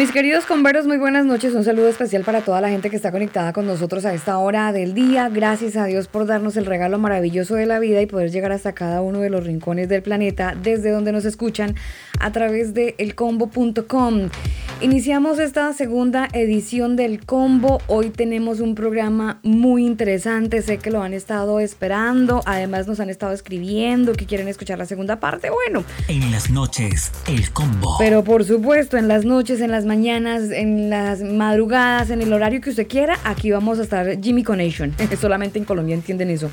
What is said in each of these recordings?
Mis queridos converos, muy buenas noches. Un saludo especial para toda la gente que está conectada con nosotros a esta hora del día. Gracias a Dios por darnos el regalo maravilloso de la vida y poder llegar hasta cada uno de los rincones del planeta desde donde nos escuchan a través de elcombo.com. Iniciamos esta segunda edición del Combo. Hoy tenemos un programa muy interesante. Sé que lo han estado esperando. Además nos han estado escribiendo que quieren escuchar la segunda parte. Bueno. En las noches, el Combo. Pero por supuesto, en las noches, en las mañanas, en las madrugadas, en el horario que usted quiera, aquí vamos a estar Jimmy Conation. Solamente en Colombia entienden eso.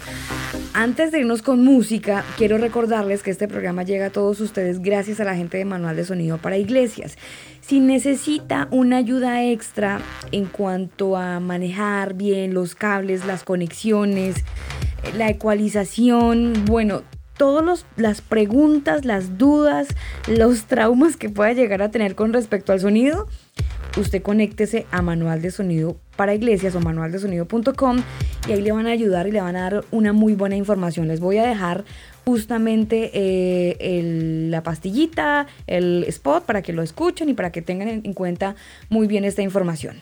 Antes de irnos con música, quiero recordarles que este programa llega a todos ustedes gracias a la gente de Manual de Sonido para Iglesias. Si necesita una ayuda extra en cuanto a manejar bien los cables, las conexiones, la ecualización, bueno, todas las preguntas, las dudas, los traumas que pueda llegar a tener con respecto al sonido, usted conéctese a Manual de Sonido para Iglesias o manualdesonido.com y ahí le van a ayudar y le van a dar una muy buena información. Les voy a dejar justamente eh, la pastillita, el spot para que lo escuchen y para que tengan en cuenta muy bien esta información.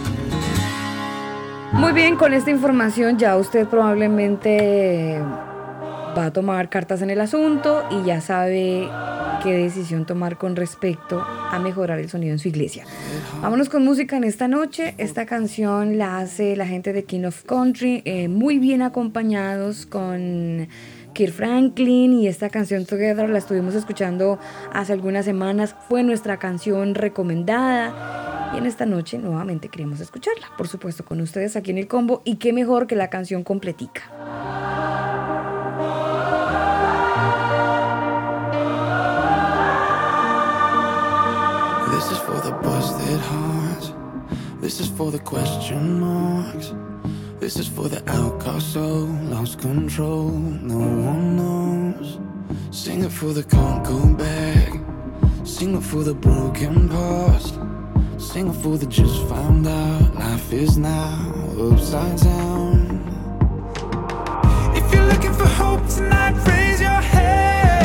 Muy bien, con esta información ya usted probablemente va a tomar cartas en el asunto y ya sabe qué decisión tomar con respecto a mejorar el sonido en su iglesia. Vámonos con música en esta noche. Esta canción la hace la gente de King of Country, eh, muy bien acompañados con Kirk Franklin y esta canción Together la estuvimos escuchando hace algunas semanas. Fue nuestra canción recomendada y en esta noche nuevamente queremos escucharla, por supuesto, con ustedes aquí en el combo. Y qué mejor que la canción completica. This is for the. This is for the question marks. This is for the outcast soul, lost control, no one knows. Sing it for the can't go back. Sing it for the broken past. Sing a fool that just found out life is now upside down. If you're looking for hope tonight, raise your head.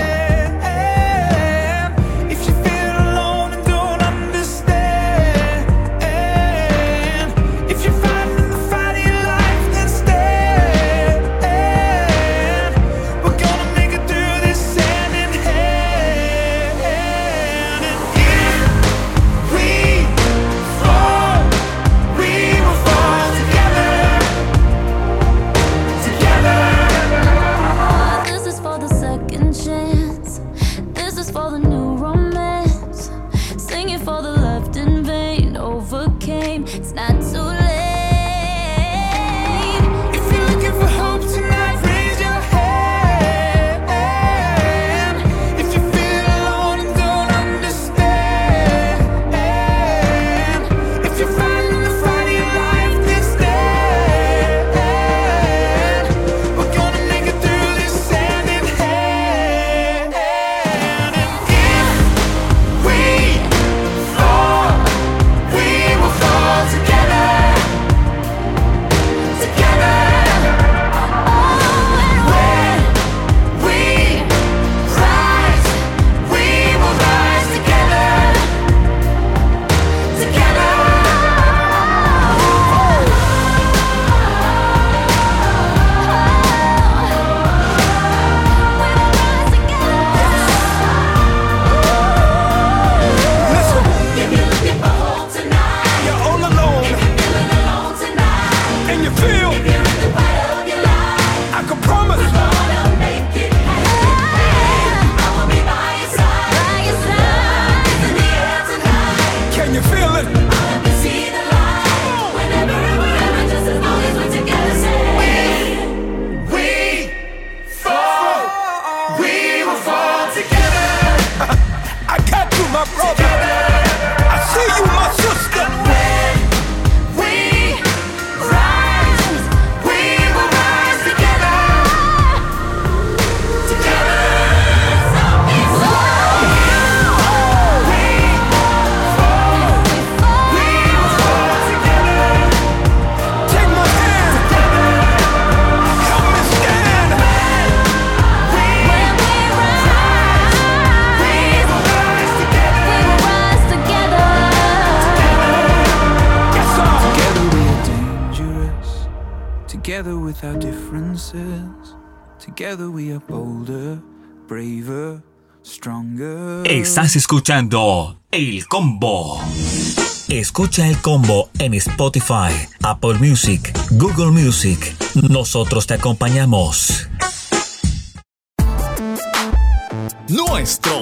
Estás escuchando El Combo. Escucha El Combo en Spotify, Apple Music, Google Music. Nosotros te acompañamos. Nuestro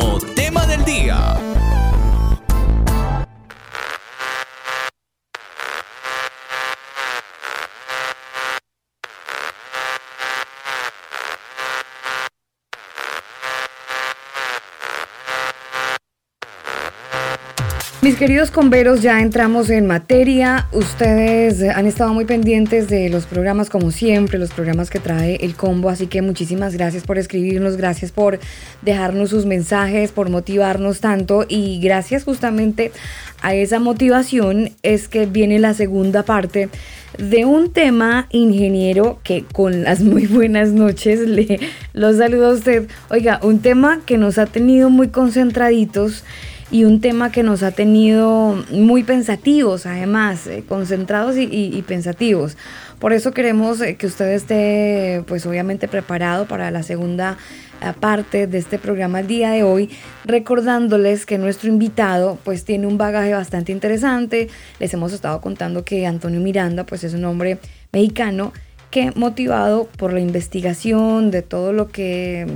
queridos converos, ya entramos en materia. Ustedes han estado muy pendientes de los programas como siempre, los programas que trae el combo, así que muchísimas gracias por escribirnos, gracias por dejarnos sus mensajes, por motivarnos tanto y gracias justamente a esa motivación es que viene la segunda parte de un tema ingeniero que con las muy buenas noches le los saludo a usted. Oiga, un tema que nos ha tenido muy concentraditos y un tema que nos ha tenido muy pensativos, además, eh, concentrados y, pensativos. Por eso queremos eh, que usted esté, pues obviamente preparado para la segunda eh, parte de este programa el día de hoy, recordándoles que nuestro invitado, pues tiene un bagaje bastante interesante. Les hemos estado contando que Antonio Miranda, pues es un hombre mexicano que motivado por la investigación de todo lo que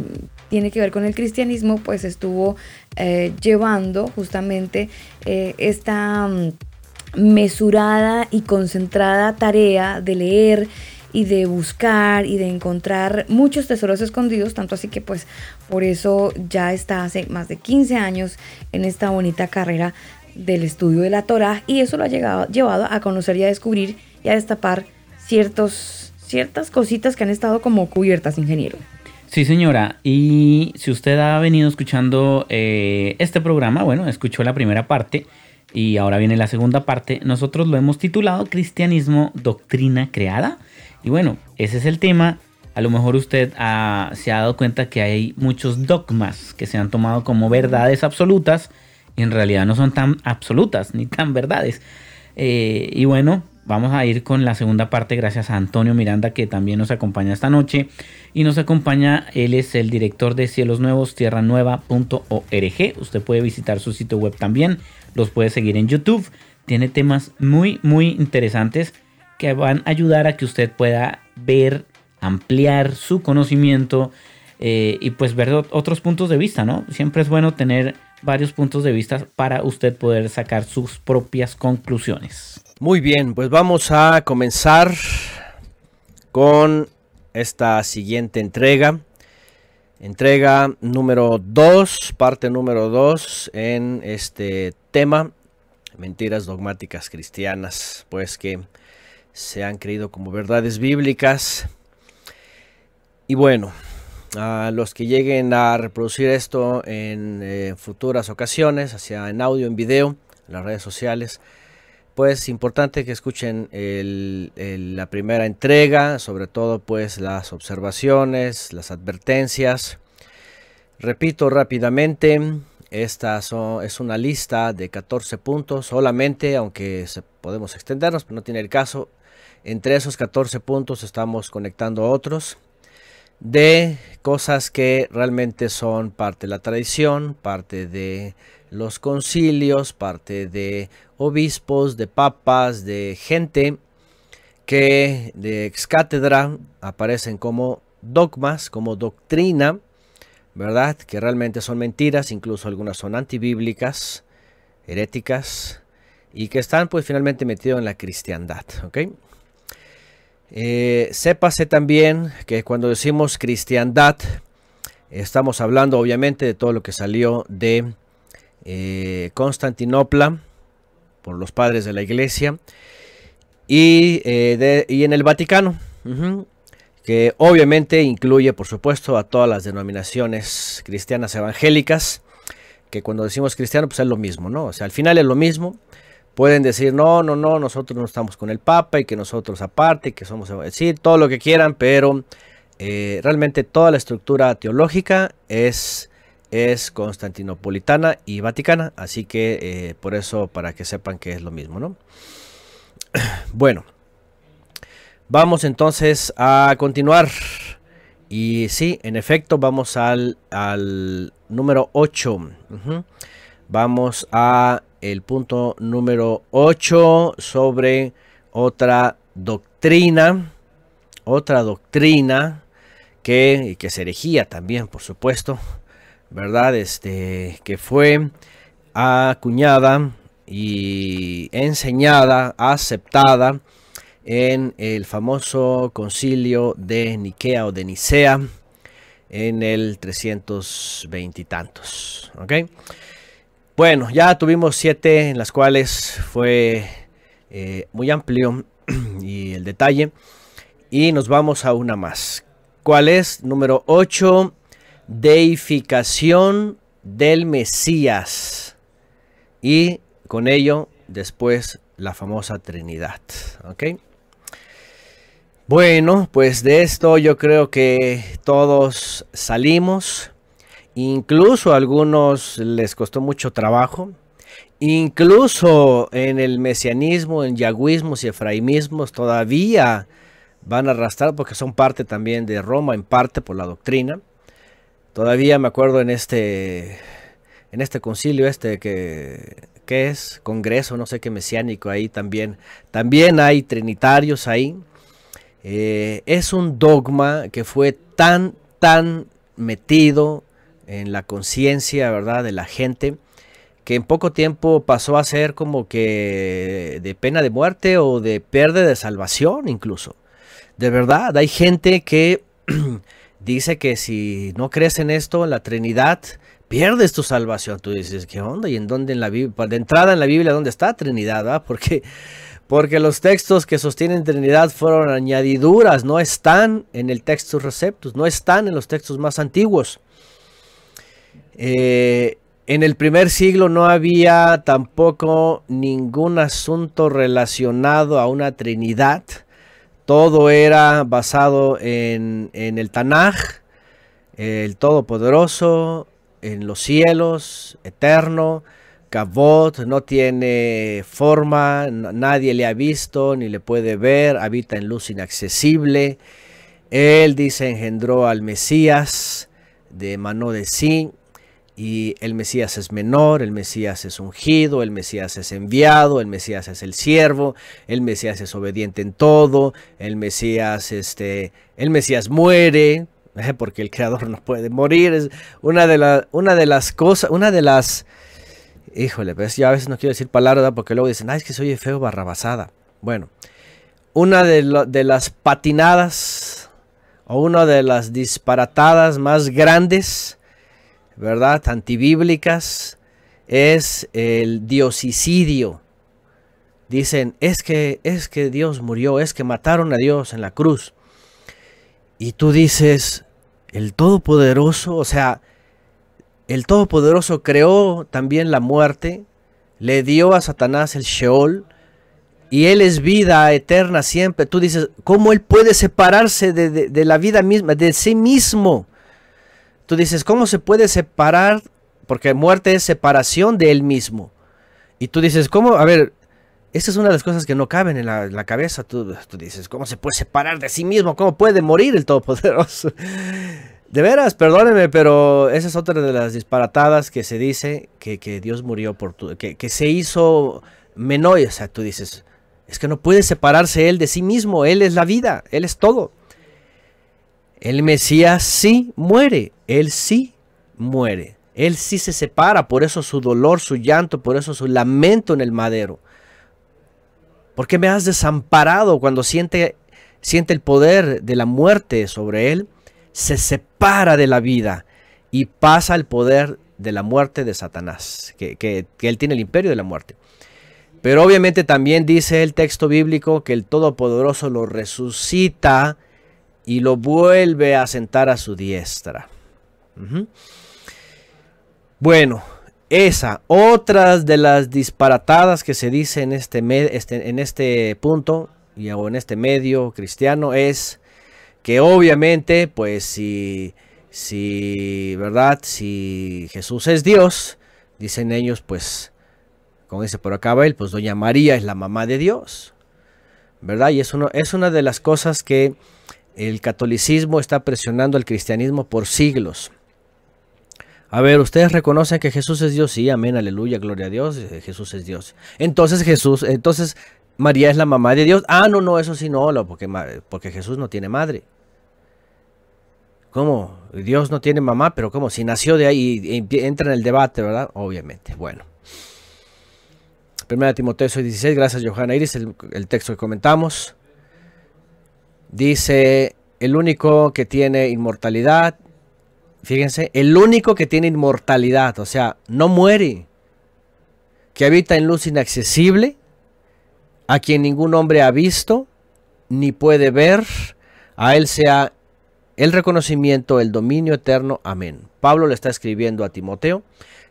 tiene que ver con el cristianismo, pues estuvo eh, llevando justamente eh, esta mm, mesurada y concentrada tarea de leer y de buscar y de encontrar muchos tesoros escondidos, tanto así que pues por eso ya está hace más de 15 años en esta bonita carrera del estudio de la Torah y eso lo ha llevado a conocer y a descubrir y a destapar ciertas cositas que han estado como cubiertas, ingeniero. Sí, señora. Y si usted ha venido escuchando eh, este programa, bueno, escuchó la primera parte y ahora viene la segunda parte. Nosotros lo hemos titulado Cristianismo, Doctrina Creada. Y bueno, ese es el tema. A lo mejor usted ah, se ha dado cuenta que hay muchos dogmas que se han tomado como verdades absolutas y en realidad no son tan absolutas ni tan verdades. Eh, y bueno, vamos a ir con la segunda parte gracias a Antonio Miranda que también nos acompaña esta noche. Y nos acompaña, él es el director de Cielos Nuevos, tierranueva.org. Usted puede visitar su sitio web también, los puede seguir en YouTube. Tiene temas muy, muy interesantes que van a ayudar a que usted pueda ver, ampliar su conocimiento eh, y pues ver ot- otros puntos de vista, ¿no? Siempre es bueno tener varios puntos de vista para usted poder sacar sus propias conclusiones. Muy bien, pues vamos a comenzar con esta siguiente entrega. Entrega número 2, parte número 2 en este tema, mentiras dogmáticas cristianas, pues que se han creído como verdades bíblicas. Y bueno, a los que lleguen a reproducir esto en eh, futuras ocasiones, hacia en audio, en video, en las redes sociales, pues importante que escuchen la primera entrega, sobre todo pues las observaciones, las advertencias. Repito rápidamente, esta son- es una lista de 14 puntos solamente, aunque podemos extendernos, pero no tiene el caso. Entre esos 14 puntos estamos conectando otros de cosas que realmente son parte de la tradición, parte de los concilios, parte de obispos, de papas, de gente que de ex cátedra aparecen como dogmas, como doctrina, ¿verdad? Que realmente son mentiras, incluso algunas son antibíblicas, heréticas, y que están pues finalmente metidos en la cristiandad, ¿ok? Eh, sépase también que cuando decimos cristiandad, estamos hablando obviamente de todo lo que salió de eh, Constantinopla por los padres de la iglesia y, eh, y en el Vaticano, que obviamente incluye por supuesto a todas las denominaciones cristianas evangélicas, que cuando decimos cristiano pues es lo mismo, ¿no? O sea, al final es lo mismo. Pueden decir, no, no, no, nosotros no estamos con el Papa y que nosotros aparte, que somos, sí, todo lo que quieran, pero eh, realmente toda la estructura teológica es, es constantinopolitana y vaticana, así que eh, por eso para que sepan que es lo mismo, ¿no? Bueno, vamos entonces a continuar. Y sí, en efecto, vamos al, al número 8. Vamos a el punto número 8 sobre otra doctrina. Otra doctrina que, que es herejía también, por supuesto. ¿Verdad? Este, que fue acuñada y enseñada, aceptada en el famoso concilio de Niquea o de Nicea en el 320 y tantos. ¿ok? Bueno, ya tuvimos siete en las cuales fue eh, muy amplio y el detalle. Y nos vamos a una más. ¿Cuál es? Número 8. Deificación del Mesías. Y con ello, después, la famosa Trinidad. Bueno, pues de esto yo creo que todos salimos. Incluso a algunos les costó mucho trabajo. Incluso en el mesianismo, en yagüismos y efraimismos todavía van a arrastrar porque son parte también de Roma, en parte por la doctrina. Todavía me acuerdo en este en este concilio este que, que es congreso, no sé qué mesiánico ahí también. También hay trinitarios ahí. Eh, es un dogma que fue tan, tan metido en la conciencia, ¿verdad?, de la gente, que en poco tiempo pasó a ser como que de pena de muerte o de pérdida de salvación incluso. De verdad, hay gente que dice que si no crees en esto, en la Trinidad, pierdes tu salvación. Tú dices, ¿qué onda? ¿Y en dónde en la Biblia? De entrada en la Biblia, ¿dónde está Trinidad? ah? Porque, porque los textos que sostienen Trinidad fueron añadiduras, no están en el Textus Receptus, no están en los textos más antiguos. Eh, en el primer siglo no había tampoco ningún asunto relacionado a una Trinidad. Todo era basado en, el Tanaj, el Todopoderoso, en los cielos, eterno. Kavod no tiene forma, nadie le ha visto ni le puede ver, habita en luz inaccesible. Él dice engendró al Mesías de mano de y el Mesías es menor, el Mesías es ungido, el Mesías es enviado, el Mesías es el siervo, el Mesías es obediente en todo, el Mesías este, el Mesías muere, eh, porque el creador no puede morir, es una de una de las cosas, una de las Híjole, pues yo a veces no quiero decir palabras porque luego dicen, ay, es que soy feo barrabasada. Bueno, una de, lo- de las patinadas o una de las disparatadas más grandes, ¿verdad? Antibíblicas, es el diosicidio. Dicen, es que, es que Dios murió, es que mataron a Dios en la cruz. Y tú dices, el Todopoderoso, o sea, el Todopoderoso creó también la muerte, le dio a Satanás el Sheol, y Él es vida eterna siempre. Tú dices, ¿cómo Él puede separarse de, de- de la vida misma, de sí mismo? Tú dices, ¿cómo se puede separar? Porque muerte es separación de Él mismo. Y tú dices, ¿cómo? A ver, esa es una de las cosas que no caben en la, cabeza. Tú, tú dices, ¿cómo se puede separar de sí mismo? ¿Cómo puede morir el Todopoderoso? De veras, perdónenme, pero esa es otra de las disparatadas que se dice que, que Dios murió por tu, que, que se hizo menor. O sea, tú dices, es que no puede separarse él de sí mismo. Él es la vida, él es todo. El Mesías sí muere, él sí muere. Él sí se separa, por eso su dolor, su llanto, por eso su lamento en el madero. ¿Por qué me has desamparado cuando siente, siente el poder de la muerte sobre él? Se separa de la vida y pasa el poder de la muerte de Satanás, que- que él tiene el imperio de la muerte. Pero obviamente también dice el texto bíblico que el Todopoderoso lo resucita y lo vuelve a sentar a su diestra. Bueno, esa, otras de las disparatadas que se dice en este, este- en este punto y o en este medio cristiano es que obviamente, pues si, si, ¿verdad? Si Jesús es Dios, dicen ellos, pues, como dice por acá Abel, pues Doña María es la mamá de Dios, ¿verdad? Y es, uno, es una de las cosas que el catolicismo está presionando al cristianismo por siglos. A ver, ¿ustedes reconocen que Jesús es Dios? Sí, amén, aleluya, gloria a Dios, eh, Jesús es Dios. Entonces Jesús, entonces María es la mamá de Dios. Ah, no, no, eso sí no, porque, porque Jesús no tiene madre. ¿Cómo? Dios no tiene mamá, pero ¿cómo? Si nació de ahí, entra en el debate, ¿verdad? Obviamente, bueno. Primera Timoteo 16, gracias Johanna Iris, el texto que comentamos. Dice, el único que tiene inmortalidad, fíjense, el único que tiene inmortalidad, o sea, no muere, que habita en luz inaccesible, a quien ningún hombre ha visto, ni puede ver, a él sea el reconocimiento, el dominio eterno, amén. Pablo le está escribiendo a Timoteo,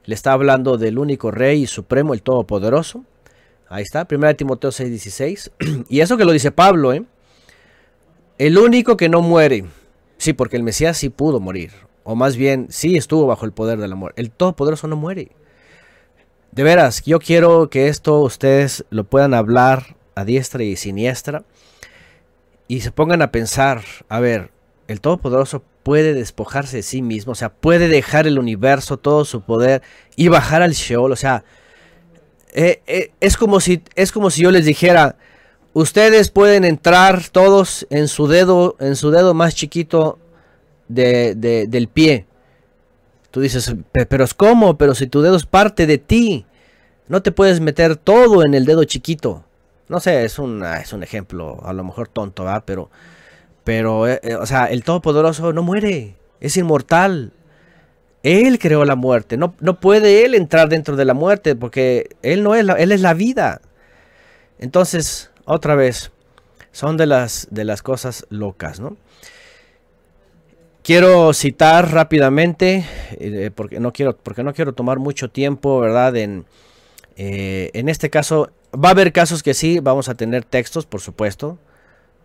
le está hablando del único rey y supremo, el todopoderoso. Ahí está, 1 Timoteo 6:16. y eso que lo dice Pablo, ¿eh? El único que no muere. Sí, porque el Mesías sí pudo morir. O más bien, sí estuvo bajo el poder de la muerte. El Todopoderoso no muere. De veras, yo quiero que esto ustedes lo puedan hablar a diestra y siniestra. Y se pongan a pensar, a ver, el Todopoderoso puede despojarse de sí mismo, o sea, puede dejar el universo, todo su poder y bajar al Sheol, o sea, eh, eh, es, como si, es como si yo les dijera, ustedes pueden entrar todos en su dedo, en su dedo más chiquito de- de- del pie. Tú dices, "Pe- pero es como, pero si tu dedo es parte de ti, no te puedes meter todo en el dedo chiquito. No sé, es un, ah, es un ejemplo, a lo mejor tonto, ¿verdad? Pero, pero, eh, eh, o sea, el Todopoderoso no muere, es inmortal. Él creó la muerte, no, no puede él entrar dentro de la muerte porque él no es la, él es la vida. Entonces, otra vez, son de las, de las cosas locas, ¿no? Quiero citar rápidamente, eh, porque, no quiero, porque no quiero tomar mucho tiempo, ¿verdad? En, eh, en este caso, va a haber casos que sí, vamos a tener textos, por supuesto,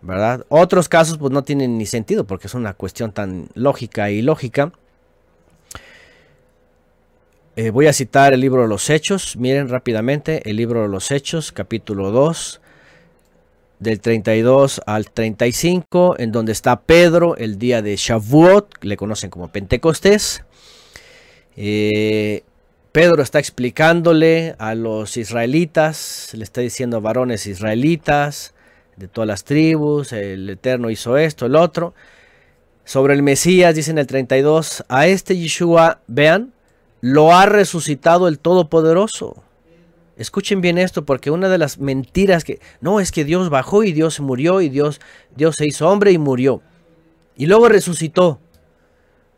¿verdad? Otros casos pues no tienen ni sentido porque es una cuestión tan lógica y lógica. Eh, voy a citar el libro de los Hechos, miren rápidamente, el libro de los Hechos, capítulo 2, del 32 al 35, en donde está Pedro el día de Shavuot, le conocen como Pentecostés. Eh, Pedro está explicándole a los israelitas, le está diciendo varones israelitas de todas las tribus, el Eterno hizo esto, el otro. Sobre el Mesías, dice en el 32, a este Yeshua, vean, lo ha resucitado el Todopoderoso. Escuchen bien esto, porque una de las mentiras que no es que Dios bajó y Dios murió y Dios, Dios se hizo hombre y murió. Y luego resucitó.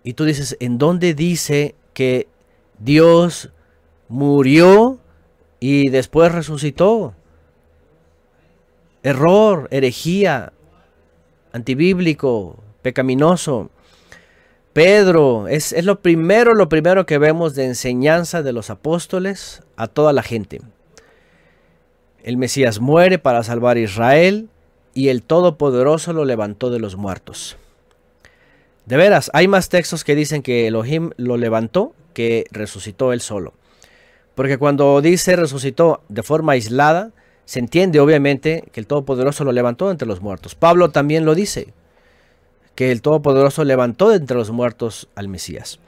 Y tú dices, ¿en dónde dice que Dios murió y después resucitó? Error, herejía, antibíblico, pecaminoso. Pedro, es, es lo primero, lo primero que vemos de enseñanza de los apóstoles a toda la gente. El Mesías muere para salvar a Israel y el Todopoderoso lo levantó de los muertos. De veras, hay más textos que dicen que Elohim lo levantó que resucitó él solo. Porque cuando dice resucitó de forma aislada, se entiende obviamente que el Todopoderoso lo levantó entre los muertos. Pablo también lo dice, que el Todopoderoso levantó de entre los muertos al Mesías.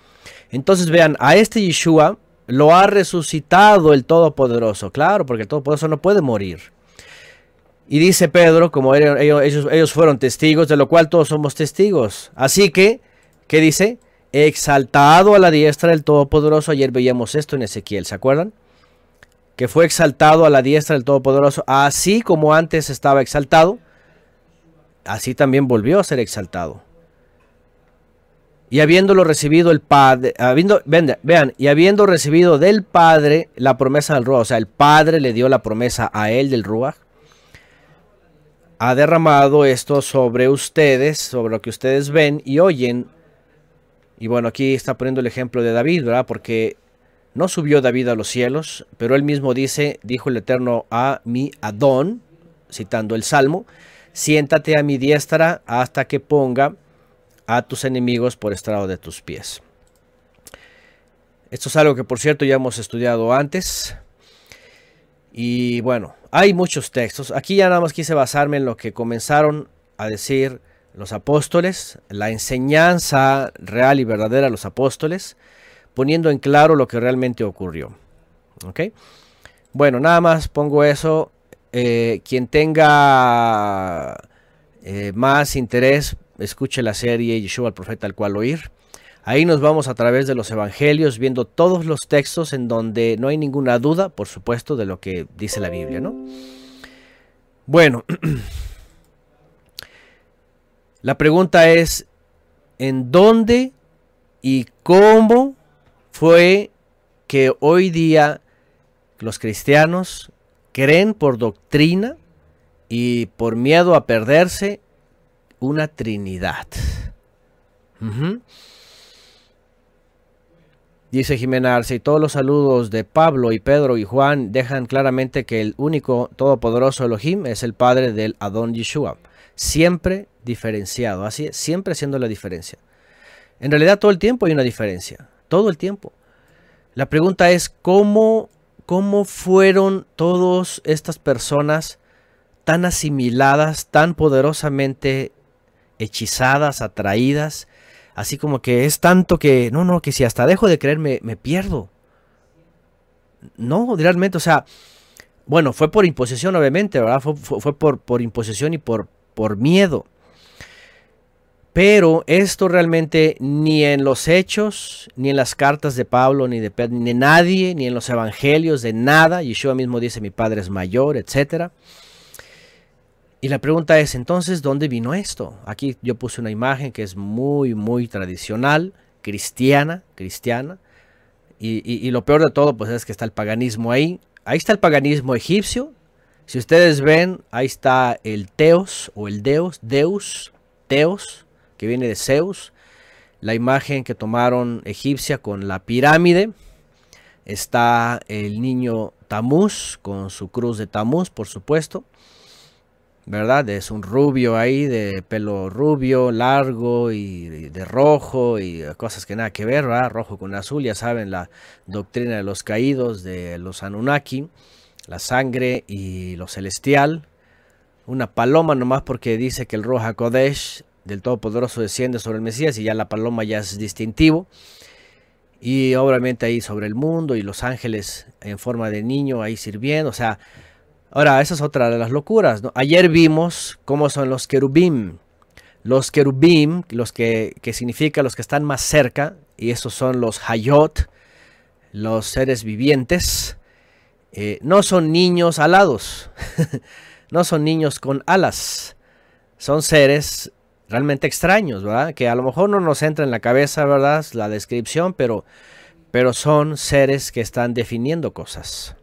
Entonces vean, a este Yeshua lo ha resucitado el Todopoderoso, claro, porque el Todopoderoso no puede morir. Y dice Pedro, como ellos- ellos fueron testigos, de lo cual todos somos testigos. Así que, ¿qué dice? Exaltado a la diestra del Todopoderoso. Ayer veíamos esto en Ezequiel, ¿se acuerdan? Que fue exaltado a la diestra del Todopoderoso, así como antes estaba exaltado, así también volvió a ser exaltado. Y habiéndolo recibido el Padre, habiendo, vean, y habiendo recibido del Padre la promesa del Ruach, o sea, el Padre le dio la promesa a él del Ruach, ha derramado esto sobre ustedes, sobre lo que ustedes ven y oyen. Y bueno, aquí está poniendo el ejemplo de David, ¿verdad? Porque no subió David a los cielos, pero él mismo dice, dijo el Eterno a mi Adón, citando el Salmo, siéntate a mi diestra hasta que ponga a tus enemigos por estrado de tus pies. Esto es algo que por cierto ya hemos estudiado antes. Y bueno, hay muchos textos. Aquí ya nada más quise basarme en lo que comenzaron a decir los apóstoles, la enseñanza real y verdadera de los apóstoles, poniendo en claro lo que realmente ocurrió. ¿Ok? Bueno, nada más pongo eso. Eh, quien tenga eh, más interés, escuche la serie Yeshua el profeta al cual oír. Ahí nos vamos a través de los evangelios viendo todos los textos en donde no hay ninguna duda, por supuesto, de lo que dice la Biblia, ¿no? Bueno, la pregunta es, ¿en dónde y cómo fue que hoy día los cristianos creen por doctrina y por miedo a perderse una Trinidad? Dice Jimena Arce, y todos los saludos de Pablo y Pedro y Juan dejan claramente que el único todopoderoso Elohim es el padre del Adón Yeshua. Siempre diferenciado, así siempre haciendo la diferencia. En realidad todo el tiempo hay una diferencia, todo el tiempo. La pregunta es cómo, cómo fueron todas estas personas tan asimiladas, tan poderosamente hechizadas, atraídas, así como que es tanto que, no, no, que si hasta dejo de creer me, me pierdo. No, realmente, o sea, bueno, fue por imposición, obviamente, ¿verdad? Fue, por, por imposición y por, por miedo. Pero esto realmente ni en los hechos, ni en las cartas de Pablo, ni de Pedro, ni de nadie, ni en los evangelios, de nada. Yeshua mismo dice, mi padre es mayor, etcétera. Y la pregunta es, entonces, ¿dónde vino esto? Aquí yo puse una imagen que es muy, muy tradicional, cristiana, cristiana. Y, lo peor de todo, pues es que está el paganismo ahí. Ahí está el paganismo egipcio. Si ustedes ven, ahí está el Teos o el Deus, Deus, Teos, que viene de Zeus. La imagen que tomaron egipcia con la pirámide. Está el niño Tamuz con su cruz de Tamuz, por supuesto. ¿Verdad? Es un rubio ahí, de pelo rubio, largo y de, rojo y cosas que nada que ver, ¿verdad? Rojo con azul, ya saben, la doctrina de los caídos, de los Anunnaki, la sangre y lo celestial. Una paloma nomás porque dice que el Roja Kodesh del Todopoderoso desciende sobre el Mesías y ya la paloma ya es distintivo. Y obviamente ahí sobre el mundo y los ángeles en forma de niño ahí sirviendo, o sea, Ahora, esa es otra de las locuras. ¿no? Ayer vimos cómo son los querubim. Los querubim, los que, que significa los que están más cerca, y esos son los hayot, los seres vivientes, eh, no son niños alados, no son niños con alas, son seres realmente extraños, ¿verdad? Que a lo mejor no nos entra en la cabeza, ¿verdad? La descripción, pero, pero son seres que están definiendo cosas.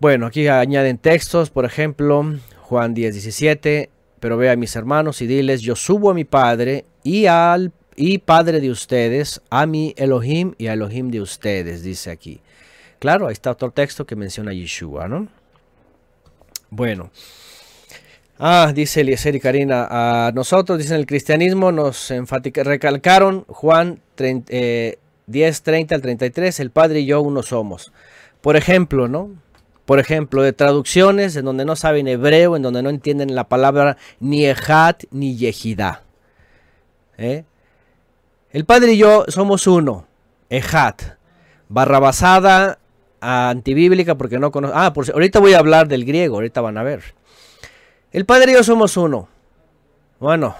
Bueno, aquí añaden textos, por ejemplo, Juan 10, 17, pero ve a mis hermanos y diles, yo subo a mi Padre y al y Padre de ustedes, a mi Elohim y a Elohim de ustedes, dice aquí. Claro, ahí está otro texto que menciona Yeshua, ¿no? Bueno. Ah, dice Eliezer y Karina, a nosotros, dicen el cristianismo, nos recalcaron Juan 30, eh, 10, 30 al 33, el Padre y yo uno somos. Por ejemplo, ¿no? Por ejemplo, de traducciones en donde no saben hebreo, en donde no entienden la palabra ni Ejat ni Yehidá. ¿Eh? El Padre y yo somos uno, Ejat. Barrabasada antibíblica porque no conozco. Ah, por, ahorita voy a hablar del griego, ahorita van a ver. El Padre y yo somos uno. Bueno,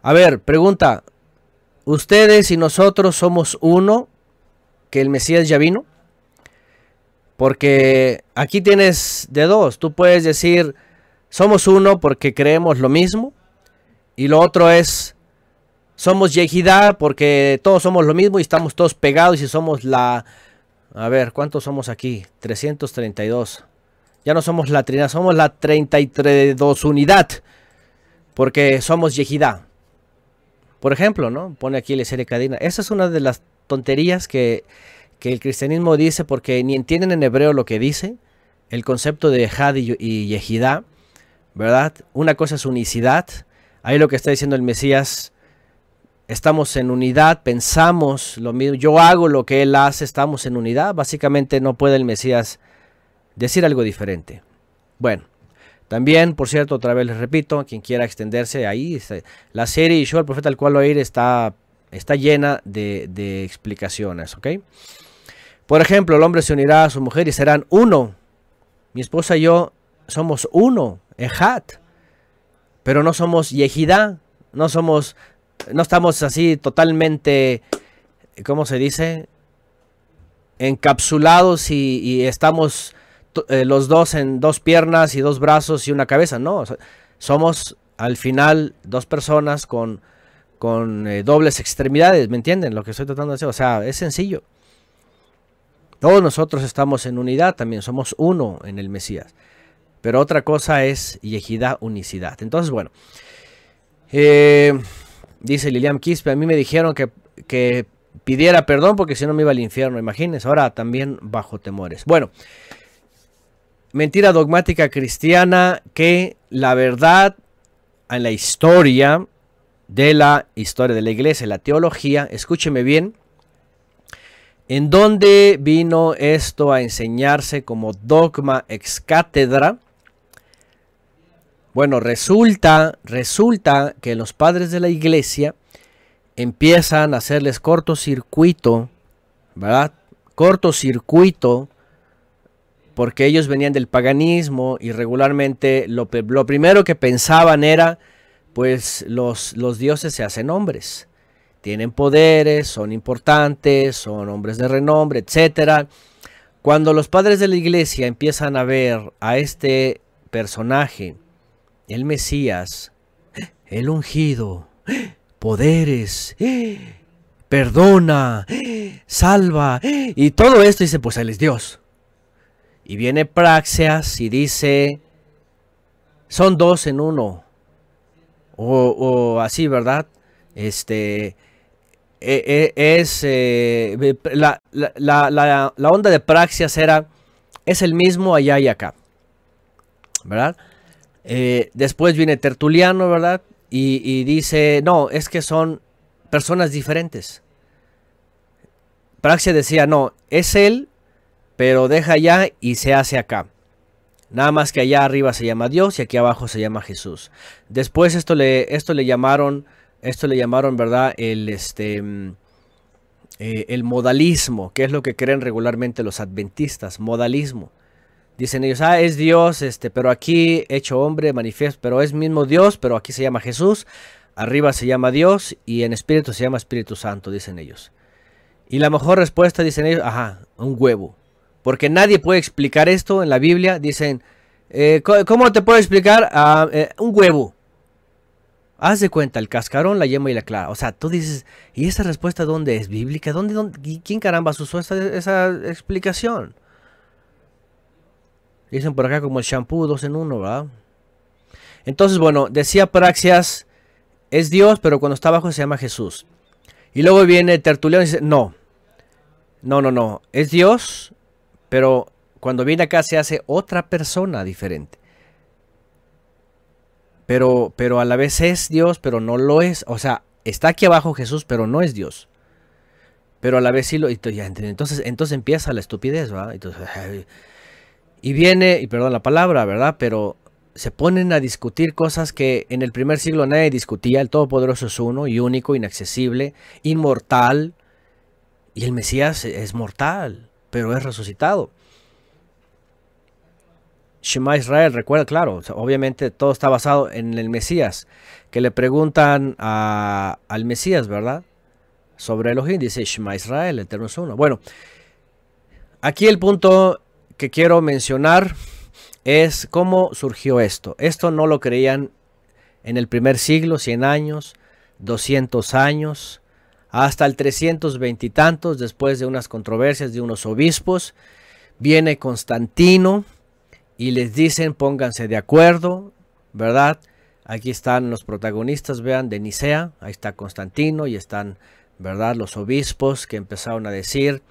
a ver, pregunta. ¿Ustedes y nosotros somos uno que el Mesías ya vino? Porque aquí tienes de dos. Tú puedes decir, somos uno porque creemos lo mismo. Y lo otro es, Somos Yehidá porque todos somos lo mismo y estamos todos pegados y somos la... A ver, ¿cuántos somos aquí? 332. Ya no somos la Trinidad, somos la 32 unidad. Porque somos Yehidá. Por ejemplo, ¿no? Pone aquí el serie cadena. Esa es una de las tonterías que, que el cristianismo dice porque ni entienden en hebreo lo que dice. El concepto de Had y, y Yehidá. ¿Verdad? Una cosa es unicidad. Ahí lo que está diciendo el Mesías estamos en unidad, pensamos lo mismo, yo hago lo que él hace, estamos en unidad. Básicamente no puede el Mesías decir algo diferente. Bueno, también, por cierto, otra vez les repito, quien quiera extenderse ahí, la serie yo, el profeta al cual oír, está, está llena de, de explicaciones, ¿ok? Por ejemplo, el hombre se unirá a su mujer y serán uno. Mi esposa y yo somos uno, Ejat, pero no somos Yehidá, no somos no estamos así totalmente, ¿cómo se dice? Encapsulados y, estamos eh, los dos en dos piernas y dos brazos y una cabeza. No, somos al final dos personas con, con eh, dobles extremidades, ¿me entienden? Lo que estoy tratando de decir, o sea, es sencillo. Todos nosotros estamos en unidad también, somos uno en el Mesías. Pero otra cosa es yejidad, unicidad. Entonces, bueno. Eh, dice Lilian Quispe, a mí me dijeron que, que pidiera perdón porque si no me iba al infierno, imagínense, ahora también bajo temores. Bueno, mentira dogmática cristiana que la verdad en la historia de la historia de la iglesia, la teología, escúcheme bien, en dónde vino esto a enseñarse como dogma ex cátedra, bueno, resulta, resulta que los padres de la iglesia empiezan a hacerles cortocircuito, ¿verdad? Cortocircuito, porque ellos venían del paganismo y regularmente lo, lo primero que pensaban era, pues los, los dioses se hacen hombres, tienen poderes, son importantes, son hombres de renombre, etc. Cuando los padres de la iglesia empiezan a ver a este personaje, el Mesías, el ungido, poderes, perdona, salva, y todo esto dice, pues Él es Dios. Y viene Praxias y dice, son dos en uno, o, así, ¿verdad? Este, e, e, es, eh, la, la, la onda de Praxias era, es el mismo allá y acá, ¿verdad? Eh, después viene Tertuliano, ¿verdad? Y, dice, no, es que son personas diferentes. Praxia decía, no, es él, pero deja allá y se hace acá. Nada más que allá arriba se llama Dios y aquí abajo se llama Jesús. Después esto le, esto le llamaron, esto le llamaron, ¿verdad? El, este, mm, eh, el modalismo, que es lo que creen regularmente los adventistas, modalismo. Dicen ellos, ah, es Dios, este, pero aquí hecho hombre, manifiesto, pero es mismo Dios, pero aquí se llama Jesús, arriba se llama Dios y en espíritu se llama Espíritu Santo, dicen ellos. Y la mejor respuesta, dicen ellos, ajá, un huevo. Porque nadie puede explicar esto en la Biblia. Dicen, eh, ¿cómo te puedo explicar? Ah, eh, un huevo. Haz de cuenta, el cascarón, la yema y la clara. O sea, tú dices, ¿y esa respuesta dónde es? ¿Bíblica? ¿Dónde, dónde, ¿Quién caramba usó esa, esa explicación? Dicen por acá como el shampoo, dos en uno, ¿verdad? Entonces, bueno, decía Praxias, es Dios, pero cuando está abajo se llama Jesús. Y luego viene Tertuliano y dice, no, no, no, no, es Dios, pero cuando viene acá se hace otra persona diferente. Pero, pero a la vez es Dios, pero no lo es. O sea, está aquí abajo Jesús, pero no es Dios. Pero a la vez sí lo... Entonces, entonces empieza la estupidez, ¿verdad? Y viene, y perdón la palabra, ¿verdad? Pero se ponen a discutir cosas que en el primer siglo nadie discutía. El Todopoderoso es uno y único, inaccesible, inmortal. Y el Mesías es mortal, pero es resucitado. Shema Israel, recuerda, claro, obviamente todo está basado en el Mesías. Que le preguntan al Mesías, ¿verdad? Sobre Elohim, dice Shema Israel, el Eterno es uno. Bueno, aquí el punto que quiero mencionar es cómo surgió esto. Esto no lo creían en el primer siglo, 100 años. 200 años, hasta el 320 y tantos, después de unas controversias de unos obispos, viene Constantino y les dicen pónganse de acuerdo, ¿verdad? Aquí están los protagonistas, vean, de Nicea, ahí está Constantino y están, ¿verdad? Los obispos que empezaron a decir,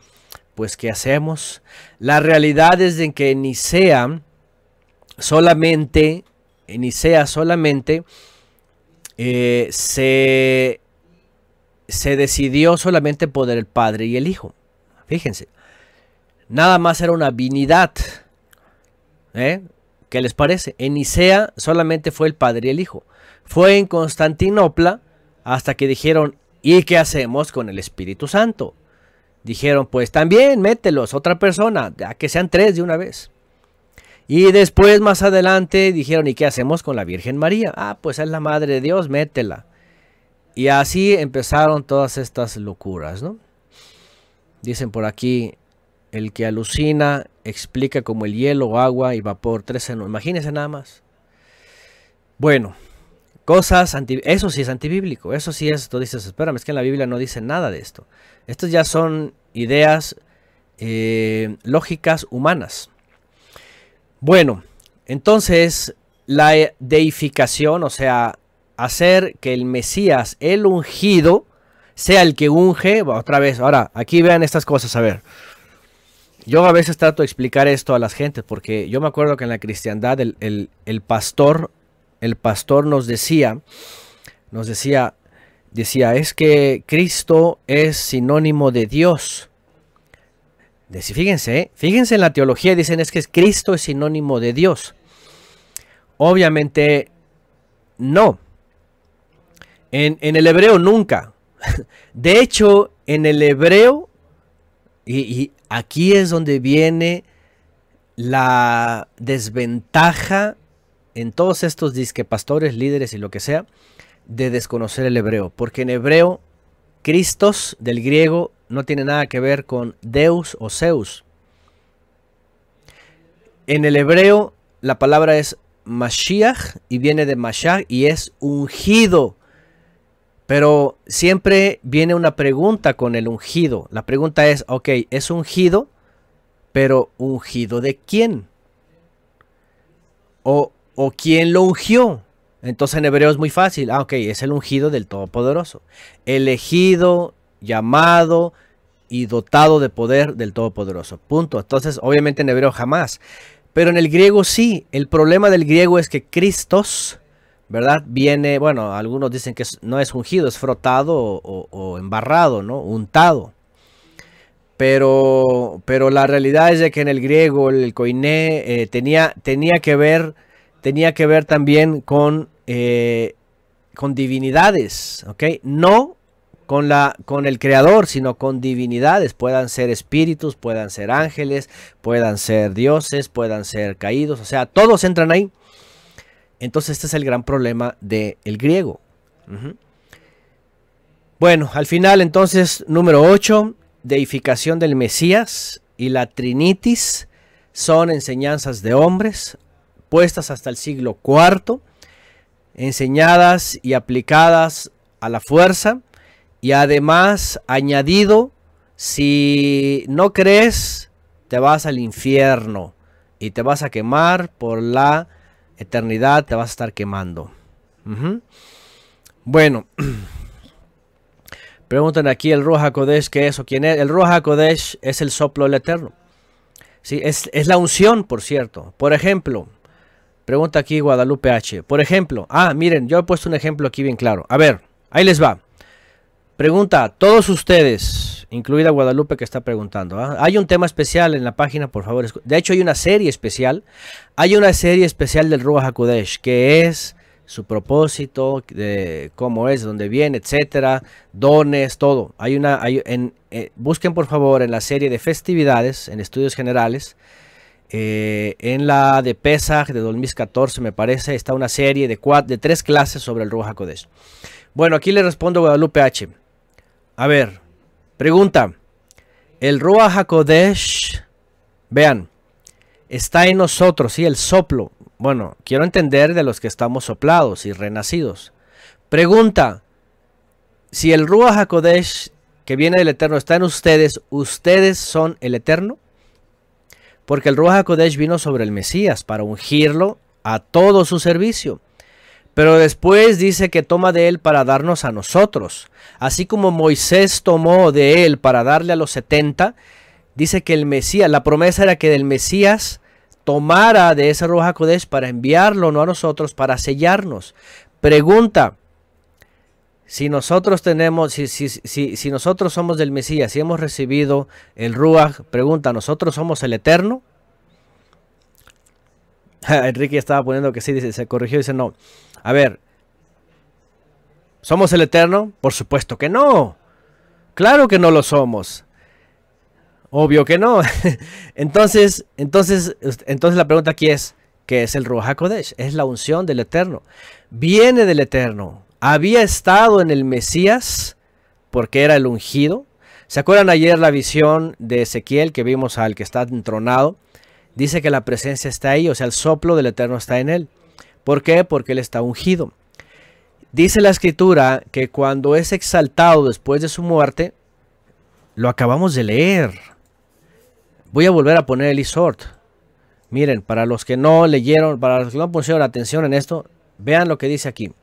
pues, ¿qué hacemos? La realidad es de que Nicea solamente, en Nicea solamente eh, se, se decidió solamente por el Padre y el Hijo. Fíjense, nada más era una vinidad. ¿Eh? ¿Qué les parece? En Nicea solamente fue el Padre y el Hijo. Fue en Constantinopla hasta que dijeron, ¿y qué hacemos con el Espíritu Santo? Dijeron, pues también mételos, otra persona, a que sean tres de una vez. Y después, más adelante, dijeron, ¿y qué hacemos con la Virgen María? Ah, pues es la Madre de Dios, métela. Y así empezaron todas estas locuras, ¿no? Dicen por aquí, el que alucina explica como el hielo, agua y vapor, tres en uno. Imagínense nada más. Bueno, cosas, anti, eso sí es antibíblico, eso sí es, tú dices, espérame, es que en la Biblia no dice nada de esto. Estas ya son ideas eh, lógicas humanas. Bueno, entonces la deificación, o sea, hacer que el Mesías, el ungido, sea el que unge, otra vez, ahora, aquí vean estas cosas, a ver. Yo a veces trato de explicar esto a las gentes, porque yo me acuerdo que en la cristiandad el, el, el pastor, el pastor nos decía, nos decía, decía, es que Cristo es sinónimo de Dios. Fíjense, ¿eh? fíjense en la teología, dicen es que Cristo es sinónimo de Dios. Obviamente, no. En, en el hebreo nunca. De hecho, en el hebreo, y, aquí es donde viene la desventaja en todos estos disque pastores, líderes y lo que sea, de desconocer el hebreo. Porque en hebreo, Cristos del griego no tiene nada que ver con Deus o Zeus. En el hebreo, la palabra es Mashiach y viene de Mashiach y es ungido. Pero siempre viene una pregunta con el ungido. La pregunta es, ok, es ungido, pero ungido de quién? O, o quién lo ungió. Entonces en hebreo es muy fácil. Ah, ok, es el ungido del Todopoderoso. Elegido, llamado y dotado de poder del Todopoderoso. Punto. Entonces, obviamente en hebreo jamás. Pero en el griego sí. El problema del griego es que Cristos, ¿verdad? Viene, bueno, algunos dicen que no es ungido, es frotado o embarrado, ¿no? Untado. Pero, pero la realidad es de que en el griego el koiné eh, tenía, tenía que ver, tenía que ver también con, eh, con divinidades, ¿ok? No con, la, con el creador, sino con divinidades. Puedan ser espíritus, puedan ser ángeles, puedan ser dioses, puedan ser caídos, o sea, todos entran ahí. Entonces este es el gran problema del griego. Ujú. Bueno, al final entonces, número 8, deificación del Mesías y la Trinitis son enseñanzas de hombres puestas hasta el siglo IV, enseñadas y aplicadas a la fuerza y además añadido, si no crees, te vas al infierno y te vas a quemar por la eternidad, te vas a estar quemando. Bueno. Preguntan aquí el Roja Kodesh, ¿qué es o quién es? El Roja Kodesh es el soplo del Eterno. Sí, es, es la unción, por cierto. Por ejemplo, pregunta aquí Guadalupe H. Por ejemplo, ah, miren, yo he puesto un ejemplo aquí bien claro. A ver, ahí les va. Pregunta, todos ustedes, incluida Guadalupe que está preguntando, ¿ah? hay un tema especial en la página, por favor. De hecho, hay una serie especial. Hay una serie especial del Ruach HaKodesh, que es su propósito, de cómo es, de dónde viene, etcétera, dones, todo. Hay una, hay, en, eh, busquen por favor en la serie de festividades, en estudios generales, eh, en la de Pesach de 2014, me parece, está una serie de, cuat- de tres clases sobre el Ruach HaKodesh. Bueno, aquí le respondo Guadalupe H. A ver, pregunta. El Ruach HaKodesh, vean, está en nosotros, sí, el soplo. Bueno, quiero entender de los que estamos soplados y renacidos. Pregunta, si el Ruach HaKodesh que viene del Eterno está en ustedes, ustedes son el Eterno. Porque el Ruach HaKodesh vino sobre el Mesías para ungirlo a todo su servicio. Pero después dice que toma de él para darnos a nosotros. Así como Moisés tomó de él para darle a los 70, dice que el Mesías, la promesa era que del Mesías tomara de ese Ruach HaKodesh para enviarlo, no a nosotros, para sellarnos. Pregunta, si nosotros tenemos, si, si, si, si nosotros somos del Mesías, si hemos recibido el Ruach, pregunta, ¿nosotros somos el Eterno? Enrique estaba poniendo que sí, dice, se corrigió dice no. A ver, ¿somos el Eterno? Por supuesto que no. Claro que no lo somos. Obvio que no. entonces, entonces, entonces la pregunta aquí es, ¿qué es el Ruach HaKodesh? Es la unción del Eterno. Viene del Eterno. Había estado en el Mesías porque era el ungido. ¿Se acuerdan ayer la visión de Ezequiel que vimos al que está entronado? Dice que la presencia está ahí, o sea, el soplo del Eterno está en él. ¿Por qué? Porque él está ungido. Dice la escritura que cuando es exaltado después de su muerte, lo acabamos de leer. Voy a volver a poner el isort. Miren, para los que no leyeron, para los que no pusieron atención en esto, vean lo que dice aquí.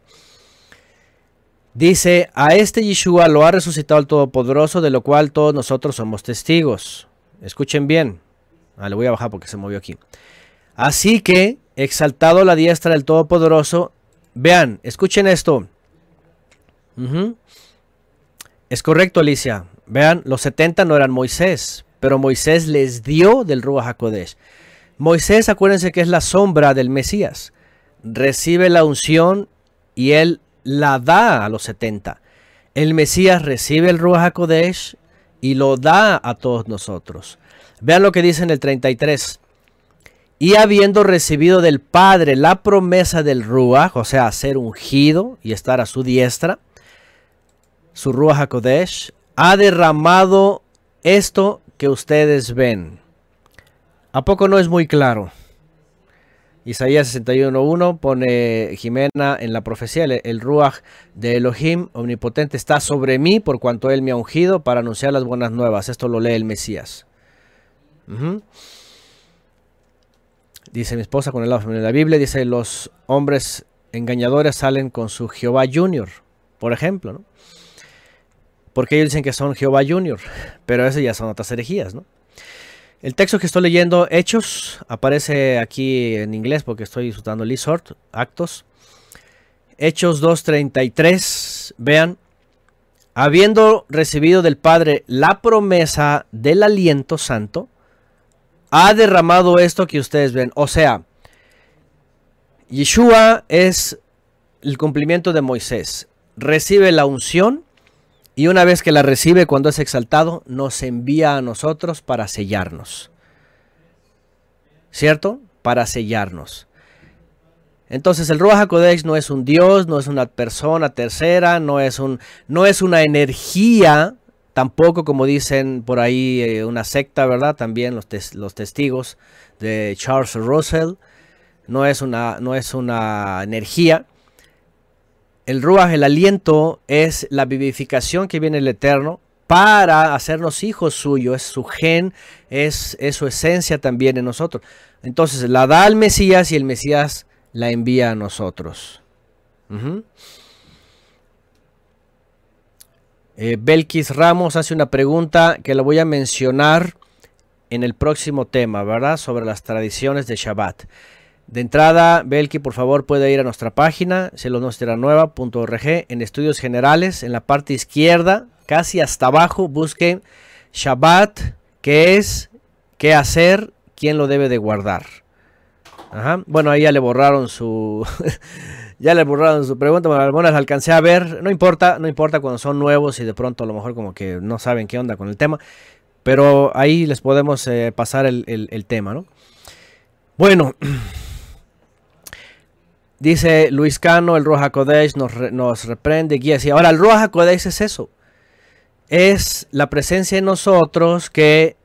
Dice, a este Yeshua lo ha resucitado el Todopoderoso, de lo cual todos nosotros somos testigos. Escuchen bien. Ah, le voy a bajar porque se movió aquí. Así que, exaltado la diestra del Todopoderoso, vean, escuchen esto. Es correcto, Alicia. Vean, los 70 no eran Moisés, pero Moisés les dio del Ruach HaKodesh. Moisés, acuérdense que es la sombra del Mesías. Recibe la unción y él la da a los 70. El Mesías recibe el Ruach HaKodesh y lo da a todos nosotros. Vean lo que dice en el 33. Y habiendo recibido del Padre la promesa del Ruach, o sea, ser ungido y estar a su diestra, su Ruach HaKodesh, ha derramado esto que ustedes ven. ¿A poco no es muy claro? Isaías 61.1 pone Jimena en la profecía, el, Ruach de Elohim omnipotente está sobre mí por cuanto él me ha ungido para anunciar las buenas nuevas. Esto lo lee el Mesías. Dice mi esposa con el lado femenino de la Biblia, dice los hombres engañadores salen con su Jehová Junior, por ejemplo. Porque ellos dicen que son Jehová Junior, pero esas ya son otras herejías, ¿no? El texto que estoy leyendo, Hechos, aparece aquí en inglés porque estoy usando el Isort, Actos. Hechos 2.33, vean, habiendo recibido del Padre la promesa del aliento santo, ha derramado esto que ustedes ven. O sea, Yeshua es el cumplimiento de Moisés. Recibe la unción y una vez que la recibe cuando es exaltado, nos envía a nosotros para sellarnos. ¿Cierto? Para sellarnos. Entonces el Ruach HaKodesh no es un Dios, no es una persona tercera, no es, un, no es una energía, tampoco como dicen por ahí eh, una secta, ¿verdad? También los, los testigos de Charles Russell. No es una, no es una energía. El Ruach, el aliento, es la vivificación que viene del Eterno para hacernos hijos suyos. Es su gen, es, es su esencia también en nosotros. Entonces la da al Mesías y el Mesías la envía a nosotros. Eh, Belkis Ramos hace una pregunta que la voy a mencionar en el próximo tema, ¿verdad? Sobre las tradiciones de Shabbat. De entrada, Belki, por favor, puede ir a nuestra página, celonostranueva.org, en estudios generales, en la parte izquierda, casi hasta abajo, busquen Shabbat, qué es, qué hacer, quién lo debe de guardar. Bueno, ahí ya le borraron su... ya le borraron su pregunta, bueno, algunas las alcancé a ver, no importa, no importa cuando son nuevos y de pronto a lo mejor como que no saben qué onda con el tema, pero ahí les podemos eh, pasar el, el- tema, ¿no? Bueno, dice Luis Cano, el Roja Kodesh nos, nos reprende, guía así. Ahora, el Roja Kodesh es eso, es la presencia en nosotros que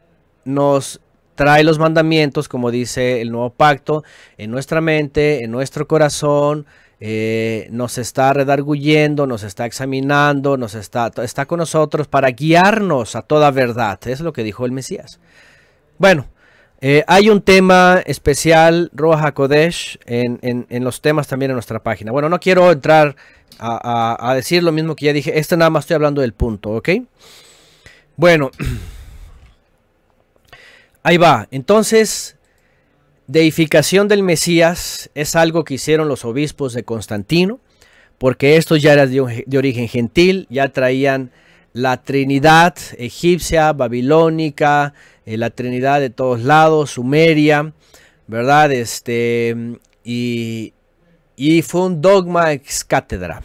nos trae los mandamientos, como dice el nuevo pacto, en nuestra mente, en nuestro corazón, eh, nos está redarguyendo, nos está examinando, nos está, está con nosotros para guiarnos a toda verdad. Es lo que dijo el Mesías. Bueno, eh, hay un tema especial, Roja Kodesh, en, en- los temas también en nuestra página. Bueno, no quiero entrar a, a- a decir lo mismo que ya dije. Este nada más estoy hablando del punto, ¿ok? Bueno, ahí va. Entonces, deificación del Mesías es algo que hicieron los obispos de Constantino, porque estos ya eran de, origen gentil, ya traían la Trinidad egipcia, babilónica, eh, la Trinidad de todos lados, Sumeria, ¿verdad? Este, y, y fue un dogma ex cátedra.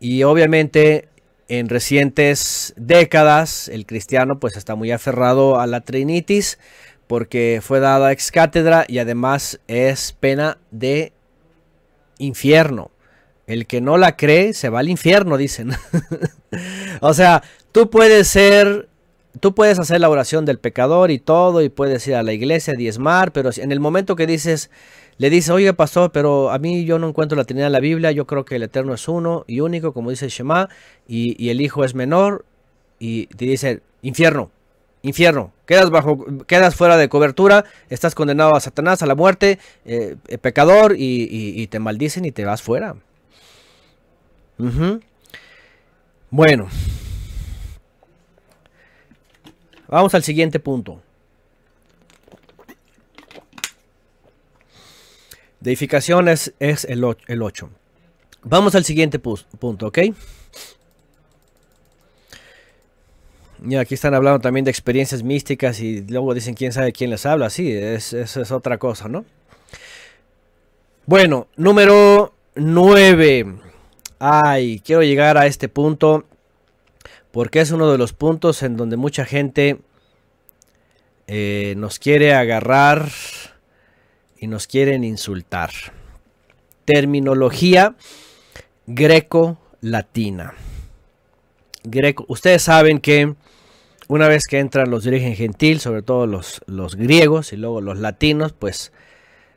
Y obviamente en recientes décadas el cristiano pues está muy aferrado a la Trinitis porque fue dada ex cátedra y además es pena de infierno. El que no la cree se va al infierno, dicen. o sea, tú puedes ser, tú puedes hacer la oración del pecador y todo, y puedes ir a la iglesia, diezmar, pero en el momento que dices, le dices, oye pastor, pero a mí yo no encuentro la Trinidad en la Biblia, yo creo que el Eterno es uno y único, como dice Shema, y, y el Hijo es menor, y te dice, infierno, infierno, quedas bajo, quedas fuera de cobertura, estás condenado a Satanás, a la muerte, eh, eh, pecador, y, te maldicen y te vas fuera. Bueno. Vamos al siguiente punto. Deificación es, es el 8. Vamos al siguiente punto, ¿ok? Y aquí están hablando también de experiencias místicas y luego dicen quién sabe quién les habla. Sí, es, eso es otra cosa, ¿no? Bueno, número 9. Ay, quiero llegar a este punto porque es uno de los puntos en donde mucha gente eh, nos quiere agarrar y nos quieren insultar. Terminología greco-latina. Greco, ustedes saben que una vez que entran los de origen gentil, sobre todo los, los griegos y luego los latinos, pues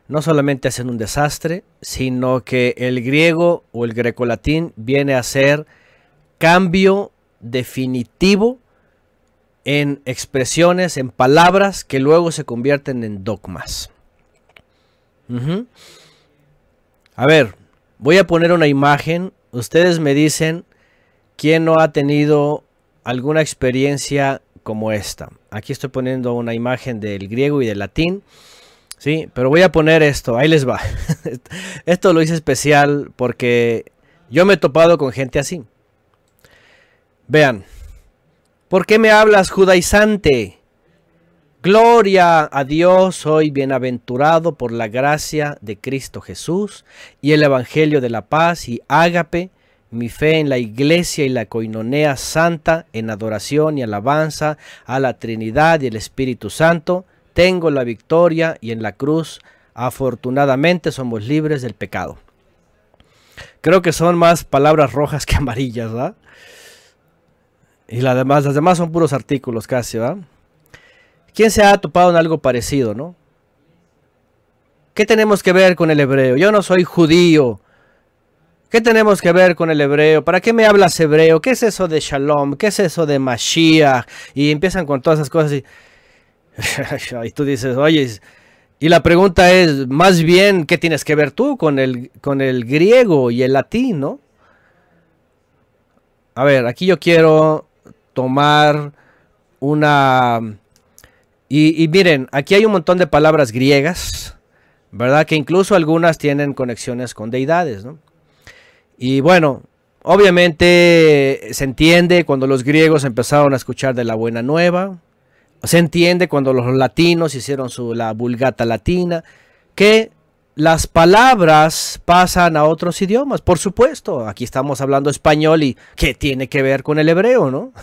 no solamente hacen un desastre, sino que el griego o el grecolatín viene a ser cambio definitivo en expresiones, en palabras que luego se convierten en dogmas. A ver, voy a poner una imagen. Ustedes me dicen quién no ha tenido alguna experiencia como esta. Aquí estoy poniendo una imagen del griego y del latín. Sí, pero voy a poner esto, ahí les va. esto lo hice especial porque yo me he topado con gente así. Vean, ¿por qué me hablas judaizante? Gloria a Dios, soy bienaventurado por la gracia de Cristo Jesús y el Evangelio de la paz y ágape, mi fe en la iglesia y la coinonea santa, en adoración y alabanza a la Trinidad y el Espíritu Santo, tengo la victoria y en la cruz afortunadamente somos libres del pecado. Creo que son más palabras rojas que amarillas, ¿verdad? Y las demás, las demás son puros artículos casi, ¿verdad? ¿Quién se ha topado en algo parecido, no? ¿Qué tenemos que ver con el hebreo? Yo no soy judío. ¿Qué tenemos que ver con el hebreo? ¿Para qué me hablas hebreo? ¿Qué es eso de shalom? ¿Qué es eso de Mashiach? Y empiezan con todas esas cosas y, y tú dices, oye, y la pregunta es, más bien, ¿qué tienes que ver tú con el, con el griego y el latín, no? A ver, aquí yo quiero tomar una... Y, y miren, aquí hay un montón de palabras griegas, ¿verdad? Que incluso algunas tienen conexiones con deidades, ¿no? Y bueno, obviamente se entiende cuando los griegos empezaron a escuchar de la buena nueva, se entiende cuando los latinos hicieron su, la vulgata latina, que las palabras pasan a otros idiomas, por supuesto. Aquí estamos hablando español y ¿qué tiene que ver con el hebreo, no?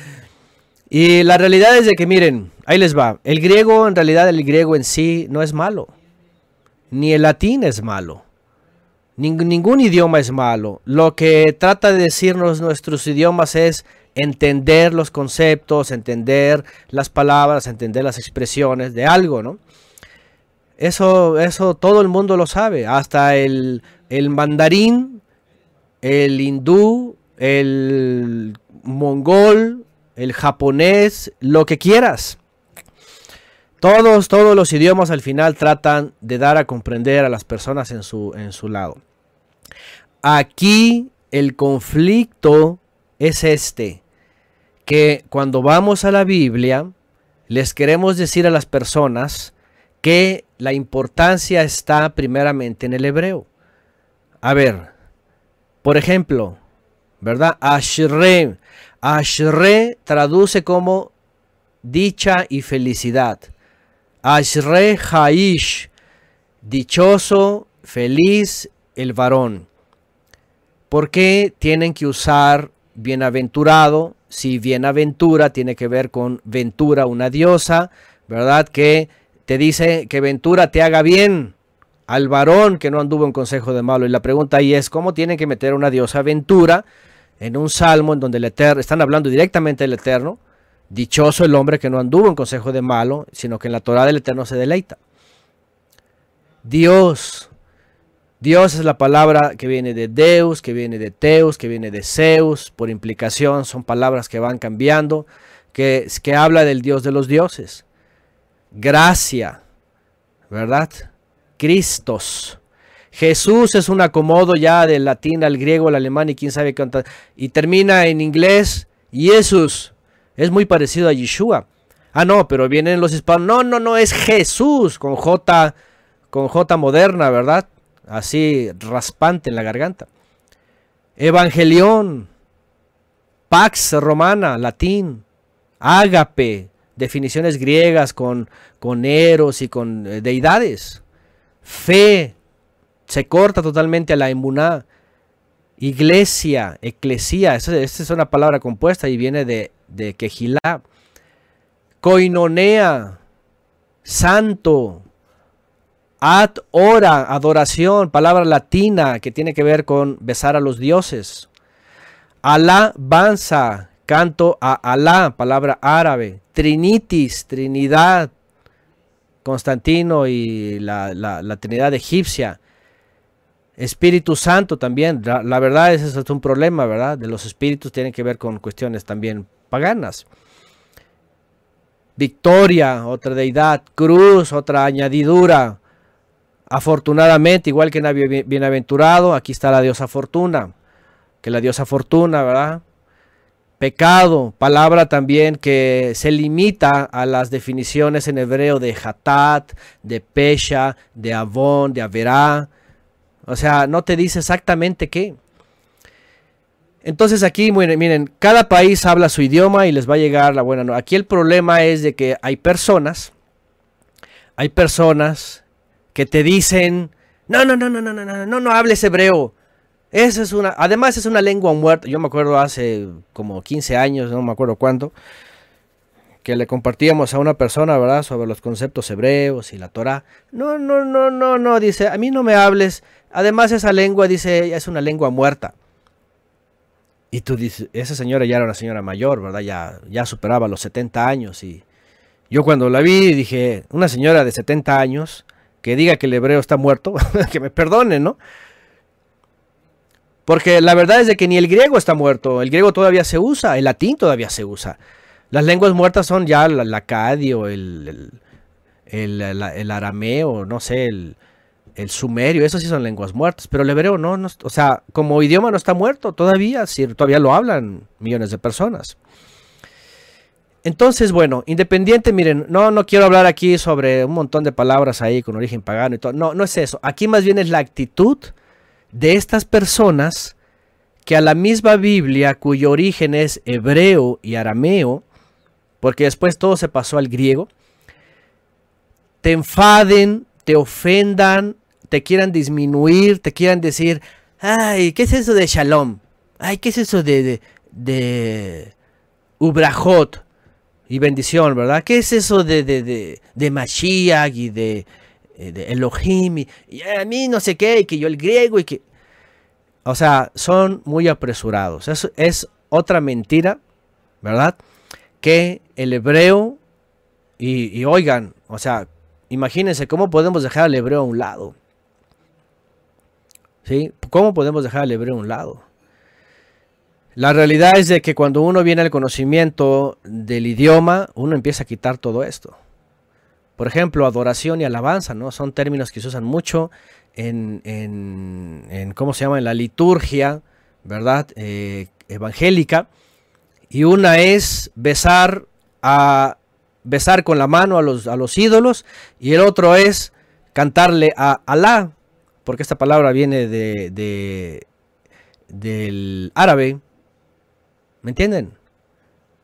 y la realidad es de que, miren, ahí les va. El griego, en realidad, el griego en sí no es malo. Ni el latín es malo. Ning- ningún idioma es malo. Lo que trata de decirnos nuestros idiomas es entender los conceptos, entender las palabras, entender las expresiones de algo, ¿no? Eso, eso todo el mundo lo sabe, hasta el, el mandarín, el hindú, el mongol, el japonés, lo que quieras. Todos, todos los idiomas al final tratan de dar a comprender a las personas en su, en su lado. Aquí el conflicto es este, que cuando vamos a la Biblia, les queremos decir a las personas que la importancia está primeramente en el hebreo. A ver, por ejemplo, ¿verdad? Ashre. Ashre traduce como dicha y felicidad. Ashre Haish, dichoso, feliz el varón. ¿Por qué tienen que usar bienaventurado? Si bienaventura tiene que ver con ventura, una diosa, ¿verdad? Que te dice que ventura te haga bien al varón que no anduvo en consejo de malo. Y la pregunta ahí es, ¿cómo tienen que meter una diosa ventura en un salmo en donde el eterno, están hablando directamente del eterno? Dichoso el hombre que no anduvo en consejo de malo, sino que en la Torah del eterno se deleita. Dios, Dios es la palabra que viene de Deus, que viene de Teus, que viene de Zeus, por implicación son palabras que van cambiando, que, que habla del Dios de los dioses. Gracia, ¿verdad? Cristos. Jesús es un acomodo ya del latín al griego, al alemán y quién sabe cuántas. Y termina en inglés, Jesús. Es muy parecido a Yeshua. Ah, no, pero vienen los hispanos. No, no, no, es Jesús con J, con J moderna, ¿verdad? Así raspante en la garganta. Evangelión, Pax romana, latín, ágape, definiciones griegas con, con eros y con eh, deidades. Fe, se corta totalmente a la emuná. Iglesia, eclesía, esta es una palabra compuesta y viene de, de quejilá. Koinonea, santo. Ad ora, adoración, palabra latina que tiene que ver con besar a los dioses. Alabanza, canto a Alá, palabra árabe. Trinitis, Trinidad, Constantino y la, la, Trinidad egipcia. Espíritu Santo también. La, verdad es es un problema, ¿verdad? De los espíritus tienen que ver con cuestiones también paganas. Victoria, otra deidad. Cruz, otra añadidura. Afortunadamente, igual que bien- bienaventurado, aquí está la diosa Fortuna. Que la diosa Fortuna, ¿verdad? Pecado, palabra también que se limita a las definiciones en hebreo de Hatat, de Pesha, de Avon, de Averá. O sea, no te dice exactamente qué. Entonces aquí, miren, cada país habla su idioma y les va a llegar la buena. Aquí el problema es de que hay personas, hay personas que te dicen, no, no, no, no, no, no, no, no, no hables hebreo. Esa es una, además es una lengua muerta. Yo me acuerdo hace como 15 años, no me acuerdo cuándo, que le compartíamos a una persona, ¿verdad?, sobre los conceptos hebreos y la Torah. No, no, no, no, no, dice, a mí no me hables. Además esa lengua, dice, es una lengua muerta. Y tú dices, esa señora ya era una señora mayor, ¿verdad? Ya, ya superaba los 70 años. Y yo cuando la vi dije, una señora de 70 años que diga que el hebreo está muerto, que me perdone, ¿no? Porque la verdad es de que ni el griego está muerto, el griego todavía se usa, el latín todavía se usa. Las lenguas muertas son ya el, acadio, el, el, el- el arameo, no sé, el, sumerio, esos sí son lenguas muertas, pero el hebreo no, no, o sea, como idioma no está muerto todavía, todavía lo hablan millones de personas. Entonces, bueno, independiente, miren, no, no quiero hablar aquí sobre un montón de palabras ahí con origen pagano y todo, no, no es eso, aquí más bien es la actitud de estas personas que a la misma Biblia, cuyo origen es hebreo y arameo, porque después todo se pasó al griego, te enfaden, te ofendan, te quieran disminuir, te quieran decir, ay, ¿qué es eso de shalom? Ay, ¿qué es eso de, de, ubrajot y bendición, verdad? ¿Qué es eso de, de, de, de Mashiach y de, eh, Elohim y, a mí no sé qué, y que yo el griego y que... O sea, son muy apresurados. Eso es otra mentira, ¿verdad? Que el hebreo, y, y oigan, o sea, imagínense cómo podemos dejar al hebreo a un lado. ¿Sí? ¿Cómo podemos dejar al hebreo a un lado? La realidad es de que cuando uno viene al conocimiento del idioma, uno empieza a quitar todo esto. Por ejemplo, adoración y alabanza, ¿no? Son términos que se usan mucho en, en- ¿cómo se llama? En la liturgia, ¿verdad? Eh, evangélica. Y una es besar a besar con la mano a los, a los ídolos y el otro es cantarle a Alá, porque esta palabra viene de, de- del árabe, ¿me entienden?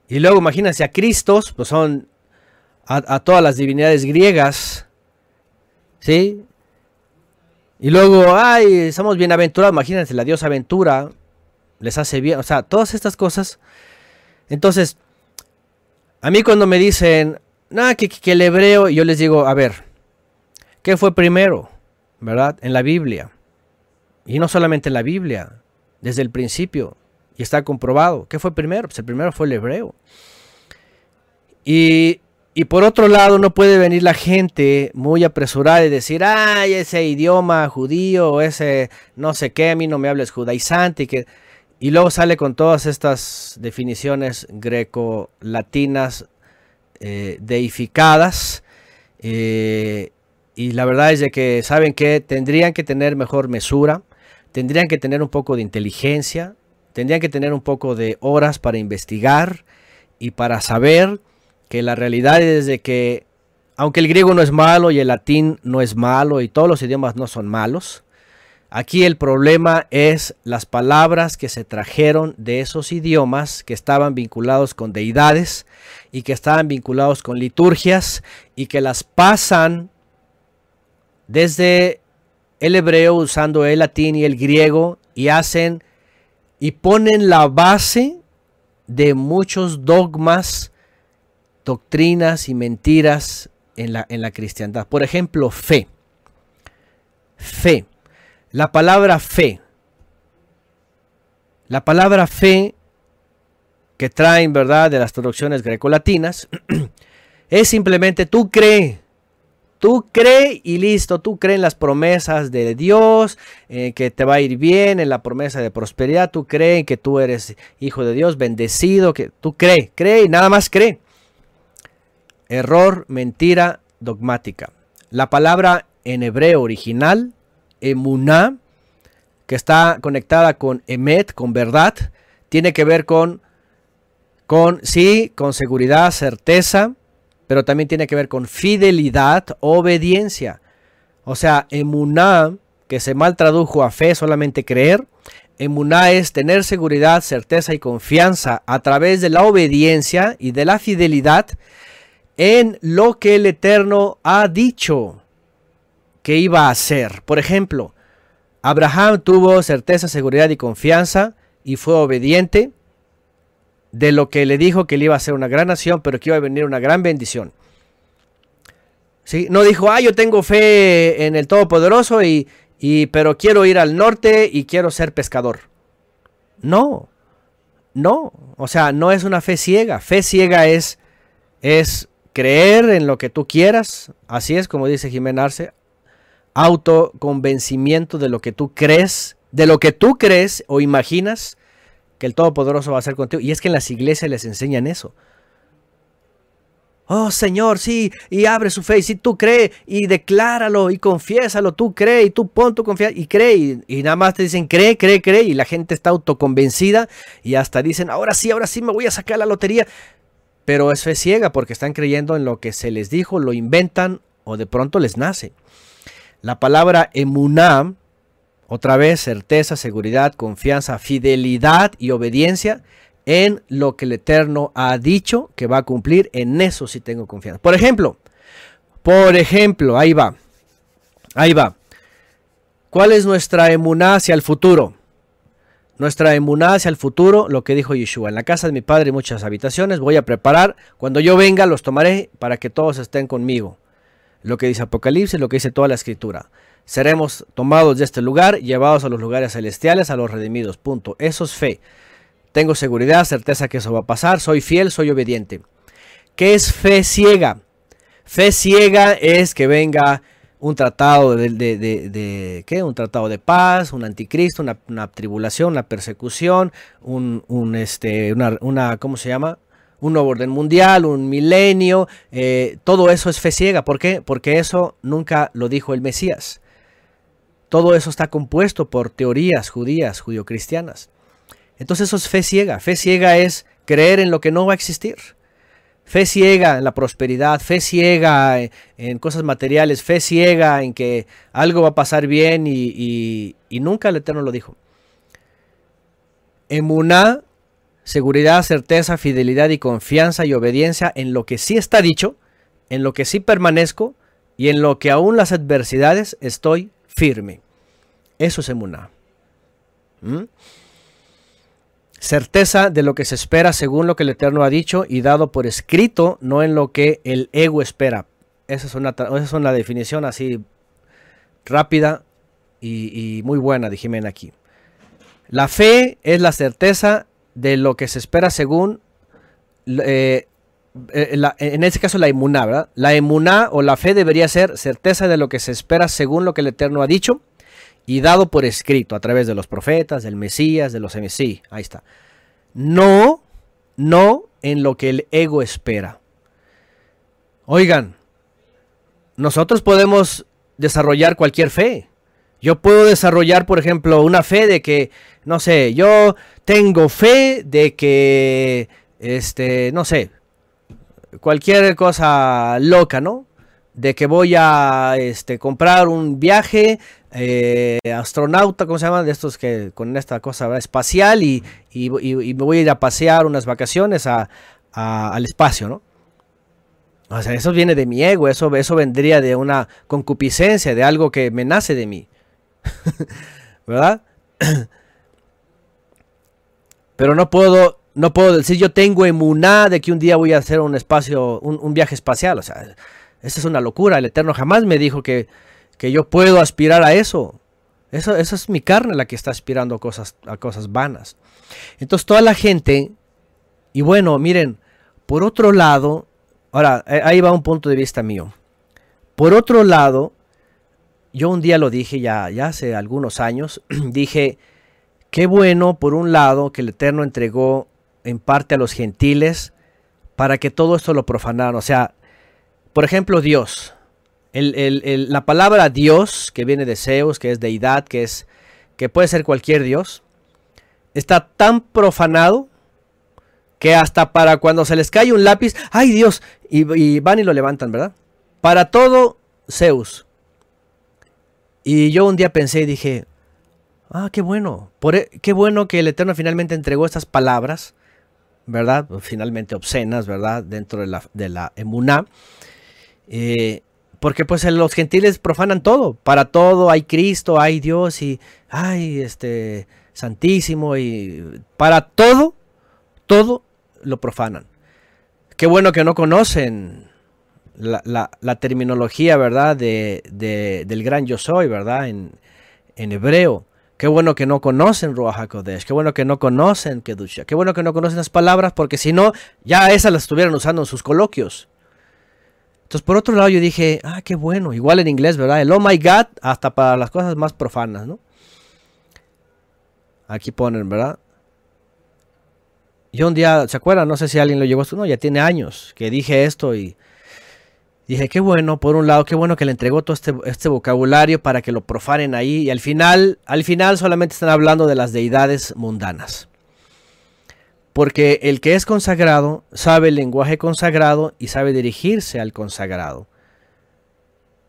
Y luego imagínense a Cristos, pues son a, todas las divinidades griegas, ¿sí? Y luego, ay, somos bienaventurados, imagínense, la diosa Aventura les hace bien, o sea, todas estas cosas. Entonces, a mí cuando me dicen, nada, que, que el hebreo, yo les digo, a ver, ¿qué fue primero? ¿Verdad? En la Biblia. Y no solamente en la Biblia, desde el principio. Y está comprobado. ¿Qué fue primero? Pues el primero fue el hebreo. Y, y por otro lado, no puede venir la gente muy apresurada y decir, ay, ese idioma judío, ese no sé qué, a mí no me hables judaizante. Y, que... y luego sale con todas estas definiciones greco-latinas eh, deificadas. eh, y la verdad es de que saben que tendrían que tener mejor mesura, tendrían que tener un poco de inteligencia, tendrían que tener un poco de horas para investigar y para saber que la realidad es de que aunque el griego no es malo y el latín no es malo y todos los idiomas no son malos, aquí el problema es las palabras que se trajeron de esos idiomas que estaban vinculados con deidades y que estaban vinculados con liturgias y que las pasan desde el hebreo usando el latín y el griego y hacen y ponen la base de muchos dogmas, doctrinas y mentiras en la, en la cristiandad. Por ejemplo, fe. Fe. La palabra fe. La palabra fe que traen, ¿verdad?, de las traducciones grecolatinas, es simplemente tú cree. Tú cree y listo, tú cree en las promesas de Dios, en que te va a ir bien, en la promesa de prosperidad, tú cree en que tú eres hijo de Dios, bendecido, que tú cree, cree y nada más cree. Error, mentira, dogmática. La palabra en hebreo original, emuná, que está conectada con emet, con verdad, tiene que ver con, con sí, con seguridad, certeza, pero también tiene que ver con fidelidad, obediencia. O sea, emuná, que se mal tradujo a fe, solamente creer, emuná es tener seguridad, certeza y confianza a través de la obediencia y de la fidelidad en lo que el Eterno ha dicho que iba a hacer. Por ejemplo, Abraham tuvo certeza, seguridad y confianza y fue obediente de lo que le dijo que le iba a ser una gran nación, pero que iba a venir una gran bendición. ¿Sí? No dijo, ah, yo tengo fe en el Todopoderoso, y, y, pero quiero ir al norte y quiero ser pescador. No, no, o sea, no es una fe ciega. Fe ciega es, es creer en lo que tú quieras, así es como dice Jiménez Arce, autoconvencimiento de lo que tú crees, de lo que tú crees o imaginas que el Todopoderoso va a hacer contigo. Y es que en las iglesias les enseñan eso. Oh Señor, sí, y abre su fe, y si tú crees, y decláralo, y confiésalo, tú crees, y tú pon tu confianza, y cree, y, y nada más te dicen, cree, cree, cree, y la gente está autoconvencida, y hasta dicen, ahora sí, ahora sí me voy a sacar la lotería. Pero es fe ciega, porque están creyendo en lo que se les dijo, lo inventan, o de pronto les nace. La palabra emuná, otra vez, certeza, seguridad, confianza, fidelidad y obediencia en lo que el Eterno ha dicho que va a cumplir. En eso sí tengo confianza. Por ejemplo, por ejemplo, ahí va. Ahí va. ¿Cuál es nuestra emuná hacia el futuro? Nuestra emuná hacia el futuro, lo que dijo Yeshua. En la casa de mi padre hay muchas habitaciones. Voy a preparar. Cuando yo venga, los tomaré para que todos estén conmigo. Lo que dice Apocalipsis, lo que dice toda la escritura. Seremos tomados de este lugar, llevados a los lugares celestiales, a los redimidos. Punto. Eso es fe. Tengo seguridad, certeza que eso va a pasar. Soy fiel, soy obediente. ¿Qué es fe ciega? Fe ciega es que venga un tratado de, ¿qué? Un tratado de paz, un anticristo, una, tribulación, una persecución, un, este, una, ¿cómo se llama? Un nuevo orden mundial, un milenio, eh, todo eso es fe ciega. ¿Por qué? Porque eso nunca lo dijo el Mesías. Todo eso está compuesto por teorías judías, judio-cristianas. Entonces eso es fe ciega. Fe ciega es creer en lo que no va a existir. Fe ciega en la prosperidad, fe ciega en, cosas materiales, fe ciega en que algo va a pasar bien y, y- y nunca el Eterno lo dijo. Emuná, seguridad, certeza, fidelidad y confianza y obediencia en lo que sí está dicho, en lo que sí permanezco y en lo que aún las adversidades estoy firme. Eso es emuná. ¿Mm? Certeza de lo que se espera según lo que el Eterno ha dicho y dado por escrito, no en lo que el ego espera. Esa es una, esa es una definición así rápida y, muy buena de Jimena aquí. La fe es la certeza de lo que se espera según, eh, eh, en este caso la emuná, ¿verdad? La emuná o la fe debería ser certeza de lo que se espera según lo que el Eterno ha dicho y dado por escrito a través de los profetas, del Mesías, de los emisí. Ahí está. No, no en lo que el ego espera. Oigan, nosotros podemos desarrollar cualquier fe. Yo puedo desarrollar, por ejemplo, una fe de que, no sé, yo tengo fe de que, este, no sé, cualquier cosa loca, ¿no? De que voy a este, comprar un viaje eh, astronauta, ¿cómo se llama? De estos que con esta cosa espacial y, y- me voy a ir a pasear unas vacaciones a- al espacio, ¿no? O sea, eso viene de mi ego, eso, eso vendría de una concupiscencia, de algo que me nace de mí. ¿Verdad? Pero no puedo, no puedo decir yo tengo emuná de que un día voy a hacer un espacio, un, un viaje espacial. O sea, esa es una locura. El Eterno jamás me dijo que, que yo puedo aspirar a eso. Eso, eso es mi carne la que está aspirando a cosas, a cosas vanas. Entonces toda la gente, y bueno, miren, por otro lado, ahora, eh, ahí va un punto de vista mío. Por otro lado, yo un día lo dije ya, ya hace algunos años, dije, qué bueno por un lado que el Eterno entregó en parte a los gentiles para que todo esto lo profanaran. O sea, por ejemplo, Dios. El- la palabra Dios, que viene de Zeus, que es deidad, que es que puede ser cualquier Dios, está tan profanado que hasta para cuando se les cae un lápiz, ¡ay Dios! Y, y van y lo levantan, ¿verdad? Para todo, Zeus. Y yo un día pensé y dije, ah, qué bueno, por, e- qué bueno que el Eterno finalmente entregó estas palabras, ¿verdad? Finalmente obscenas, ¿verdad? Dentro de la, de la emuná. Eh, porque pues los gentiles profanan todo, para todo hay Cristo, hay Dios y hay este santísimo y para todo, todo lo profanan. Qué bueno que no conocen la, terminología, ¿verdad? De, de- del gran yo soy, ¿verdad? En, en hebreo. Qué bueno que no conocen Ruach HaKodesh. Qué bueno que no conocen Kedusha. Qué bueno que no conocen las palabras porque si no, ya esas las estuvieran usando en sus coloquios. Entonces, por otro lado, yo dije, ah, qué bueno. Igual en inglés, ¿verdad? El oh my God, hasta para las cosas más profanas, ¿no? Aquí ponen, ¿verdad? Yo un día, ¿se acuerdan? No sé si alguien lo llegó a esto. No, ya tiene años que dije esto y dije, qué bueno, por un lado, qué bueno que le entregó todo este, este vocabulario para que lo profanen ahí. Y al final, al final solamente están hablando de las deidades mundanas. Porque el que es consagrado sabe el lenguaje consagrado y sabe dirigirse al consagrado.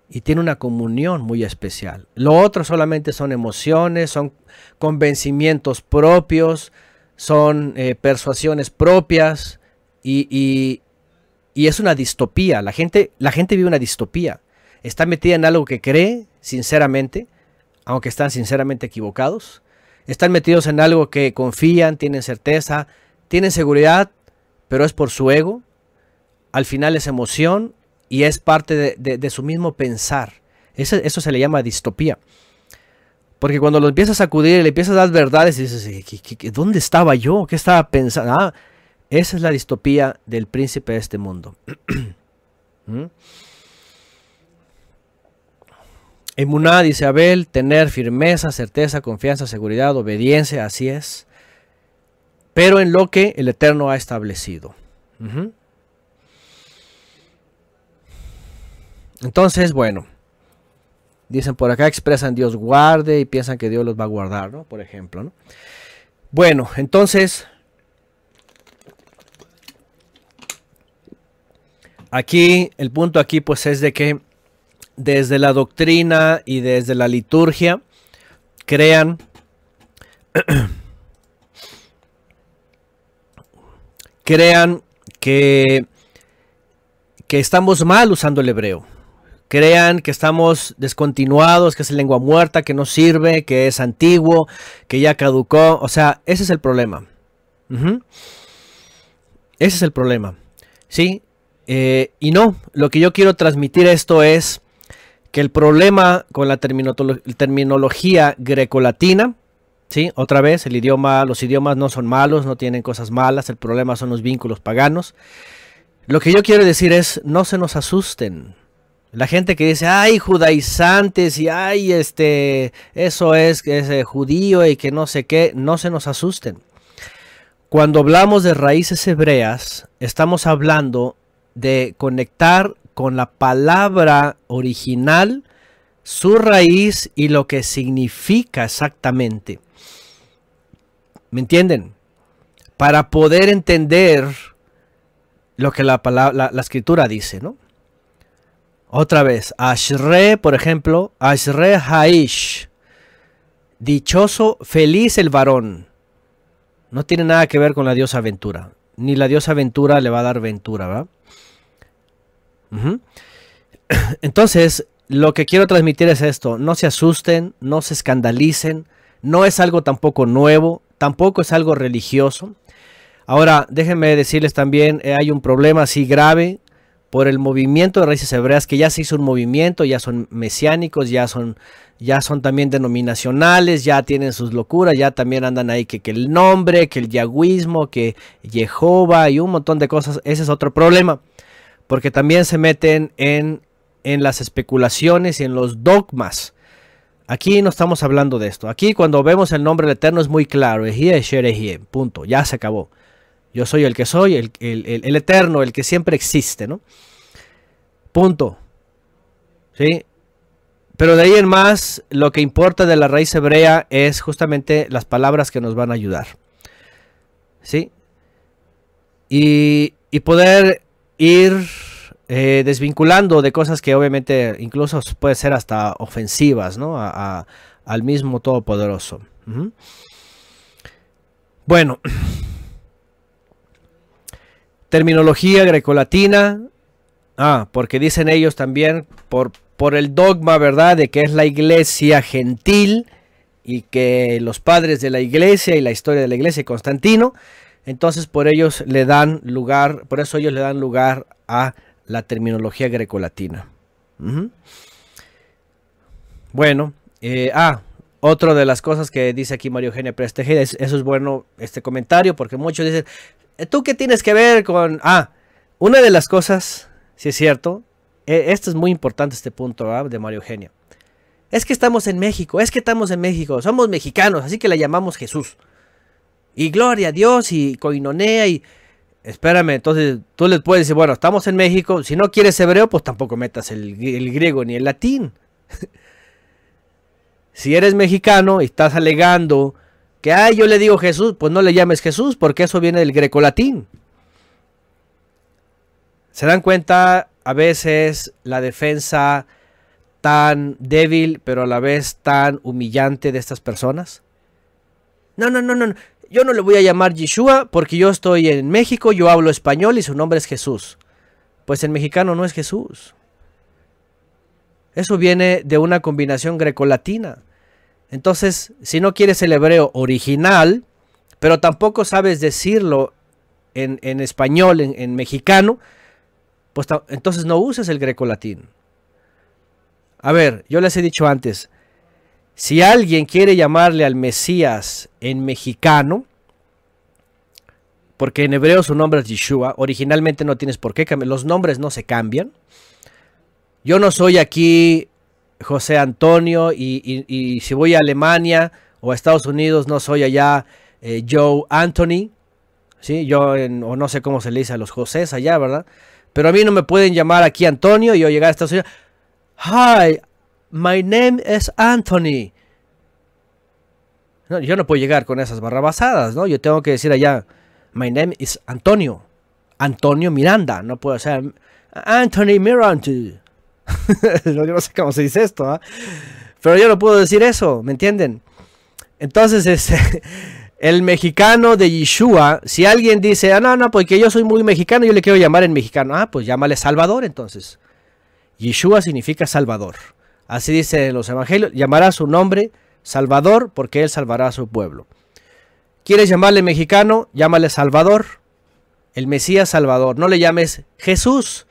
Y tiene una comunión muy especial. Lo otro solamente son emociones, son convencimientos propios, son eh, persuasiones propias y, y- y es una distopía. La gente, la gente vive una distopía. Está metida en algo que cree sinceramente, aunque están sinceramente equivocados. Están metidos en algo que confían, tienen certeza, tienen seguridad, pero es por su ego. Al final es emoción y es parte de, su mismo pensar. Eso, se le llama distopía. Porque cuando lo empiezas a acudir le empiezas a dar verdades y dices, "¿Qué- qué- qué- qué- ¿dónde estaba yo? ¿Qué estaba pensando? Ah, esa es la distopía del príncipe de este mundo. ¿Mm? Emuná, dice Abel, tener firmeza, certeza, confianza, seguridad, obediencia, así es. Pero en lo que el Eterno ha establecido. Entonces, bueno, dicen por acá, expresan Dios guarde y piensan que Dios los va a guardar, ¿no? Por ejemplo, ¿no? Bueno, entonces, aquí, el punto aquí pues es de que desde la doctrina y desde la liturgia crean crean que que estamos mal usando el hebreo. Crean que estamos descontinuados, que es lengua muerta, que no sirve, que es antiguo, que ya caducó. O sea, ese es el problema. Ese es el problema. ¿Sí? Eh, y no, lo que yo quiero transmitir esto es que el problema con la terminolo- terminología grecolatina, ¿sí? Otra vez, el idioma, los idiomas no son malos, no tienen cosas malas, el problema son los vínculos paganos. Lo que yo quiero decir es, no se nos asusten. La gente que dice, ay, judaizantes y ay, este, eso es, es eh, judío y que no sé qué, no se nos asusten. Cuando hablamos de raíces hebreas, estamos hablando de conectar con la palabra original, su raíz y lo que significa exactamente. ¿Me entienden? Para poder entender lo que la, palabra, la, escritura dice, ¿no? Otra vez, Ashre, por ejemplo, Ashre Haish, dichoso, feliz el varón. No tiene nada que ver con la diosa Ventura. Ni la diosa Ventura le va a dar Ventura, ¿verdad? Entonces, lo que quiero transmitir es esto. No se asusten, no se escandalicen. No es algo tampoco nuevo, tampoco es algo religioso. Ahora, déjenme decirles también, eh, hay un problema así grave por el movimiento de raíces hebreas, que ya se hizo un movimiento, ya son mesiánicos, ya son, ya son también denominacionales, ya tienen sus locuras, ya también andan ahí que, que el nombre, que el yagüismo, que Jehová y un montón de cosas. Ese es otro problema, porque también se meten en, en las especulaciones y en los dogmas. Aquí no estamos hablando de esto. Aquí cuando vemos el nombre del Eterno es muy claro. Ejie. Punto. Ya se acabó. Yo soy el que soy, el, el- el- el Eterno, el que siempre existe, ¿no? Punto. ¿Sí? Pero de ahí en más, lo que importa de la raíz hebrea es justamente las palabras que nos van a ayudar. ¿Sí? Y, y poder ir eh, desvinculando de cosas que obviamente incluso puede ser hasta ofensivas, ¿no? Al mismo Todopoderoso. Bueno, terminología grecolatina. Ah, porque dicen ellos también por, por el dogma, ¿verdad? De que es la iglesia gentil y que los padres de la iglesia y la historia de la iglesia, Constantino, entonces por ellos le dan lugar, por eso ellos le dan lugar a la terminología grecolatina. Bueno, eh, ah, otra de las cosas que dice aquí Mario Eugenia Pérez Tejeda, es- eso es bueno este comentario, porque muchos dicen, "Eh, ¿tú qué tienes que ver con...? Ah, una de las cosas, si es cierto, eh, esto es muy importante este punto ¿ah? de Mario Eugenia. Es que estamos en México, es que estamos en México, somos mexicanos, así que la llamamos Jesús. Y gloria a Dios y coinonea y... Espérame, entonces tú les puedes decir, bueno, estamos en México, si no quieres hebreo, pues tampoco metas el, gr- el griego ni el latín. si eres mexicano y estás alegando que, ay, yo le digo Jesús, pues no le llames Jesús, porque eso viene del greco-latín. ¿Se dan cuenta a veces la defensa tan débil, pero a la vez tan humillante de estas personas? No, no, no, no. Yo no le voy a llamar Yeshua porque yo estoy en México, yo hablo español y su nombre es Jesús. Pues el mexicano no es Jesús. Eso viene de una combinación grecolatina. Entonces, si no quieres el hebreo original, pero tampoco sabes decirlo en, español, en, en mexicano, pues entonces no uses el grecolatín. A ver, yo les he dicho antes, si alguien quiere llamarle al Mesías en mexicano, porque en hebreo su nombre es Yeshua. Originalmente no tienes por qué cambiar. Los nombres no se cambian. Yo no soy aquí José Antonio y, y- si voy a Alemania o a Estados Unidos no soy allá eh, Joe Anthony. ¿sí? Yo, o no sé cómo se le dice a los Josés allá, ¿verdad? Pero a mí no me pueden llamar aquí Antonio y yo llegar a Estados Unidos. Hi, my name is Anthony. No, yo no puedo llegar con esas barrabasadas, ¿no? Yo tengo que decir allá, my name is Antonio. Antonio Miranda. No puedo ser Anthony Miranda. yo no sé cómo se dice esto, ¿ah? Pero yo no puedo decir eso, ¿me entienden? Entonces, este, el mexicano de Yeshua, si alguien dice, ah, no, no, porque yo soy muy mexicano, yo le quiero llamar en mexicano. Ah, pues llámale Salvador entonces. Yeshua significa Salvador. Así dice los evangelios, llamará su nombre Salvador porque él salvará a su pueblo. ¿Quieres llamarle mexicano? Llámale Salvador. El Mesías Salvador. No le llames Jesús.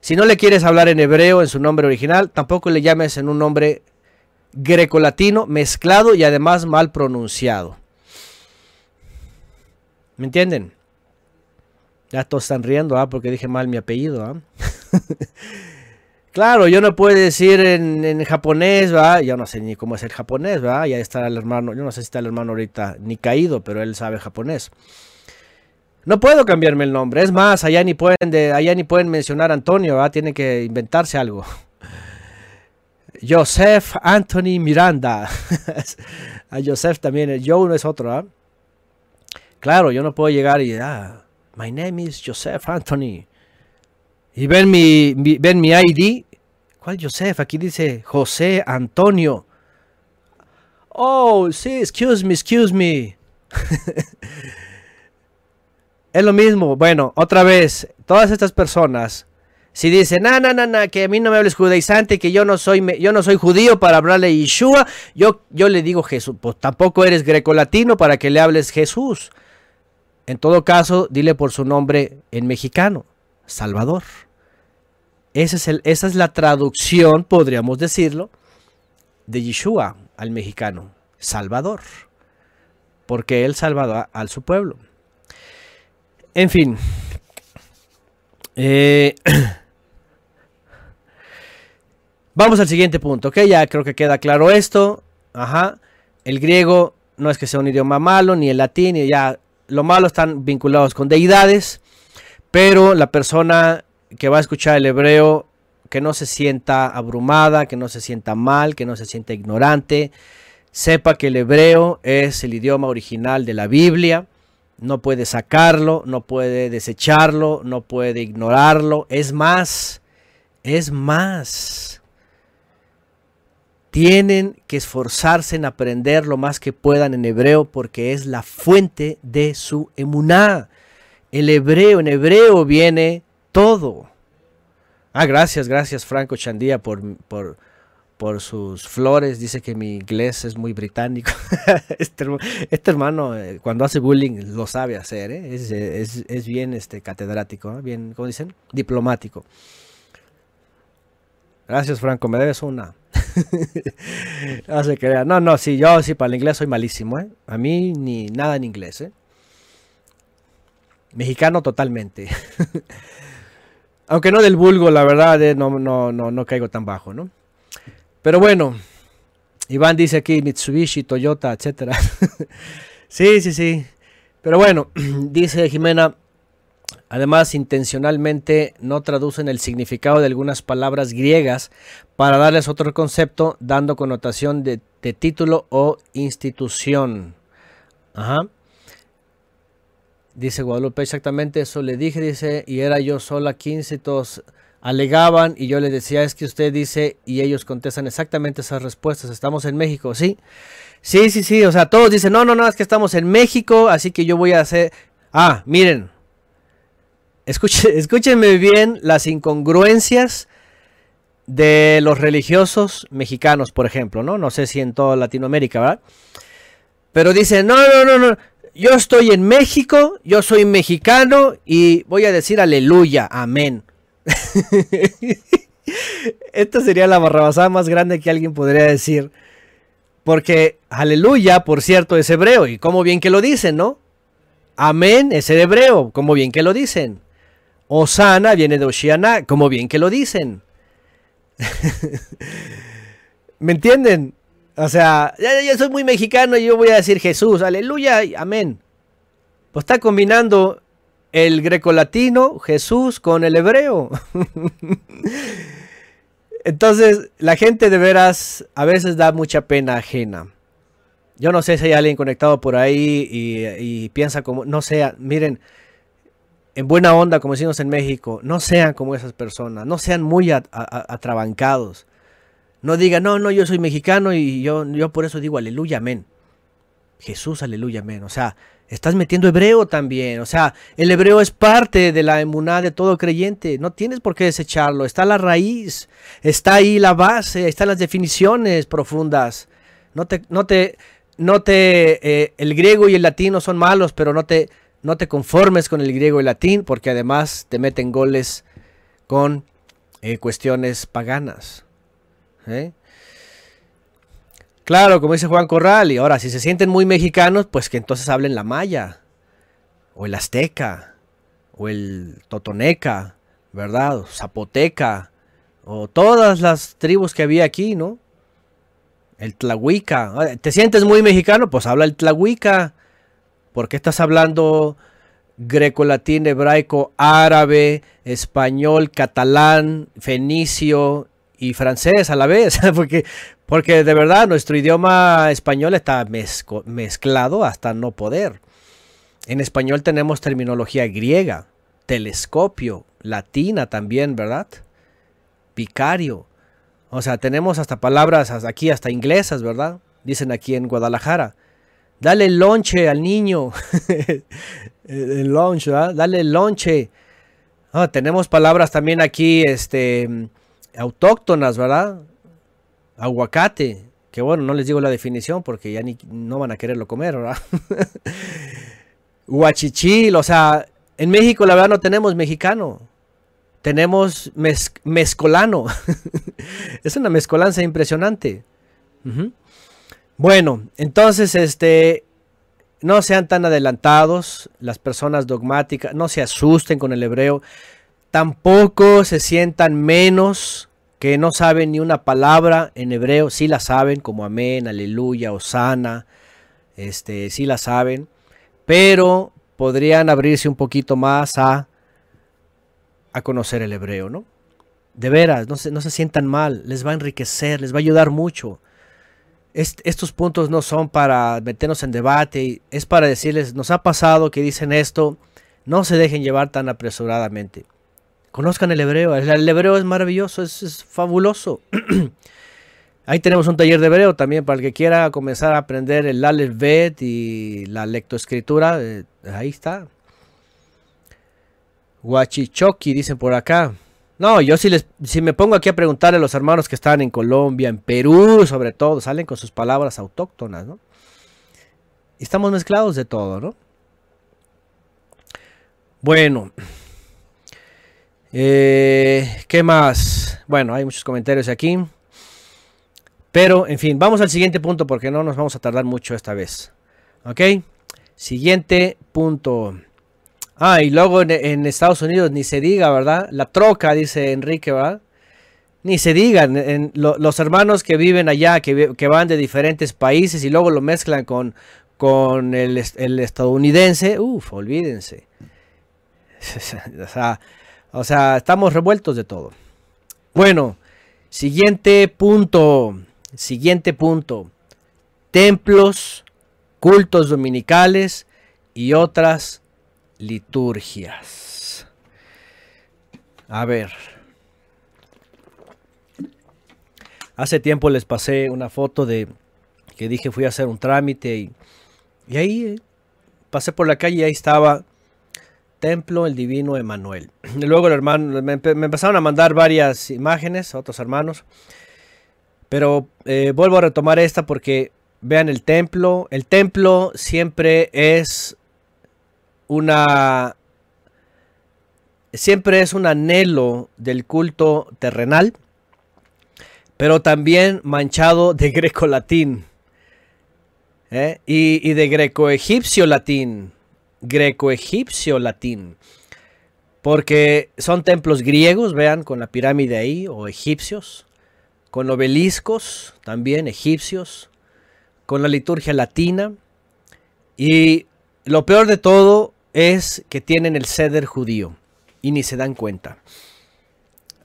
Si no le quieres hablar en hebreo en su nombre original, tampoco le llames en un nombre grecolatino mezclado y además mal pronunciado. ¿Me entienden? Ya todos están riendo, ¿ah? Porque dije mal mi apellido, ¿ah? Claro, yo no puedo decir en, japonés, ¿va? Yo no sé ni cómo es el japonés, ¿va? Ya está el hermano, yo no sé si está el hermano ahorita ni caído, pero él sabe japonés. No puedo cambiarme el nombre, es más, allá ni pueden, de, allá ni pueden mencionar Antonio, ¿va? Tienen que inventarse algo. Joseph Anthony Miranda. A Joseph también, Joe no es otro, ¿ah? Claro, yo no puedo llegar y, ah, my name is Joseph Anthony. Y ven mi- ven mi ID. ¿Cuál Joseph? Aquí dice José Antonio. Oh, sí, excuse me, excuse me. es lo mismo. Bueno, otra vez, todas estas personas, si dicen, no, no, no, no, que a mí no me hables judaizante, que yo no soy, yo no soy judío para hablarle Yeshua, yo, yo le digo Jesús. Pues tampoco eres grecolatino para que le hables Jesús. En todo caso, dile por su nombre en mexicano, Salvador. Esa es la traducción, podríamos decirlo, de Yeshua al mexicano, Salvador. Porque él salvado a, su pueblo. En fin. Eh, vamos al siguiente punto, ¿ok? Ya creo que queda claro esto. Ajá. El griego no es que sea un idioma malo, ni el latín, y ya lo malo están vinculados con deidades. Pero la persona que va a escuchar el hebreo, que no se sienta abrumada, que no se sienta mal, que no se sienta ignorante, sepa que el hebreo es el idioma original de la Biblia, no puede sacarlo, no puede desecharlo, no puede ignorarlo, es más, es más. Tienen que esforzarse en aprender lo más que puedan en hebreo porque es la fuente de su emuná. El hebreo, en hebreo viene todo. Ah, gracias, gracias Franco Chandía por, por, por sus flores. Dice que mi inglés es muy británico. este, este hermano, eh, cuando hace bullying, lo sabe hacer. ¿eh? Es, es- es bien este, catedrático, ¿eh? bien, ¿cómo dicen? Diplomático. Gracias, Franco, me debes una. no se. No, no, sí, yo sí, para el inglés soy malísimo. A mí ni nada en inglés. Mexicano totalmente. Aunque no del vulgo, la verdad, eh, no, no, no, caigo tan bajo, ¿no? Pero bueno, Iván dice aquí Mitsubishi, Toyota, etcétera. sí, sí, sí. Pero bueno, dice Jimena, además intencionalmente no traducen el significado de algunas palabras griegas para darles otro concepto, dando connotación de título o institución. Ajá. Dice Guadalupe, exactamente eso le dije, dice, y era yo sola 15, y todos alegaban y yo le decía, es que usted dice, y ellos contestan exactamente esas respuestas, estamos en México, ¿sí? Sí, sí, sí, o sea, todos dicen, no, no, no, es que estamos en México, así que yo voy a hacer... Ah, miren, escuche- escúchenme bien las incongruencias de los religiosos mexicanos, por ejemplo, ¿no? No sé si en toda Latinoamérica, ¿verdad? Pero dicen, no, no, no, no, yo estoy en México, yo soy mexicano y voy a decir aleluya, amén. Esta sería la barrabasada más grande que alguien podría decir. Porque aleluya, por cierto, es hebreo y como bien que lo dicen, ¿no? Amén es el hebreo, como bien que lo dicen. Osana viene de Oshiana, como bien que lo dicen. ¿Me entienden? O sea, yo soy muy mexicano y yo voy a decir Jesús, aleluya, amén. Pues está combinando el grecolatino, Jesús, con el hebreo. Entonces, la gente de veras a veces da mucha pena ajena. Yo no sé si hay alguien conectado por ahí y, y piensa como, no sea, miren, en buena onda, como decimos en México, no sean como esas personas, no sean muy atrabancados. No digan, no, no, yo soy mexicano y yo, yo por eso digo aleluya, amén. Jesús, aleluya, amén. O sea, estás metiendo hebreo también. O sea, el hebreo es parte de la emuná de todo creyente. No tienes por qué desecharlo. Está la raíz, está ahí la base, están las definiciones profundas. No te, no te, no te, eh, el griego y el latino son malos, pero no te, no te conformes con el griego y el latín, porque además te meten goles con eh, cuestiones paganas. ¿Eh? Claro, como dice Juan Corral, y ahora si se sienten muy mexicanos, pues que entonces hablen la maya, o el azteca, o el totoneca, ¿verdad? Zapoteca, o todas las tribus que había aquí, ¿no? El tlahuica. Ah, ¿Te sientes muy mexicano? Pues habla el tlahuica. ¿Por qué estás hablando greco-latín, hebraico, árabe, español, catalán, fenicio y francés a la vez? porque, porque de verdad nuestro idioma español está mezclado hasta no poder. En español tenemos terminología griega, telescopio, latina también, ¿verdad? Vicario. O sea, tenemos hasta palabras aquí, hasta inglesas, ¿verdad? Dicen aquí en Guadalajara. Dale el lonche al niño. el el lunch, ¿verdad? Dale el lonche. Ah, tenemos palabras también aquí, este, autóctonas, ¿verdad? Aguacate. Que bueno, no les digo la definición porque ya ni, no van a quererlo comer, ¿verdad? Huachichil, o sea, en México la verdad no tenemos mexicano. Tenemos mez- mezcolano. es una mezcolanza impresionante. Bueno, entonces, este, no sean tan adelantados las personas dogmáticas, no se asusten con el hebreo, tampoco se sientan menos que no saben ni una palabra en hebreo, sí la saben, como amén, aleluya, osana, este, sí la saben, pero podrían abrirse un poquito más a, a conocer el hebreo, ¿no? De veras, no se, no se sientan mal, les va a enriquecer, les va a ayudar mucho. Est- estos puntos no son para meternos en debate, es para decirles, nos ha pasado que dicen esto, no se dejen llevar tan apresuradamente. Conozcan el hebreo, el, hebreo es maravilloso, es, fabuloso. Ahí tenemos un taller de hebreo también para el que quiera comenzar a aprender el Aleph y la lectoescritura, eh, ahí está. Huachichoki, dicen por acá. No, yo si, les, si me pongo aquí a preguntarle a los hermanos que están en Colombia, en Perú, sobre todo, salen con sus palabras autóctonas, ¿no? Y estamos mezclados de todo, ¿no? Bueno. Eh, ¿Qué más? Bueno, hay muchos comentarios aquí. Pero, en fin, vamos al siguiente punto porque no nos vamos a tardar mucho esta vez. ¿Ok? Siguiente punto. Ah, y luego en, Estados Unidos ni se diga, ¿verdad? La troca, dice Enrique, ¿verdad? Ni se digan, los hermanos que viven allá, que, van de diferentes países y luego lo mezclan con, el estadounidense, uff, olvídense. o, sea, o sea, estamos revueltos de todo. Bueno, siguiente punto, siguiente punto. Templos, cultos dominicales y otras liturgias. A ver. Hace tiempo les pasé una foto de que dije fui a hacer un trámite y, y ahí eh, pasé por la calle y ahí estaba Templo el Divino Emanuel. Luego el hermano, me, empe- me empezaron a mandar varias imágenes, otros hermanos. Pero eh, vuelvo a retomar esta porque vean el templo. El templo siempre es una siempre es un anhelo del culto terrenal, pero también manchado de greco-latín ¿eh? y, de greco-egipcio latín. Greco-egipcio latín. Porque son templos griegos, vean, con la pirámide ahí, o egipcios, con obeliscos también egipcios, con la liturgia latina. Y lo peor de todo es que tienen el ceder judío y ni se dan cuenta.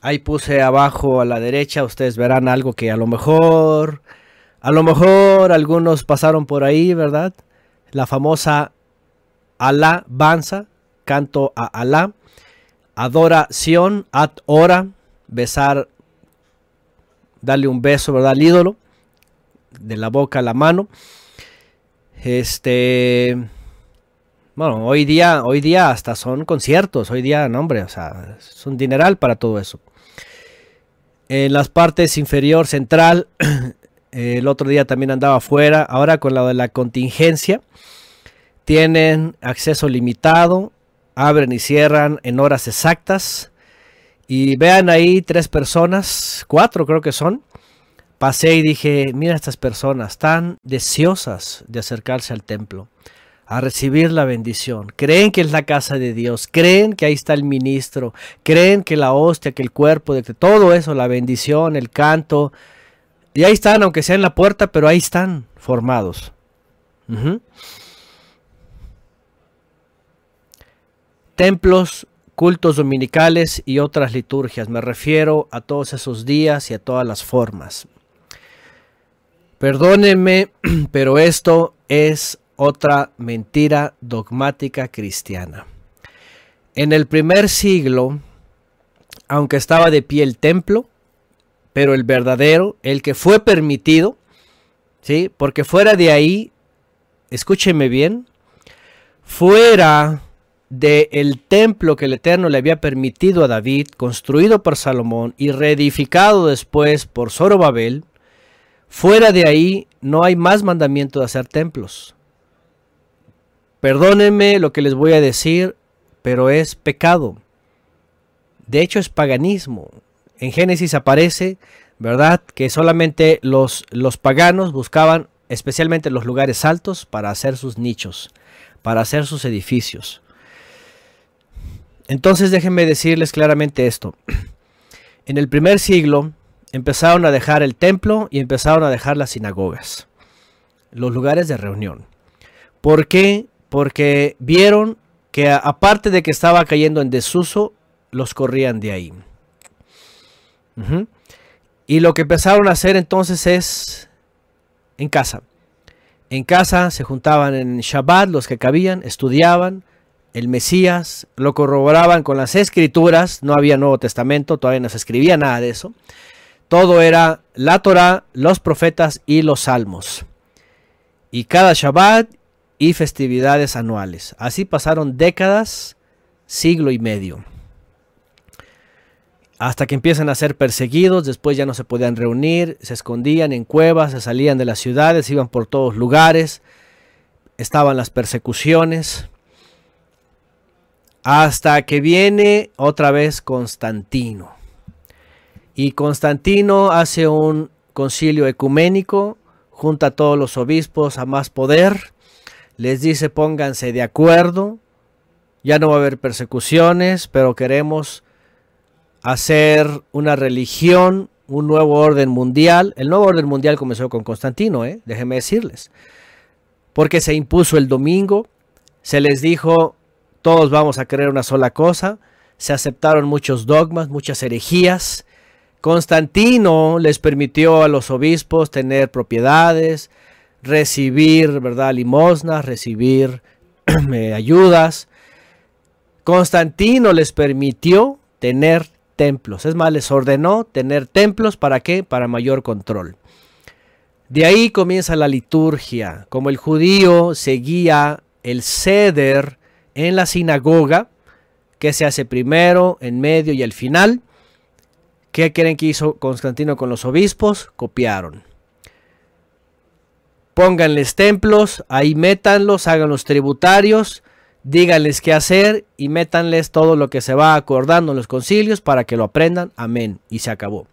Ahí puse abajo a la derecha, ustedes verán algo que a lo mejor, a lo mejor algunos pasaron por ahí, ¿verdad? La famosa alabanza, canto a Alá, adoración, ad hora, besar, darle un beso, ¿verdad? Al ídolo, de la boca a la mano. Este, bueno, hoy día, hoy día hasta son conciertos, hoy día, no hombre, o sea, es un dineral para todo eso. En las partes inferior, central, el otro día también andaba afuera, ahora con la de la contingencia, tienen acceso limitado, abren y cierran en horas exactas. Y vean ahí tres personas, cuatro creo que son. Pasé y dije, mira estas personas tan deseosas de acercarse al templo, a recibir la bendición. Creen que es la casa de Dios, creen que ahí está el ministro, creen que la hostia, que el cuerpo, de que todo eso, la bendición, el canto. Y ahí están, aunque sea en la puerta, pero ahí están formados. Templos, cultos dominicales y otras liturgias. Me refiero a todos esos días y a todas las formas. Perdónenme, pero esto es otra mentira dogmática cristiana. En el primer siglo, aunque estaba de pie el templo, pero el verdadero, el que fue permitido, ¿sí? Porque fuera de ahí, escúcheme bien, fuera del templo que el Eterno le había permitido a David, construido por Salomón y reedificado después por Zorobabel, fuera de ahí no hay más mandamiento de hacer templos. Perdónenme lo que les voy a decir, pero es pecado. De hecho es paganismo. En Génesis aparece, ¿verdad?, que solamente los, los paganos buscaban especialmente los lugares altos para hacer sus nichos, para hacer sus edificios. Entonces déjenme decirles claramente esto. En el primer siglo empezaron a dejar el templo y empezaron a dejar las sinagogas, los lugares de reunión. ¿Por qué? Porque vieron que aparte de que estaba cayendo en desuso, los corrían de ahí. Y lo que empezaron a hacer entonces es en casa. En casa se juntaban en Shabbat los que cabían, estudiaban el Mesías, lo corroboraban con las escrituras, no había Nuevo Testamento, todavía no se escribía nada de eso. Todo era la Torah, los profetas y los salmos. Y cada Shabbat y festividades anuales. Así pasaron décadas, siglo y medio. Hasta que empiezan a ser perseguidos, después ya no se podían reunir, se escondían en cuevas, se salían de las ciudades, iban por todos lugares, estaban las persecuciones. Hasta que viene otra vez Constantino. Y Constantino hace un concilio ecuménico, junta a todos los obispos a más poder, les dice pónganse de acuerdo, ya no va a haber persecuciones, pero queremos hacer una religión, un nuevo orden mundial. El nuevo orden mundial comenzó con Constantino, ¿eh? déjenme decirles. Porque se impuso el domingo, se les dijo, todos vamos a creer una sola cosa, se aceptaron muchos dogmas, muchas herejías. Constantino les permitió a los obispos tener propiedades, recibir, ¿verdad?, limosnas, recibir eh, ayudas. Constantino les permitió tener templos. Es más, les ordenó tener templos para qué? Para mayor control. De ahí comienza la liturgia. Como el judío seguía el ceder en la sinagoga, que se hace primero, en medio y al final. ¿Qué creen que hizo Constantino con los obispos? Copiaron. Pónganles templos, ahí métanlos, hagan los tributarios, díganles qué hacer y métanles todo lo que se va acordando en los concilios para que lo aprendan. Amén. Y se acabó.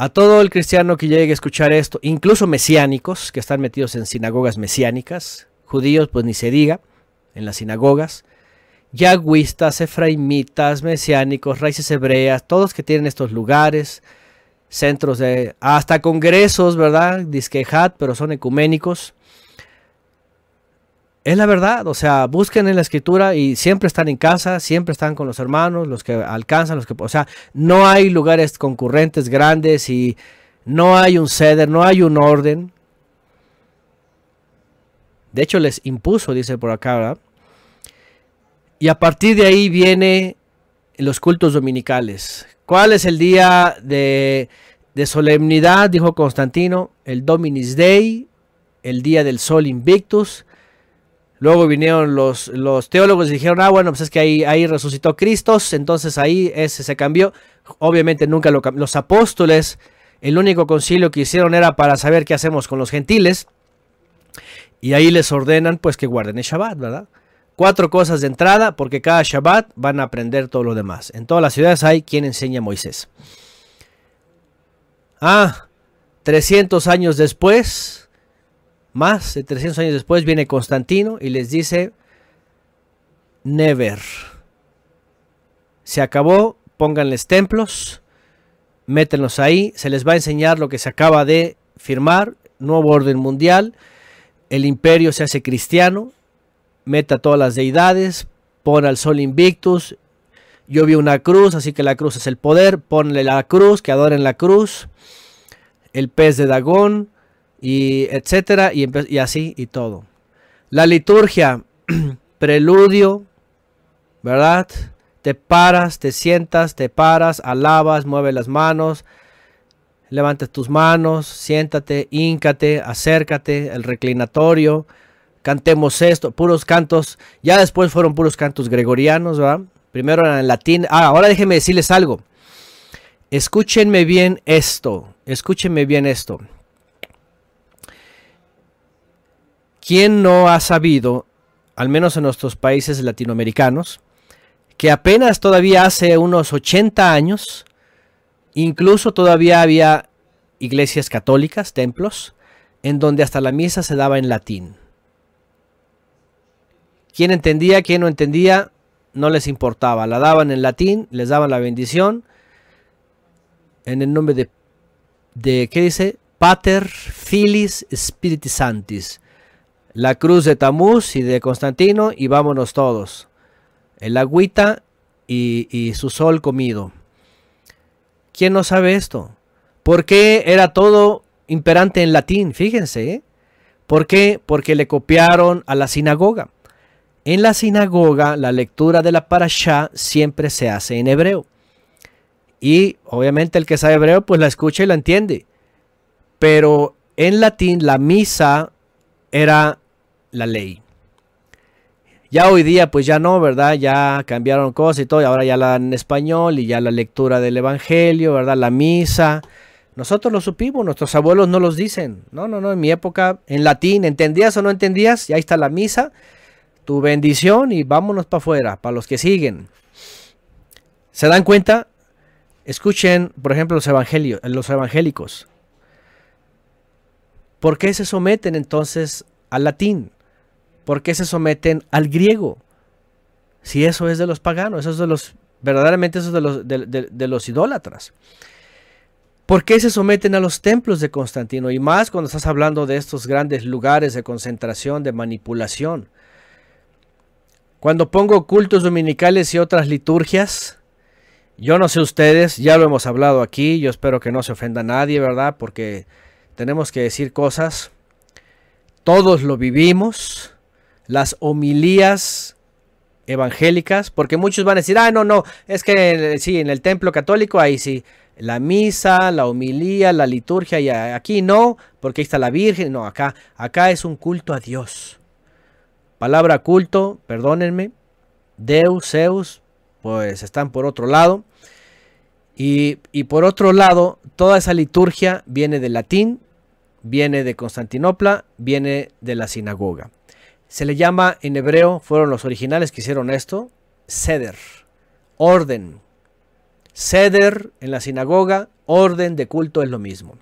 A todo el cristiano que llegue a escuchar esto, incluso mesiánicos que están metidos en sinagogas mesiánicas, judíos pues ni se diga, en las sinagogas, yagüistas, efraimitas, mesiánicos, raíces hebreas, todos que tienen estos lugares, centros de, hasta congresos, ¿verdad? Disquejat, pero son ecuménicos. Es la verdad, o sea, busquen en la escritura y siempre están en casa, siempre están con los hermanos, los que alcanzan, los que, o sea, no hay lugares concurrentes grandes y no hay un ceder, no hay un orden. De hecho, les impuso, dice por acá, ¿verdad? Y a partir de ahí viene los cultos dominicales. ¿Cuál es el día de, de solemnidad? Dijo Constantino, el Dominis Dei, el día del Sol Invictus. Luego vinieron los, los teólogos y dijeron, ah, bueno, pues es que ahí, ahí resucitó Cristo, entonces ahí ese se cambió. Obviamente nunca lo cambió. Los apóstoles, el único concilio que hicieron era para saber qué hacemos con los gentiles. Y ahí les ordenan pues que guarden el Shabbat, ¿verdad? Cuatro cosas de entrada, porque cada Shabbat van a aprender todo lo demás. En todas las ciudades hay quien enseña a Moisés. Ah, 300 años después, más de 300 años después, viene Constantino y les dice, never. Se acabó, pónganles templos, métenlos ahí, se les va a enseñar lo que se acaba de firmar, nuevo orden mundial, el imperio se hace cristiano, meta a todas las deidades, pone al sol invictus. Yo vi una cruz, así que la cruz es el poder. Ponle la cruz, que adoren la cruz. El pez de Dagón, y etcétera, y, y así y todo. La liturgia, preludio, ¿verdad? Te paras, te sientas, te paras, alabas, mueves las manos, levantas tus manos, siéntate, híncate, acércate, el reclinatorio, cantemos esto, puros cantos, ya después fueron puros cantos gregorianos, ¿verdad? Primero eran en latín. Ah, ahora déjenme decirles algo. Escúchenme bien esto, escúchenme bien esto. ¿Quién no ha sabido, al menos en nuestros países latinoamericanos, que apenas todavía hace unos 80 años, incluso todavía había iglesias católicas, templos, en donde hasta la misa se daba en latín? ¿Quién entendía, quién no entendía? No les importaba. La daban en latín, les daban la bendición en el nombre de, de ¿qué dice? Pater, Filis, Spiritus Sanctis. La cruz de Tamuz y de Constantino y vámonos todos. El agüita y su sol comido. ¿Quién no sabe esto? ¿Por qué era todo imperante en latín? Fíjense. ¿eh? ¿Por qué? Porque le copiaron a la sinagoga. En la sinagoga, la lectura de la parashá siempre se hace en hebreo. Y obviamente el que sabe hebreo, pues la escucha y la entiende. Pero en latín, la misa era la ley. Ya hoy día, pues ya no, ¿verdad? Ya cambiaron cosas y todo, y ahora ya la dan en español y ya la lectura del evangelio, ¿verdad? La misa. Nosotros lo supimos, nuestros abuelos no los dicen. No, no, no, en mi época, en latín, ¿entendías o no entendías? Y ahí está la misa, tu bendición y vámonos para afuera, para los que siguen. ¿Se dan cuenta? Escuchen, por ejemplo, los, evangelios, los evangélicos. ¿Por qué se someten entonces al latín? ¿Por qué se someten al griego? Si eso es de los paganos, eso es de los, verdaderamente eso es de los, de, los idólatras. ¿Por qué se someten a los templos de Constantino? Y más cuando estás hablando de estos grandes lugares de concentración, de manipulación. Cuando pongo cultos dominicales y otras liturgias, yo no sé ustedes, ya lo hemos hablado aquí, yo espero que no se ofenda a nadie, ¿verdad? Porque tenemos que decir cosas. Todos lo vivimos. Las homilías evangélicas, porque muchos van a decir, ah, no, no, es que sí, en el templo católico ahí sí, la misa, la homilía, la liturgia, y aquí no, porque ahí está la Virgen, no, acá, acá es un culto a Dios. Palabra culto, perdónenme, Deus, Zeus, pues están por otro lado. Y, y por otro lado, toda esa liturgia viene del latín, viene de Constantinopla, viene de la sinagoga. Se le llama en hebreo, fueron los originales que hicieron esto, seder, orden. Seder en la sinagoga, orden de culto es lo mismo.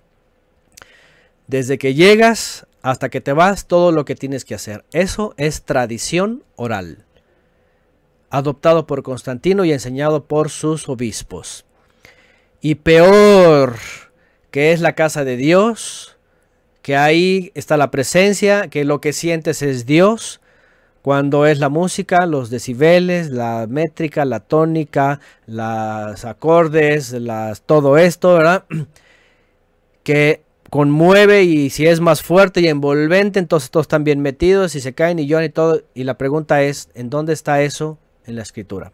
Desde que llegas hasta que te vas todo lo que tienes que hacer. Eso es tradición oral, adoptado por Constantino y enseñado por sus obispos. Y peor, que es la casa de Dios, que ahí está la presencia, que lo que sientes es Dios, cuando es la música, los decibeles, la métrica, la tónica, los acordes, las, todo esto, ¿verdad? Que conmueve y si es más fuerte y envolvente, entonces todos están bien metidos y se caen y lloran y todo. Y la pregunta es, ¿en dónde está eso en la escritura?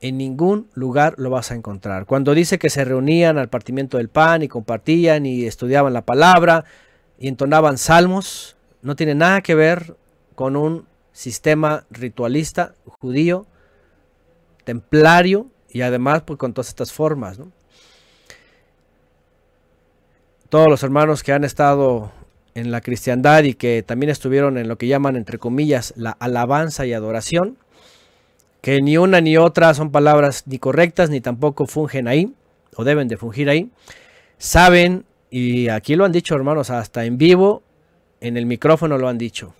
En ningún lugar lo vas a encontrar. Cuando dice que se reunían al partimiento del pan y compartían y estudiaban la palabra y entonaban salmos, no tiene nada que ver con un sistema ritualista judío, templario y además pues, con todas estas formas. Todos los hermanos que han estado en la cristiandad y que también estuvieron en lo que llaman entre comillas la alabanza y adoración, que ni una ni otra son palabras ni correctas ni tampoco fungen ahí o deben de fungir ahí, saben y aquí lo han dicho hermanos hasta en vivo, en el micrófono lo han dicho.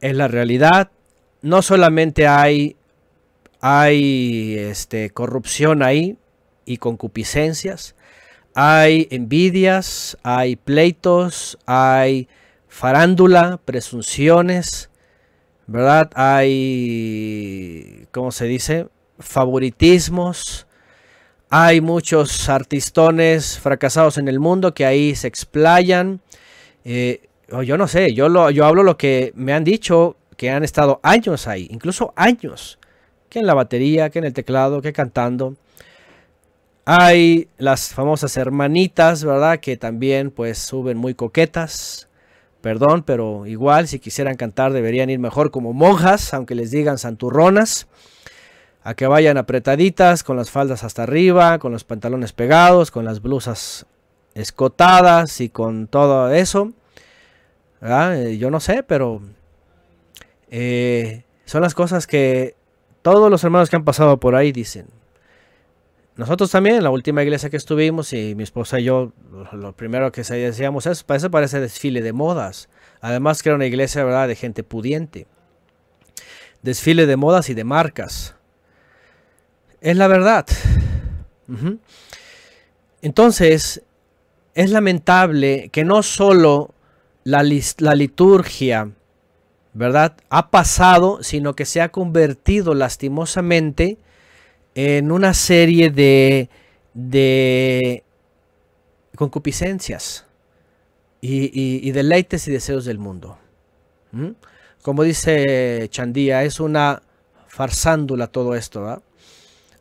Es la realidad. No solamente hay, hay este, corrupción ahí y concupiscencias, hay envidias, hay pleitos, hay farándula, presunciones, ¿verdad? Hay, ¿cómo se dice? Favoritismos. Hay muchos artistones fracasados en el mundo que ahí se explayan. Eh, yo no sé, yo, lo, yo hablo lo que me han dicho, que han estado años ahí, incluso años, que en la batería, que en el teclado, que cantando. Hay las famosas hermanitas, ¿verdad? Que también pues suben muy coquetas. Perdón, pero igual si quisieran cantar deberían ir mejor como monjas, aunque les digan santurronas. A que vayan apretaditas, con las faldas hasta arriba, con los pantalones pegados, con las blusas escotadas y con todo eso. Eh, yo no sé, pero eh, son las cosas que todos los hermanos que han pasado por ahí dicen. Nosotros también, en la última iglesia que estuvimos, y mi esposa y yo, lo primero que decíamos es, eso parece desfile de modas. Además que era una iglesia, ¿verdad?, de gente pudiente. Desfile de modas y de marcas. Es la verdad. Entonces, es lamentable que no solo la, liturgia, ¿verdad? Ha pasado, sino que se ha convertido lastimosamente en una serie de, de concupiscencias y, deleites y deseos del mundo. Como dice Chandía, es una farsándula todo esto.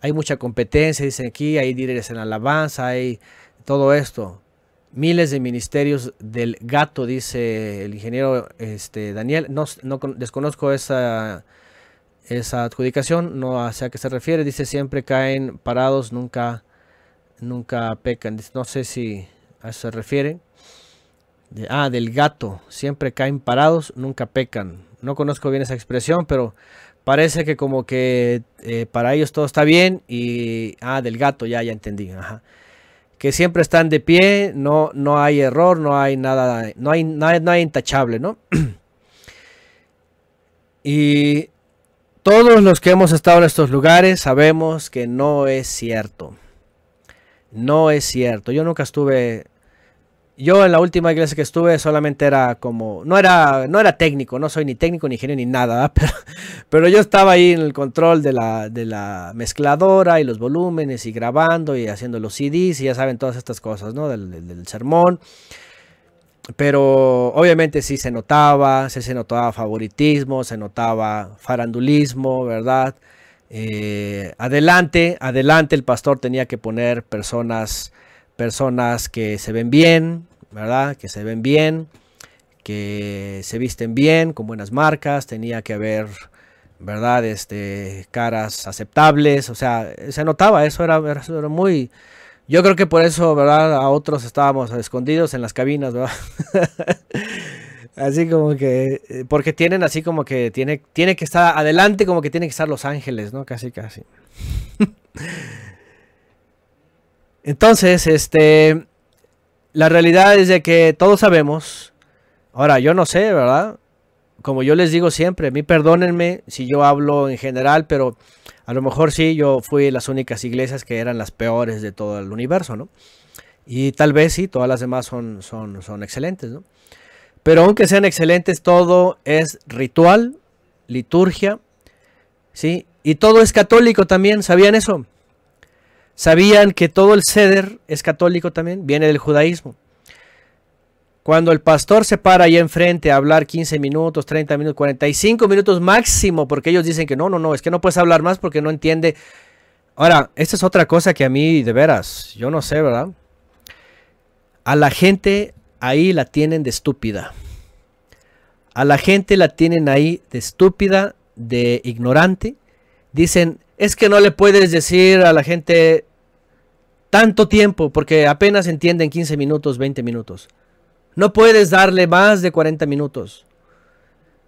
Hay mucha competencia, dicen aquí, hay líderes en alabanza, hay todo esto miles de ministerios del gato, dice el ingeniero este, Daniel. No, desconozco esa, esa adjudicación, no sé a qué se refiere. Dice siempre caen parados, nunca, nunca pecan. No sé si a eso se refiere. ah, del gato, siempre caen parados, nunca pecan. No conozco bien esa expresión, pero parece que como que eh, para ellos todo está bien y... Ah, del gato, ya, ya entendí. Ajá que siempre están de pie, no, no hay error, no hay nada, no hay, nada, intachable, ¿no? y todos los que hemos estado en estos lugares sabemos que no es cierto. No es cierto. Yo nunca estuve yo en la última iglesia que estuve solamente era como, no era, no era técnico, no soy ni técnico ni ingeniero ni nada, pero, yo estaba ahí en el control de la, de la mezcladora y los volúmenes y grabando y haciendo los CDs y ya saben todas estas cosas, ¿no? Del, sermón. Pero obviamente sí se notaba, se notaba favoritismo, se notaba farandulismo, ¿verdad? Eh, adelante, adelante el pastor tenía que poner personas personas que se ven bien, ¿verdad? Que se ven bien, que se visten bien, con buenas marcas, tenía que haber, ¿verdad? Este, caras aceptables, o sea, se notaba, eso era, era muy... Yo creo que por eso, ¿verdad? A otros estábamos escondidos en las cabinas, ¿verdad? así como que, eh, porque tienen así como que tiene, tiene que estar adelante, como que tiene que estar Los Ángeles, ¿no? Casi, casi. Entonces, este, la realidad es de que todos sabemos, ahora yo no sé, ¿verdad? Como yo les digo siempre, a mí perdónenme si yo hablo en general, pero a lo mejor sí, yo fui las únicas iglesias que eran las peores de todo el universo, ¿no? Y tal vez sí, todas las demás son, son, son excelentes, ¿no? Pero aunque sean excelentes, todo es ritual, liturgia, ¿sí? Y todo es católico también, ¿sabían eso? ¿Sabían que todo el ceder es católico también? Viene del judaísmo. Cuando el pastor se para ahí enfrente a hablar 15 minutos, 30 minutos, 45 minutos máximo, porque ellos dicen que no, no, no, es que no puedes hablar más porque no entiende. Ahora, esta es otra cosa que a mí, de veras, yo no sé, ¿verdad? A la gente ahí la tienen de estúpida. A la gente la tienen ahí de estúpida, de ignorante. Dicen, es que no le puedes decir a la gente tanto tiempo porque apenas entienden 15 minutos, 20 minutos. No puedes darle más de 40 minutos.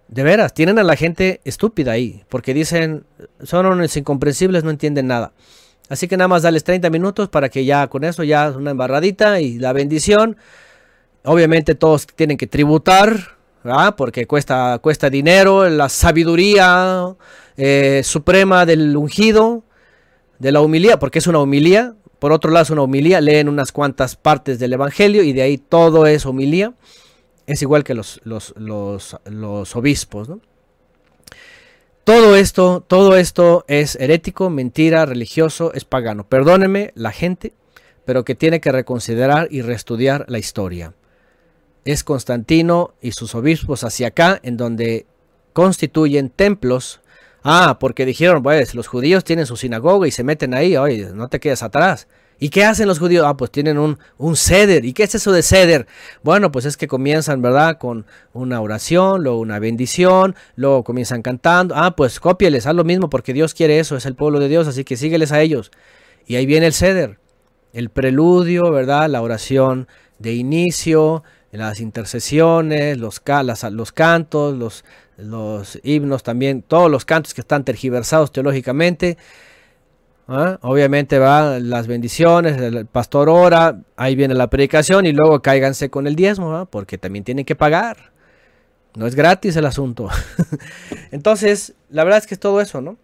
De veras, tienen a la gente estúpida ahí, porque dicen, son unos incomprensibles, no entienden nada. Así que nada más dales 30 minutos para que ya con eso ya una embarradita y la bendición. Obviamente todos tienen que tributar, ¿verdad? porque cuesta, cuesta dinero, la sabiduría eh, suprema del ungido, de la humilía, porque es una humilía, por otro lado es una homilía, leen unas cuantas partes del Evangelio y de ahí todo es homilía. Es igual que los, los, los, obispos. Todo esto, todo esto es herético, mentira, religioso, es pagano. Perdóneme la gente, pero que tiene que reconsiderar y reestudiar la historia. Es Constantino y sus obispos hacia acá, en donde constituyen templos Ah, porque dijeron, pues los judíos tienen su sinagoga y se meten ahí, oye, no te quedes atrás. ¿Y qué hacen los judíos? Ah, pues tienen un, un ceder. ¿Y qué es eso de ceder? Bueno, pues es que comienzan, ¿verdad? Con una oración, luego una bendición, luego comienzan cantando. Ah, pues cópieles, haz lo mismo porque Dios quiere eso, es el pueblo de Dios, así que sígueles a ellos. Y ahí viene el ceder, el preludio, ¿verdad? La oración de inicio, las intercesiones, los, las, los cantos, los, los himnos también, todos los cantos que están tergiversados teológicamente. ¿ah? Obviamente va las bendiciones, el pastor ora, ahí viene la predicación y luego cáiganse con el diezmo, porque también tienen que pagar. No es gratis el asunto. Entonces, la verdad es que es todo eso, ¿no?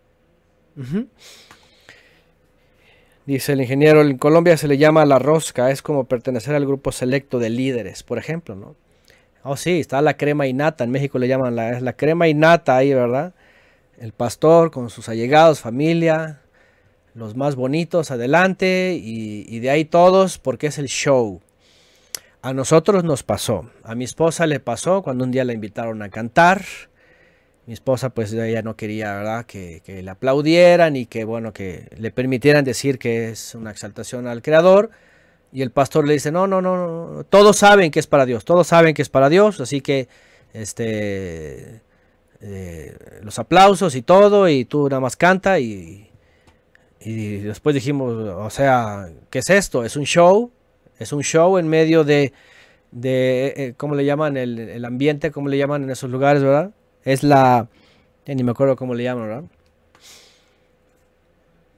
Dice el ingeniero, en Colombia se le llama la rosca, es como pertenecer al grupo selecto de líderes, por ejemplo, ¿no? Oh, sí, está la crema innata, en México le llaman la, crema innata ahí, ¿verdad? El pastor con sus allegados, familia, los más bonitos adelante y, y de ahí todos porque es el show. A nosotros nos pasó, a mi esposa le pasó cuando un día la invitaron a cantar. Mi esposa pues ella no quería, ¿verdad? Que, que le aplaudieran y que bueno, que le permitieran decir que es una exaltación al Creador. Y el pastor le dice, no, no, no, no, todos saben que es para Dios, todos saben que es para Dios, así que este, eh, los aplausos y todo, y tú nada más canta y, y después dijimos, o sea, ¿qué es esto? ¿Es un show? ¿Es un show en medio de, de eh, ¿cómo le llaman? El, el ambiente, ¿cómo le llaman en esos lugares, verdad? Es la, ni me acuerdo cómo le llaman, ¿verdad?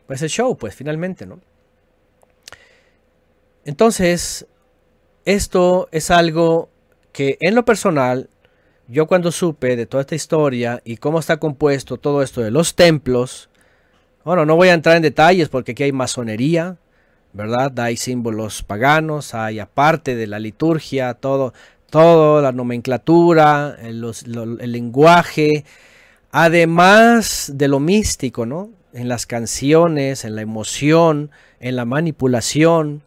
Pues el show, pues finalmente, ¿no? Entonces, esto es algo que en lo personal, yo cuando supe de toda esta historia y cómo está compuesto todo esto de los templos, bueno, no voy a entrar en detalles porque aquí hay masonería, ¿verdad? Hay símbolos paganos, hay aparte de la liturgia, todo, todo, la nomenclatura, el, el lenguaje, además de lo místico, ¿no? En las canciones, en la emoción, en la manipulación.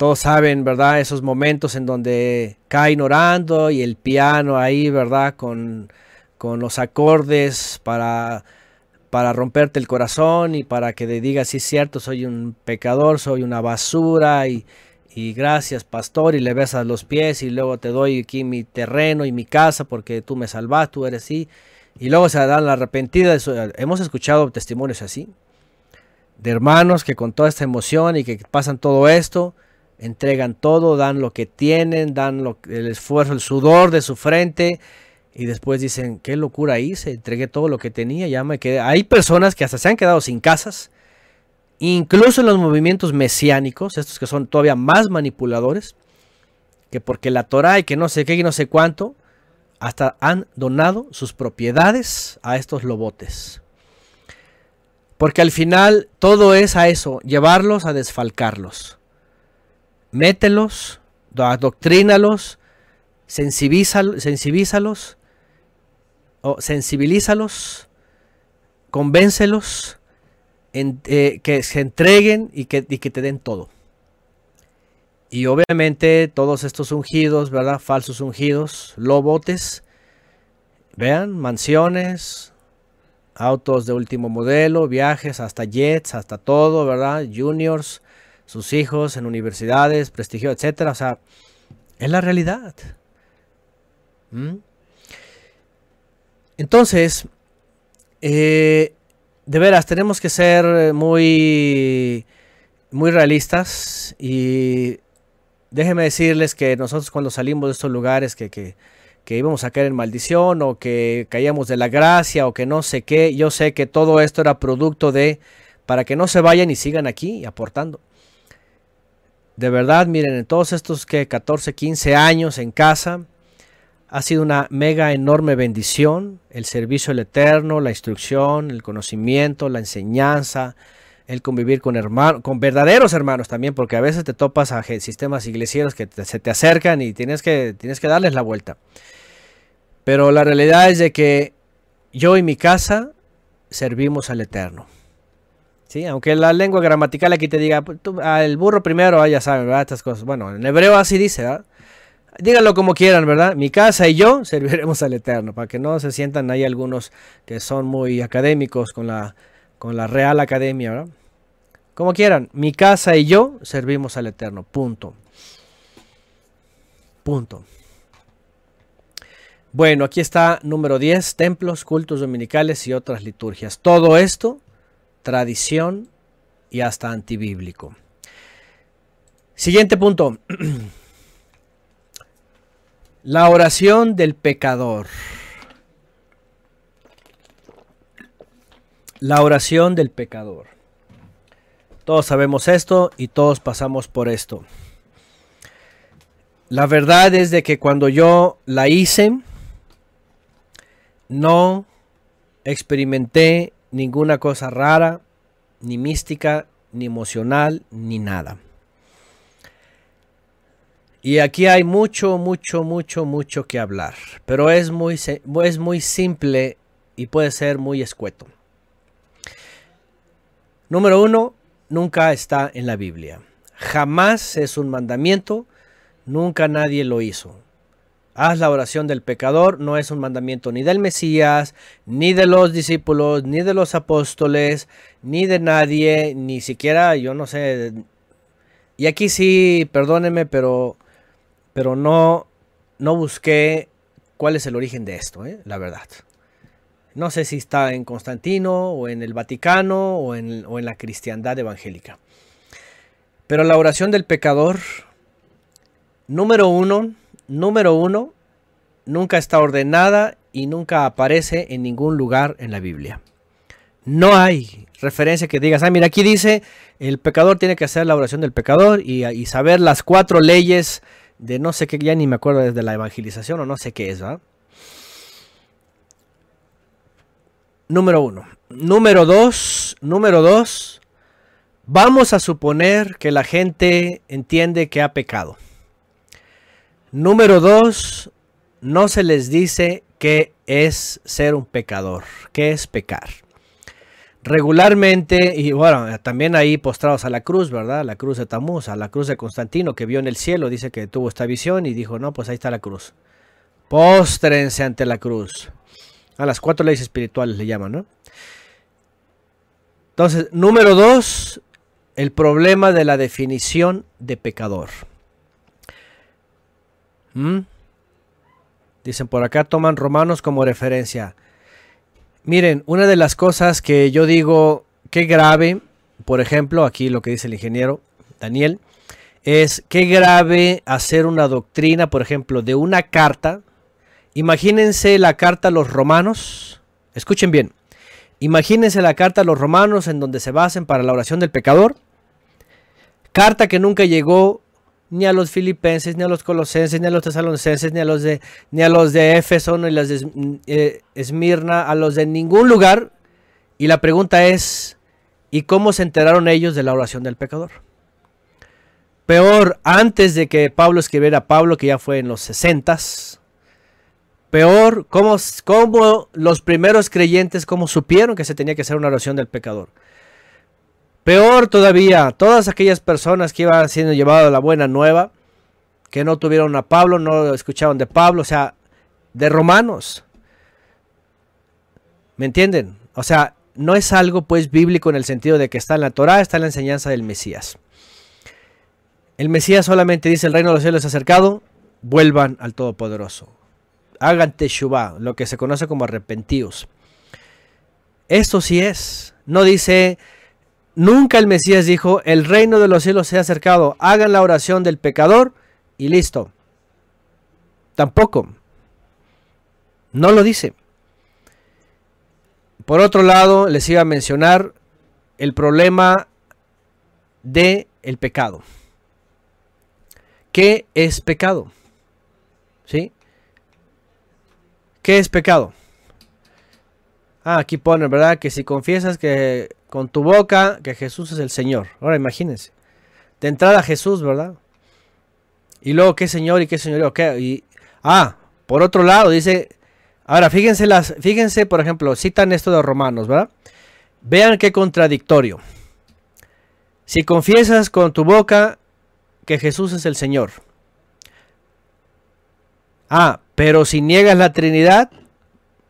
Todos saben, ¿verdad? Esos momentos en donde caen orando y el piano ahí, ¿verdad? Con, con los acordes para, para romperte el corazón y para que te digas, sí, es cierto, soy un pecador, soy una basura y, y gracias, pastor, y le besas los pies y luego te doy aquí mi terreno y mi casa porque tú me salvaste, tú eres así. Y luego se dan la arrepentida. Hemos escuchado testimonios así de hermanos que con toda esta emoción y que pasan todo esto, entregan todo, dan lo que tienen, dan lo- el esfuerzo, el sudor de su frente y después dicen, qué locura hice, entregué todo lo que tenía, ya me quedé. Hay personas que hasta se han quedado sin casas incluso en los movimientos mesiánicos, estos que son todavía más manipuladores, que porque la Torah y que no sé qué y no sé cuánto, hasta han donado sus propiedades a estos lobotes. Porque al final todo es a eso, llevarlos a desfalcarlos. Mételos, do- adoctrínalos, sensibilízal- sensibilízalos, o sensibilízalos, convéncelos, eh, que se entreguen y que, y que te den todo. Y obviamente todos estos ungidos, ¿verdad? Falsos ungidos, lobotes, vean, mansiones, autos de último modelo, viajes, hasta jets, hasta todo, ¿verdad? Juniors, sus hijos en universidades, prestigio, etcétera. O sea, es la realidad. ¿Mm? Entonces, eh, de veras, tenemos que ser eh, muy, muy realistas y déjenme decirles que nosotros cuando salimos de estos lugares que, que, que íbamos a caer en maldición o que caíamos de la gracia o que no sé qué, yo sé que todo esto era producto de, para que no se vayan y sigan aquí aportando. De verdad, miren, en todos estos que 14, 15 años en casa, ha sido una mega enorme bendición el servicio al Eterno, la instrucción, el conocimiento, la enseñanza, el convivir con hermanos, con verdaderos hermanos también, porque a veces te topas a sistemas iglesieros que te- se te acercan y tienes que, tienes que darles la vuelta. Pero la realidad es de que yo y mi casa servimos al Eterno. ¿Sí? Aunque la lengua gramatical aquí te diga, "Pues tú, el burro primero, ah, ya saben, ¿verdad? Estas cosas. Bueno, en hebreo así dice, ¿verdad? Díganlo como quieran, ¿verdad? Mi casa y yo serviremos al Eterno, para que no se sientan ahí algunos que son muy académicos con la, con la Real Academia, ¿verdad? Como quieran, mi casa y yo servimos al Eterno, punto. Punto. Bueno, aquí está número 10, templos, cultos dominicales y otras liturgias. Todo esto, tradición y hasta antibíblico. Siguiente punto. La oración del pecador. La oración del pecador. Todos sabemos esto y todos pasamos por esto. La verdad es de que cuando yo la hice, no experimenté ninguna cosa rara, ni mística, ni emocional, ni nada. Y aquí hay mucho, mucho, mucho, mucho que hablar. Pero es muy, es muy simple y puede ser muy escueto. Número uno, nunca está en la Biblia. Jamás es un mandamiento, nunca nadie lo hizo. Haz la oración del pecador, no es un mandamiento ni del Mesías, ni de los discípulos, ni de los apóstoles, ni de nadie, ni siquiera, yo no sé. Y aquí sí, perdónenme, pero, pero no, no busqué cuál es el origen de esto, ¿eh? la verdad. No sé si está en Constantino o en el Vaticano o en, o en la cristiandad evangélica. Pero la oración del pecador, número uno, número uno, nunca está ordenada y nunca aparece en ningún lugar en la Biblia. No hay referencia que digas, ah, mira, aquí dice, el pecador tiene que hacer la oración del pecador y, saber las cuatro leyes de no sé qué, ya ni me acuerdo desde la evangelización o no sé qué es, ¿verdad? Número uno. Número dos, número dos, vamos a suponer que la gente entiende que ha pecado. Número dos, no se les dice qué es ser un pecador, qué es pecar. Regularmente, y bueno, también ahí postrados a la cruz, ¿verdad? La cruz de Tamuz, a la cruz de Constantino, que vio en el cielo, dice que tuvo esta visión y dijo, no, pues ahí está la cruz. Póstrense ante la cruz. A las cuatro leyes espirituales le llaman, ¿no? Entonces, número dos, el problema de la definición de pecador. ¿Mm? Dicen por acá, toman Romanos como referencia. Miren, una de las cosas que yo digo, qué grave, por ejemplo, aquí lo que dice el ingeniero Daniel, es qué grave hacer una doctrina, por ejemplo, de una carta. Imagínense la carta a los romanos. Escuchen bien. Imagínense la carta a los romanos en donde se basen para la oración del pecador. Carta que nunca llegó ni a los filipenses, ni a los colosenses, ni a los tesalonicenses, ni a los de, ni a los de Éfeso, ni a los de eh, Esmirna, a los de ningún lugar. Y la pregunta es, ¿y cómo se enteraron ellos de la oración del pecador? Peor, antes de que Pablo escribiera Pablo, que ya fue en los 60 Peor, ¿cómo, cómo los primeros creyentes, cómo supieron que se tenía que hacer una oración del pecador? Peor todavía, todas aquellas personas que iban siendo llevadas a la buena nueva, que no tuvieron a Pablo, no escucharon de Pablo, o sea, de romanos. ¿Me entienden? O sea, no es algo pues bíblico en el sentido de que está en la Torá, está en la enseñanza del Mesías. El Mesías solamente dice el reino de los cielos es acercado, vuelvan al Todopoderoso. Hagan teshuvah, lo que se conoce como arrepentidos. Esto sí es. No dice, nunca el Mesías dijo, el reino de los cielos se ha acercado, hagan la oración del pecador y listo. Tampoco. No lo dice. Por otro lado, les iba a mencionar el problema de el pecado. ¿Qué es pecado? ¿Sí? ¿Qué es pecado? Ah, aquí pone, ¿verdad? Que si confiesas que con tu boca que Jesús es el Señor. Ahora imagínense. De entrada Jesús, ¿verdad? Y luego qué Señor y qué Señor. Y, ah, por otro lado dice, ahora fíjense las, fíjense, por ejemplo, citan esto de Romanos, ¿verdad? Vean qué contradictorio. Si confiesas con tu boca que Jesús es el Señor. Ah, pero si niegas la Trinidad,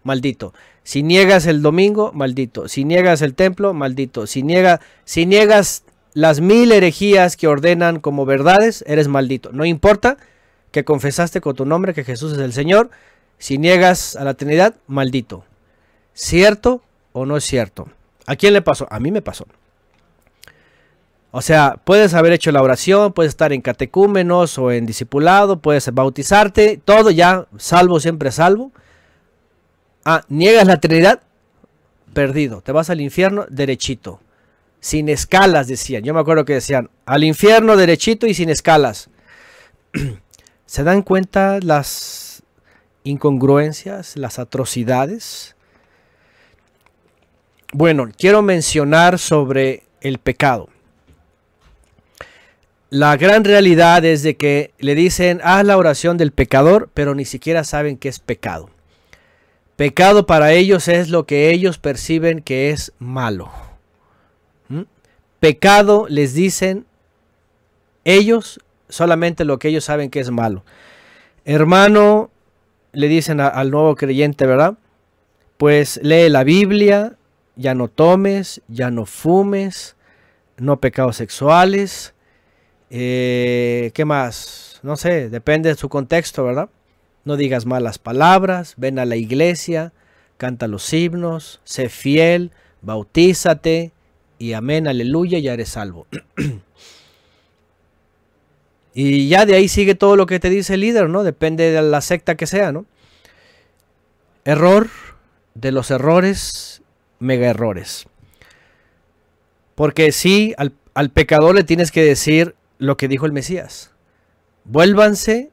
maldito. Si niegas el domingo, maldito. Si niegas el templo, maldito. Si, niega, si niegas las mil herejías que ordenan como verdades, eres maldito. No importa que confesaste con tu nombre que Jesús es el Señor. Si niegas a la Trinidad, maldito. ¿Cierto o no es cierto? ¿A quién le pasó? A mí me pasó. O sea, puedes haber hecho la oración, puedes estar en catecúmenos o en discipulado, puedes bautizarte, todo ya, salvo, siempre salvo. Ah, niegas la Trinidad, perdido. Te vas al infierno derechito. Sin escalas, decían. Yo me acuerdo que decían, al infierno derechito y sin escalas. ¿Se dan cuenta las incongruencias, las atrocidades? Bueno, quiero mencionar sobre el pecado. La gran realidad es de que le dicen, haz la oración del pecador, pero ni siquiera saben qué es pecado. Pecado para ellos es lo que ellos perciben que es malo. ¿Mm? Pecado les dicen ellos solamente lo que ellos saben que es malo. Hermano, le dicen al nuevo creyente, ¿verdad? Pues lee la Biblia, ya no tomes, ya no fumes, no pecados sexuales. Eh, ¿Qué más? No sé, depende de su contexto, ¿verdad? No digas malas palabras, ven a la iglesia, canta los himnos, sé fiel, bautízate y amén, aleluya, ya eres salvo. y ya de ahí sigue todo lo que te dice el líder, ¿no? Depende de la secta que sea, ¿no? Error de los errores, mega errores. Porque sí, al, al pecador le tienes que decir lo que dijo el Mesías. Vuélvanse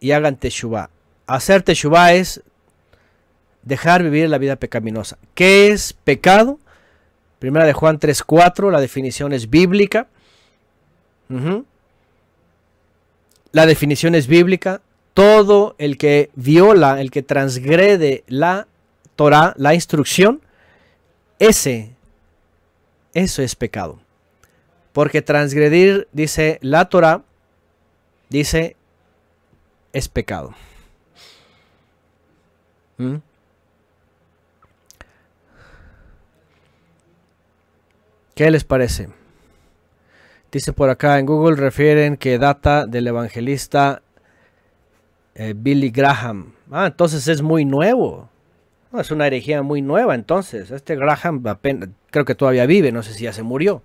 y hagan teshuvah. Hacer teshuvah es dejar vivir la vida pecaminosa. ¿Qué es pecado? Primera de Juan 3.4, la definición es bíblica. La definición es bíblica. Todo el que viola, el que transgrede la Torah, la instrucción, ese, eso es pecado. Porque transgredir, dice la Torah, dice, es pecado. ¿Mm? ¿Qué les parece? Dice por acá en Google refieren que data del evangelista eh, Billy Graham. Ah, entonces es muy nuevo. Es una herejía muy nueva entonces. Este Graham apenas, creo que todavía vive, no sé si ya se murió.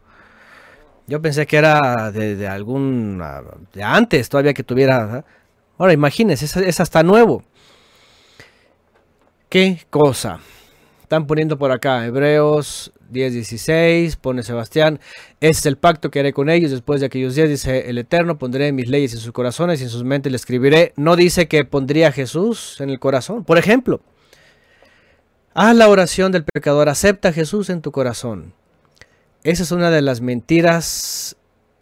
Yo pensé que era de, algún... de antes todavía que tuviera... Ahora imagínense, es, es hasta nuevo. ¿Qué cosa? Están poniendo por acá, Hebreos 10:16, pone Sebastián, este es el pacto que haré con ellos después de aquellos días, dice el Eterno, pondré mis leyes en sus corazones y en sus mentes le escribiré. No dice que pondría a Jesús en el corazón. Por ejemplo, haz la oración del pecador, acepta a Jesús en tu corazón. Esa es una de las mentiras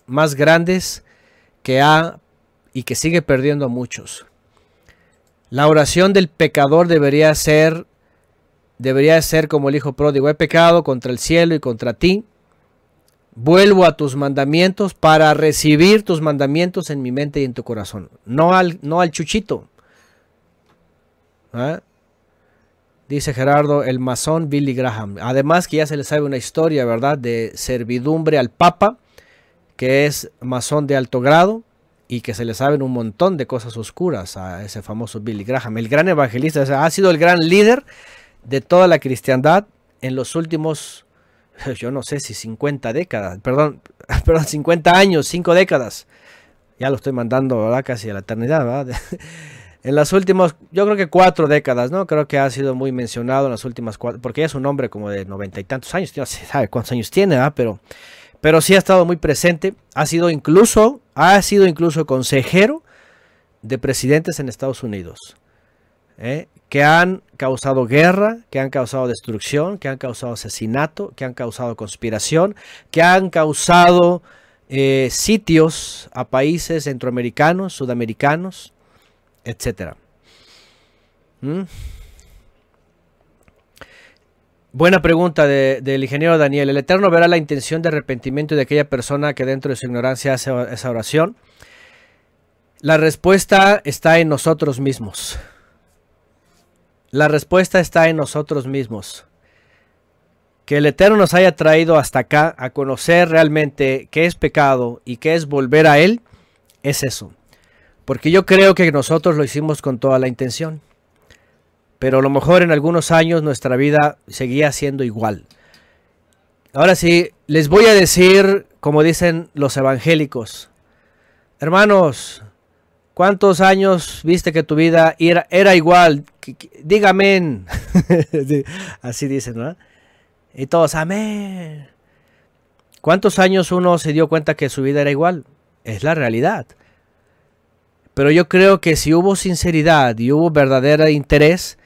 más grandes que ha y que sigue perdiendo a muchos. La oración del pecador debería ser debería ser como el hijo pródigo, he pecado contra el cielo y contra ti. Vuelvo a tus mandamientos para recibir tus mandamientos en mi mente y en tu corazón, no al no al chuchito. ¿Ah? Dice Gerardo, el masón Billy Graham. Además que ya se le sabe una historia, ¿verdad? De servidumbre al Papa, que es masón de alto grado y que se le saben un montón de cosas oscuras a ese famoso Billy Graham. El gran evangelista, ha sido el gran líder de toda la cristiandad en los últimos, yo no sé si 50 décadas, perdón, perdón 50 años, 5 décadas. Ya lo estoy mandando, ¿verdad? Casi a la eternidad, en las últimas, yo creo que cuatro décadas, ¿no? Creo que ha sido muy mencionado en las últimas cuatro, porque es un hombre como de noventa y tantos años, no se sabe cuántos años tiene, ¿verdad? Pero, pero sí ha estado muy presente, ha sido incluso, ha sido incluso consejero de presidentes en Estados Unidos, ¿eh? que han causado guerra, que han causado destrucción, que han causado asesinato, que han causado conspiración, que han causado eh, sitios a países centroamericanos, sudamericanos. ¿Mm? Buena pregunta de- del ingeniero Daniel. ¿El Eterno verá la intención de arrepentimiento de aquella persona que dentro de su ignorancia hace esa oración? La respuesta está en nosotros mismos. La respuesta está en nosotros mismos. Que el Eterno nos haya traído hasta acá a conocer realmente qué es pecado y qué es volver a Él, es eso. Porque yo creo que nosotros lo hicimos con toda la intención. Pero a lo mejor en algunos años nuestra vida seguía siendo igual. Ahora sí, les voy a decir, como dicen los evangélicos, hermanos, ¿cuántos años viste que tu vida era, igual? Sí, Así dicen, ¿no? Y todos, amén. ¿Cuántos años uno se dio cuenta que su vida era igual? Es la realidad. Pero yo creo que si hubo sinceridad y hubo verdadero interés,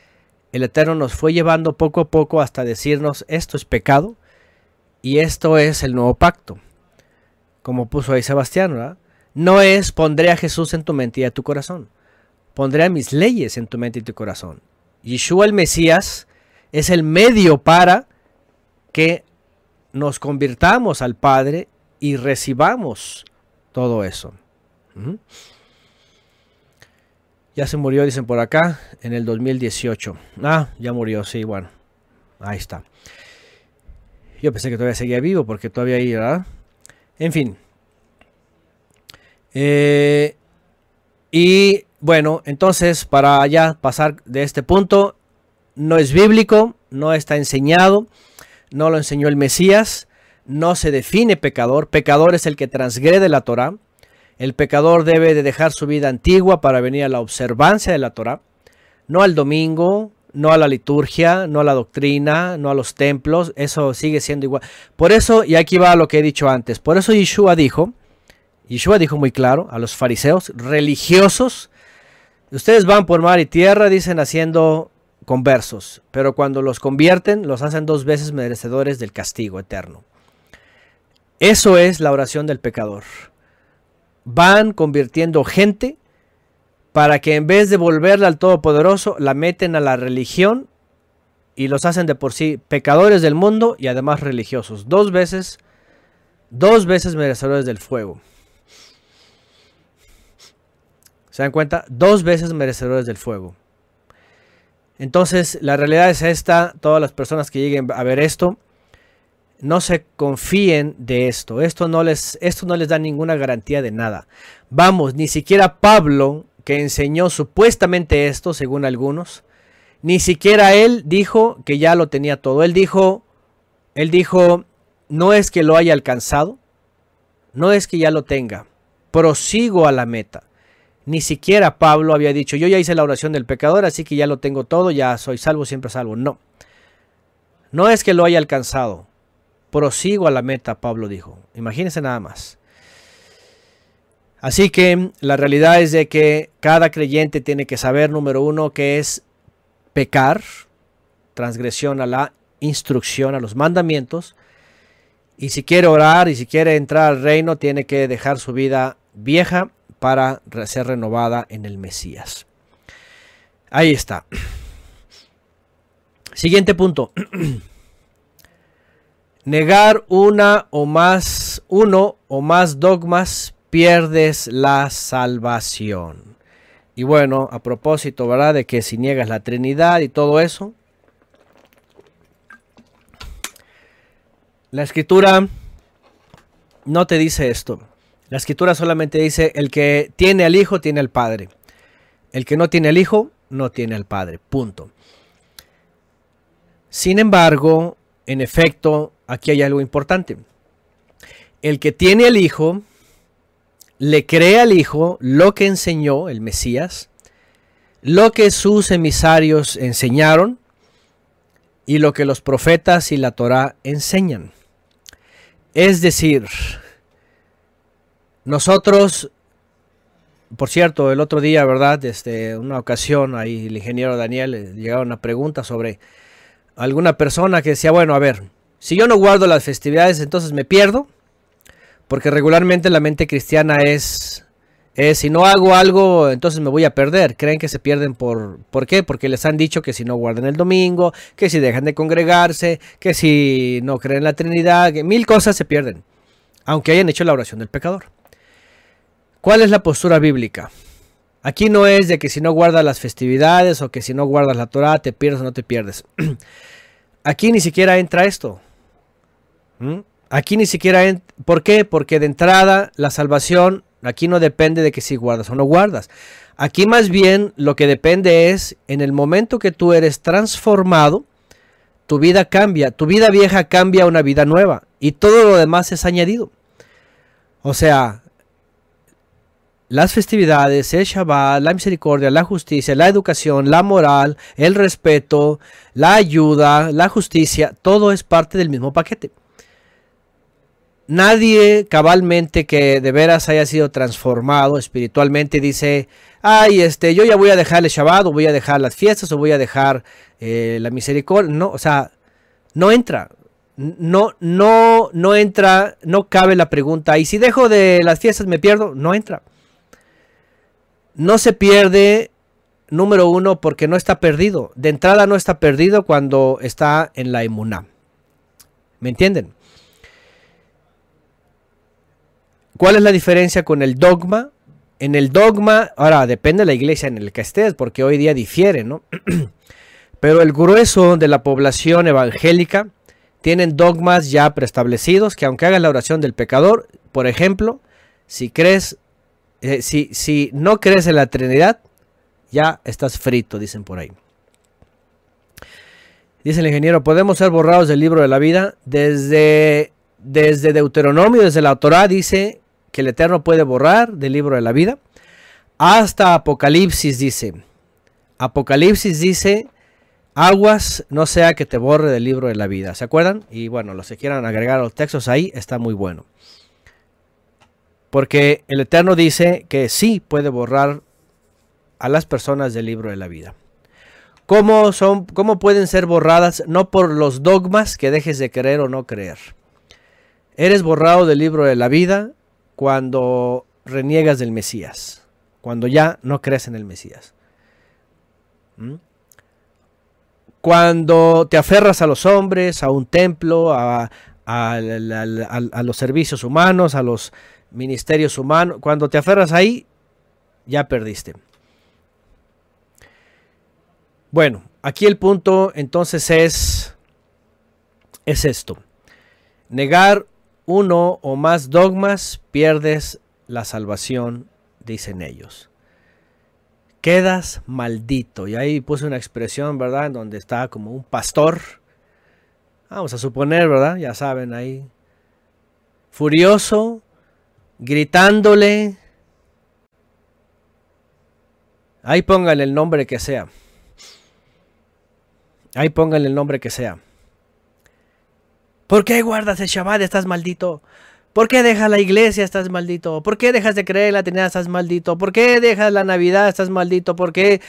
el Eterno nos fue llevando poco a poco hasta decirnos esto es pecado y esto es el nuevo pacto. Como puso ahí Sebastián, ¿verdad? No es pondré a Jesús en tu mente y a tu corazón. Pondré a mis leyes en tu mente y tu corazón. Yeshua el Mesías es el medio para que nos convirtamos al Padre y recibamos todo eso. Ya se murió, dicen por acá, en el 2018. Ah, ya murió, sí, bueno. Ahí está. Yo pensé que todavía seguía vivo porque todavía ahí, ¿verdad? En fin. Eh, y bueno, entonces para ya pasar de este punto, no es bíblico, no está enseñado, no lo enseñó el Mesías, no se define pecador, pecador es el que transgrede la Torah, el pecador debe de dejar su vida antigua para venir a la observancia de la Torah, no al domingo, no a la liturgia, no a la doctrina, no a los templos, eso sigue siendo igual. Por eso, y aquí va lo que he dicho antes, por eso Yeshua dijo, Yeshua dijo muy claro a los fariseos religiosos, ustedes van por mar y tierra, dicen haciendo conversos, pero cuando los convierten, los hacen dos veces merecedores del castigo eterno. Eso es la oración del pecador. Van convirtiendo gente para que en vez de volverla al Todopoderoso, la meten a la religión y los hacen de por sí pecadores del mundo y además religiosos. Dos veces, dos veces merecedores del fuego. ¿Se dan cuenta? Dos veces merecedores del fuego. Entonces, la realidad es esta, todas las personas que lleguen a ver esto, no se confíen de esto. Esto no les, esto no les da ninguna garantía de nada. Vamos, ni siquiera Pablo, que enseñó supuestamente esto, según algunos, ni siquiera él dijo que ya lo tenía todo. Él dijo, él dijo, no es que lo haya alcanzado, no es que ya lo tenga, prosigo a la meta. Ni siquiera Pablo había dicho, yo ya hice la oración del pecador, así que ya lo tengo todo, ya soy salvo, siempre salvo. No. No es que lo haya alcanzado. Prosigo a la meta, Pablo dijo. Imagínense nada más. Así que la realidad es de que cada creyente tiene que saber, número uno, que es pecar, transgresión a la instrucción, a los mandamientos. Y si quiere orar y si quiere entrar al reino, tiene que dejar su vida vieja para ser renovada en el Mesías. Ahí está. Siguiente punto. Negar una o más, uno o más dogmas, pierdes la salvación. Y bueno, a propósito, ¿verdad? De que si niegas la Trinidad y todo eso, la escritura no te dice esto. La escritura solamente dice, el que tiene al Hijo tiene al Padre. El que no tiene al Hijo no tiene al Padre. Punto. Sin embargo, en efecto, aquí hay algo importante. El que tiene al Hijo, le cree al Hijo lo que enseñó el Mesías, lo que sus emisarios enseñaron y lo que los profetas y la Torá enseñan. Es decir, nosotros, por cierto, el otro día, ¿verdad? Desde una ocasión, ahí el ingeniero Daniel le llegaba una pregunta sobre alguna persona que decía, bueno, a ver, si yo no guardo las festividades, entonces me pierdo, porque regularmente la mente cristiana es, es si no hago algo, entonces me voy a perder. Creen que se pierden por, ¿por qué? Porque les han dicho que si no guardan el domingo, que si dejan de congregarse, que si no creen en la Trinidad, que mil cosas se pierden, aunque hayan hecho la oración del pecador. ¿Cuál es la postura bíblica? Aquí no es de que si no guardas las festividades o que si no guardas la Torah te pierdes o no te pierdes. Aquí ni siquiera entra esto. ¿Mm? Aquí ni siquiera. ¿Por qué? Porque de entrada la salvación aquí no depende de que si guardas o no guardas. Aquí más bien lo que depende es en el momento que tú eres transformado, tu vida cambia, tu vida vieja cambia a una vida nueva y todo lo demás es añadido. O sea, las festividades, el Shabbat, la misericordia, la justicia, la educación, la moral, el respeto, la ayuda, la justicia, todo es parte del mismo paquete. Nadie cabalmente que de veras haya sido transformado espiritualmente dice, ay, este, yo ya voy a dejar el Shabbat, o voy a dejar las fiestas, o voy a dejar eh, la misericordia. No, o sea, no entra. No, no, no entra, no cabe la pregunta. Y si dejo de las fiestas me pierdo, no entra. No se pierde, número uno, porque no está perdido. De entrada no está perdido cuando está en la emuná. ¿Me entienden? ¿Cuál es la diferencia con el dogma? En el dogma, ahora depende de la iglesia en la que estés, porque hoy día difiere, ¿no? Pero el grueso de la población evangélica tienen dogmas ya preestablecidos que aunque hagas la oración del pecador, por ejemplo, si crees, eh, si, si no crees en la Trinidad, ya estás frito, dicen por ahí. Dice el ingeniero, podemos ser borrados del libro de la vida. Desde, desde Deuteronomio, desde la Torah, dice que el Eterno puede borrar del libro de la vida. Hasta Apocalipsis dice. Apocalipsis dice, aguas no sea que te borre del libro de la vida. ¿Se acuerdan? Y bueno, los que quieran agregar los textos ahí, está muy bueno. Porque el Eterno dice que sí puede borrar a las personas del libro de la vida. ¿Cómo, son, ¿Cómo pueden ser borradas? No por los dogmas que dejes de creer o no creer. Eres borrado del libro de la vida cuando reniegas del Mesías, cuando ya no crees en el Mesías. Cuando te aferras a los hombres, a un templo, a- a los servicios humanos, a los ministerios humanos, cuando te aferras ahí, ya perdiste. Bueno, aquí el punto entonces es, es esto. Negar uno o más dogmas, pierdes la salvación, dicen ellos. Quedas maldito. Y ahí puse una expresión, ¿verdad? En donde está como un pastor. Vamos a suponer, ¿verdad? Ya saben, ahí. Furioso, gritándole. Ahí pónganle el nombre que sea. Ahí pónganle el nombre que sea. ¿Por qué guardas el Shabbat? Estás maldito. ¿Por qué dejas la iglesia? Estás maldito. ¿Por qué dejas de creer en la Trinidad? Estás maldito. ¿Por qué dejas la Navidad? Estás maldito. ¿Por qué?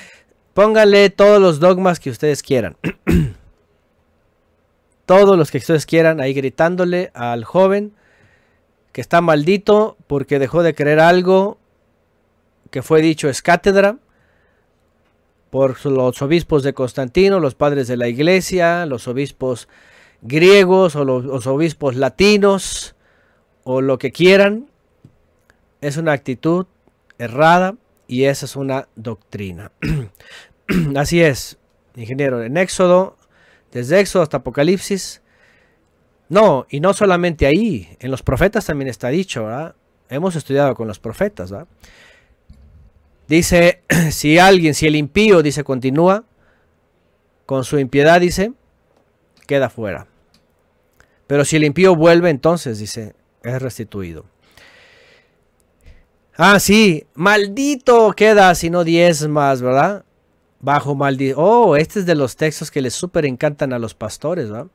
Pónganle todos los dogmas que ustedes quieran. todos los que ustedes quieran ahí gritándole al joven que está maldito porque dejó de creer algo que fue dicho es cátedra por los obispos de Constantino, los padres de la iglesia, los obispos griegos o los, obispos latinos o lo que quieran. Es una actitud errada y esa es una doctrina. Así es, ingeniero, en Éxodo, desde Éxodo hasta Apocalipsis, no, y no solamente ahí, en los profetas también está dicho, ¿verdad? Hemos estudiado con los profetas, ¿verdad? Dice, si alguien, si el impío, dice, continúa con su impiedad, dice, queda fuera. Pero si el impío vuelve, entonces, dice, es restituido. Ah, sí, maldito queda si no diezmas, ¿verdad? Bajo maldición. Oh, este es de los textos que les súper encantan a los pastores, ¿verdad?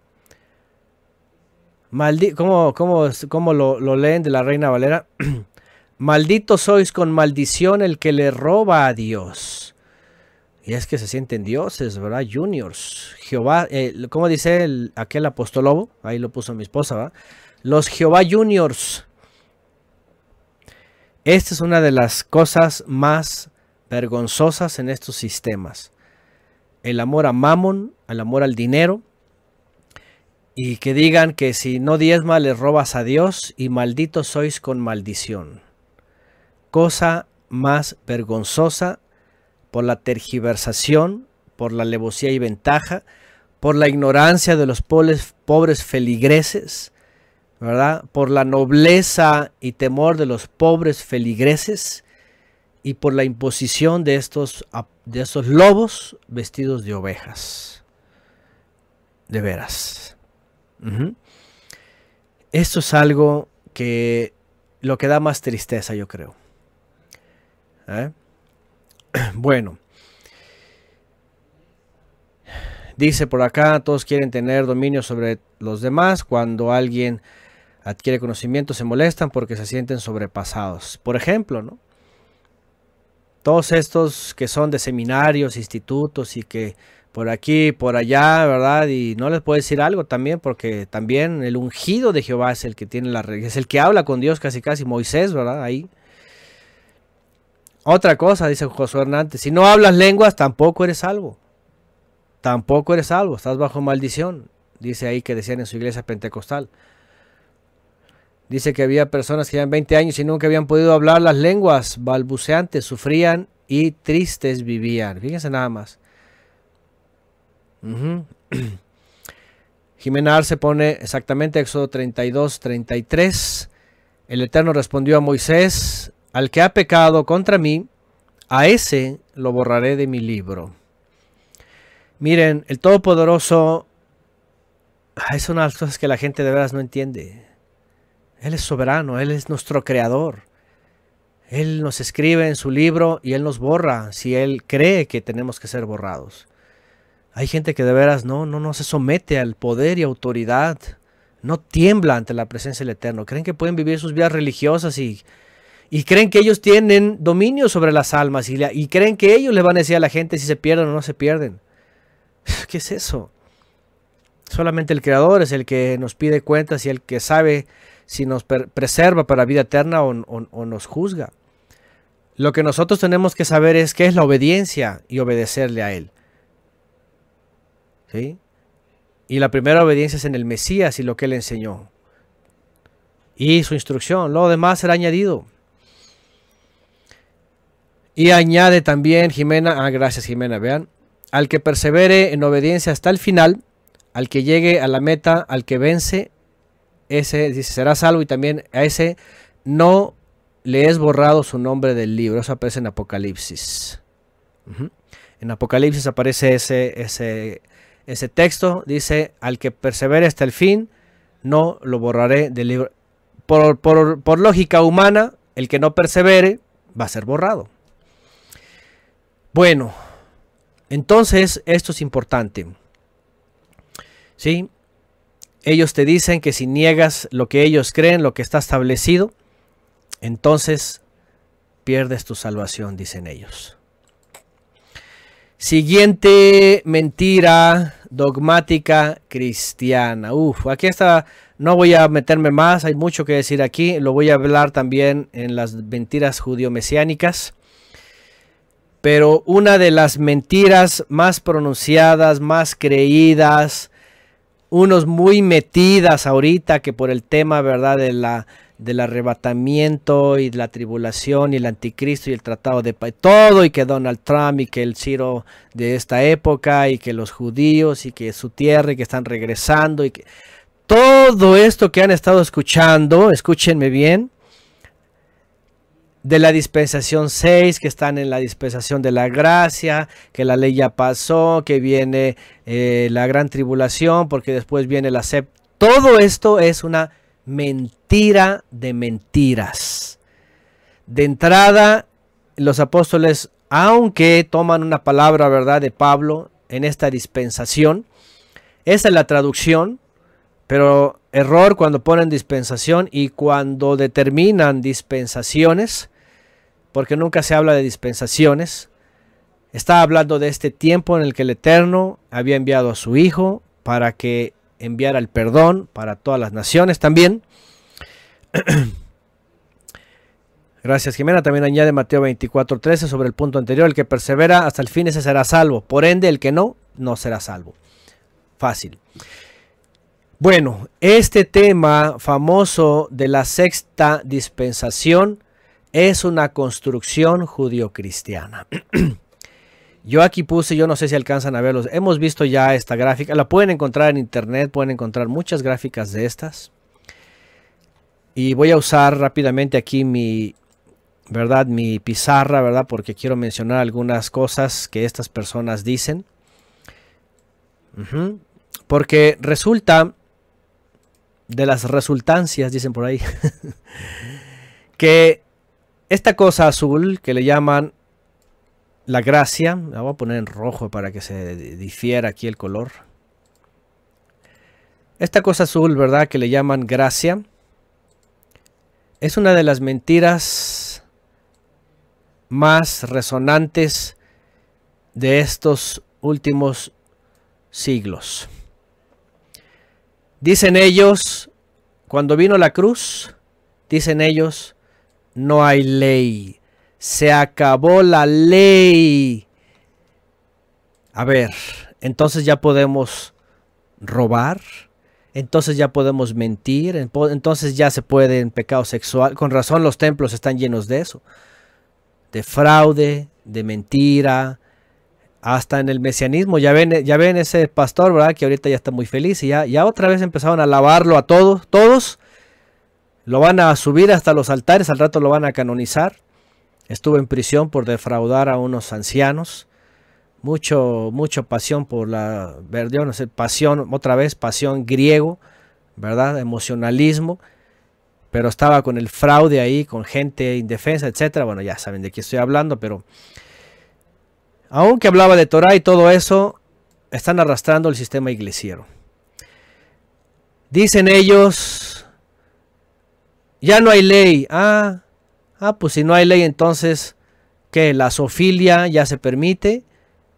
Maldi ¿Cómo, cómo, cómo lo, lo leen de la Reina Valera? Maldito sois con maldición el que le roba a Dios. Y es que se sienten dioses, ¿verdad? Juniors. Jehová, eh, ¿cómo dice el, aquel apostolobo? Ahí lo puso mi esposa, ¿verdad? Los Jehová Juniors. Esta es una de las cosas más vergonzosas en estos sistemas. El amor a Mammon, el amor al dinero. Y que digan que si no diezma le robas a Dios y malditos sois con maldición. Cosa más vergonzosa por la tergiversación, por la alevosía y ventaja, por la ignorancia de los pobres, feligreses, ¿verdad? Por la nobleza y temor de los pobres feligreses y por la imposición de estos, de lobos vestidos de ovejas. De veras. Esto es algo que lo que da más tristeza, yo creo. ¿Eh? Bueno. Dice por acá, todos quieren tener dominio sobre los demás. Cuando alguien adquiere conocimiento se molestan porque se sienten sobrepasados. Por ejemplo, ¿no? Todos estos que son de seminarios, institutos y que por aquí, por allá, ¿verdad? Y no les puedo decir algo también porque también el ungido de Jehová es el que tiene la es el que habla con Dios casi casi Moisés, ¿verdad? Ahí. Otra cosa, dice Josué Hernández, si no hablas lenguas tampoco eres salvo. Tampoco eres salvo, estás bajo maldición. Dice ahí que decían en su iglesia pentecostal. Dice que había personas que llevan 20 años y nunca habían podido hablar las lenguas balbuceantes, sufrían y tristes vivían. Fíjense nada más. Ujú. Jimena Arce pone exactamente Éxodo 32, 33. El Eterno respondió a Moisés, al que ha pecado contra mí, a ese lo borraré de mi libro. Miren, el Todopoderoso ah, es una de las cosas que la gente de veras no entiende. Él es soberano, Él es nuestro creador. Él nos escribe en su libro y Él nos borra si Él cree que tenemos que ser borrados. Hay gente que de veras no, no, no se somete al poder y autoridad. No tiembla ante la presencia del Eterno. Creen que pueden vivir sus vidas religiosas y, y creen que ellos tienen dominio sobre las almas y, creen que ellos le van a decir a la gente si se pierden o no se pierden. ¿Qué es eso? Solamente el Creador es el que nos pide cuentas y el que sabe si nos preserva para vida eterna o nos juzga. Lo que nosotros tenemos que saber es qué es la obediencia y obedecerle a Él. ¿Sí? Y la primera obediencia es en el Mesías y lo que Él enseñó. Y su instrucción. Lo demás será añadido. Y añade también Jimena, ah, gracias Jimena, vean, al que persevere en obediencia hasta el final, al que llegue a la meta, al que vence, ese dice, será salvo y también a ese no le es borrado su nombre del libro. Eso aparece en Apocalipsis. En Apocalipsis aparece ese, ese, ese texto, dice, al que persevere hasta el fin, no lo borraré del libro. Por, por- por lógica humana, el que no persevere va a ser borrado. Bueno, entonces esto es importante. ¿Sí? ellos te dicen que si niegas lo que ellos creen, lo que está establecido, entonces pierdes tu salvación, dicen ellos. Siguiente mentira dogmática cristiana. Uf, aquí está, no voy a meterme más, hay mucho que decir aquí, lo voy a hablar también en las mentiras judío-mesiánicas. Pero una de las mentiras más pronunciadas, más creídas, unos muy metidas ahorita que por el tema, ¿verdad? De la, del arrebatamiento y la tribulación y el anticristo y el tratado de paz, todo y que Donald Trump y que el Ciro de esta época y que los judíos y que su tierra y que están regresando y que todo esto que han estado escuchando, escúchenme bien, de la dispensación 6, que están en la dispensación de la gracia, que la ley ya pasó, que viene eh, la gran tribulación, porque después viene la sep. Todo esto es una mentira de mentiras. De entrada, los apóstoles, aunque toman una palabra, ¿verdad?, de Pablo en esta dispensación, esa es la traducción, pero error cuando ponen dispensación y cuando determinan dispensaciones, porque nunca se habla de dispensaciones. Está hablando de este tiempo en el que el Eterno había enviado a su Hijo para que enviara el perdón para todas las naciones también. Gracias Jimena. También añade Mateo 24:13 sobre el punto anterior. El que persevera hasta el fin ese será salvo. Por ende, el que no, no será salvo. Fácil. Bueno, este tema famoso de la sexta dispensación es una construcción judío-cristiana. Yo aquí puse, yo no sé si alcanzan a verlos, hemos visto ya esta gráfica, la pueden encontrar en internet, pueden encontrar muchas gráficas de estas. Y voy a usar rápidamente aquí mi, ¿verdad? Mi pizarra, ¿verdad? Porque quiero mencionar algunas cosas que estas personas dicen. Porque resulta, de las resultancias, dicen por ahí, que esta cosa azul que le llaman la gracia, la voy a poner en rojo para que se difiera aquí el color. Esta cosa azul, ¿verdad? Que le llaman gracia, es una de las mentiras más resonantes de estos últimos siglos. Dicen ellos, cuando vino la cruz, dicen ellos, no hay ley. Se acabó la ley. A ver, entonces ya podemos robar. Entonces ya podemos mentir. Entonces ya se puede en pecado sexual. Con razón los templos están llenos de eso. De fraude, de mentira. Hasta en el mesianismo. Ya ven, ya ven ese pastor, ¿verdad? Que ahorita ya está muy feliz. Y ya, ya otra vez empezaron a alabarlo a todos. Todos. Lo van a subir hasta los altares, al rato lo van a canonizar. Estuvo en prisión por defraudar a unos ancianos. Mucho, mucho pasión por la, ver- yo no sé, pasión, otra vez, pasión griego, ¿verdad? Emocionalismo. Pero estaba con el fraude ahí, con gente indefensa, etcétera. Bueno, ya saben de qué estoy hablando, pero aunque hablaba de Torah y todo eso, están arrastrando el sistema iglesiero. Dicen ellos, ya no hay ley. Ah, ah, pues si no hay ley, entonces, ¿qué? La zoofilia ya se permite.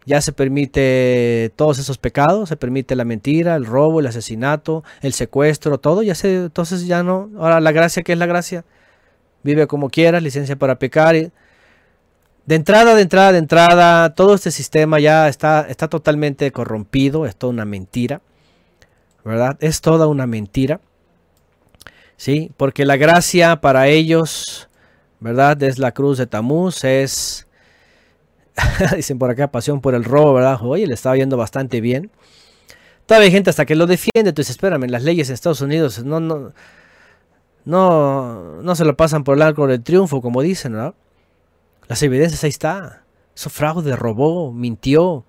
Ya se permite todos esos pecados. Se permite la mentira, el robo, el asesinato, el secuestro, todo. Ya se, entonces ya no. Ahora, la gracia, ¿qué es la gracia? Vive como quieras, licencia para pecar. De entrada, de entrada, de entrada, todo este sistema ya está, está totalmente corrompido. Es toda una mentira. ¿Verdad? Es toda una mentira. ¿Sí? Porque la gracia para ellos, ¿verdad? Es la cruz de Tamuz, es, dicen por acá, pasión por el robo, ¿verdad? Oye, le estaba yendo bastante bien. Todavía hay gente hasta que lo defiende, entonces espérame, las leyes en Estados Unidos no, no, no, no se lo pasan por el arco del triunfo, como dicen, ¿verdad? Las evidencias ahí está. Eso fraude, robó, mintió,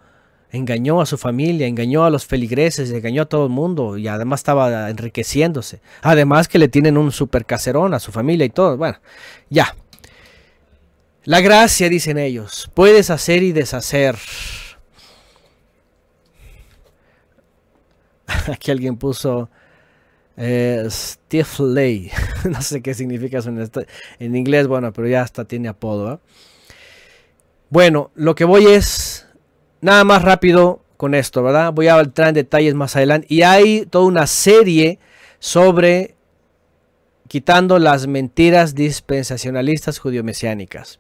engañó a su familia, engañó a los feligreses, engañó a todo el mundo y además estaba enriqueciéndose. Además que le tienen un super caserón a su familia y todo. Bueno, ya. La gracia, dicen ellos, puedes hacer y deshacer. Aquí alguien puso, Eh, Stifley. no sé qué significa eso en, inglés, bueno, pero ya hasta tiene apodo. ¿ah? Bueno, lo que voy es nada más rápido con esto, ¿verdad? Voy a entrar en detalles más adelante. Y hay toda una serie sobre quitando las mentiras dispensacionalistas judio-mesiánicas,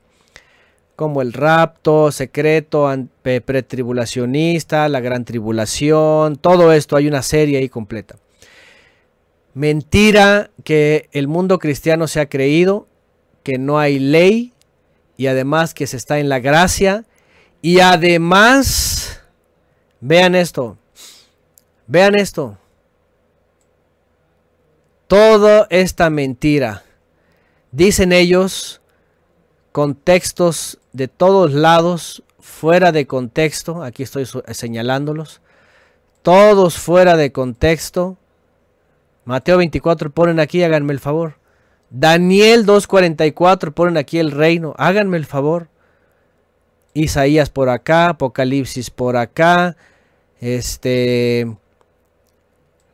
como el rapto secreto, pretribulacionista, la gran tribulación, todo esto, hay una serie ahí completa. Mentira que el mundo cristiano se ha creído, que no hay ley y además que se está en la gracia y además, vean esto, vean esto, toda esta mentira, dicen ellos, contextos de todos lados, fuera de contexto, aquí estoy señalándolos, todos fuera de contexto. Mateo 24 ponen aquí, háganme el favor. Daniel 2.44 ponen aquí el reino, háganme el favor. Isaías por acá, Apocalipsis por acá, este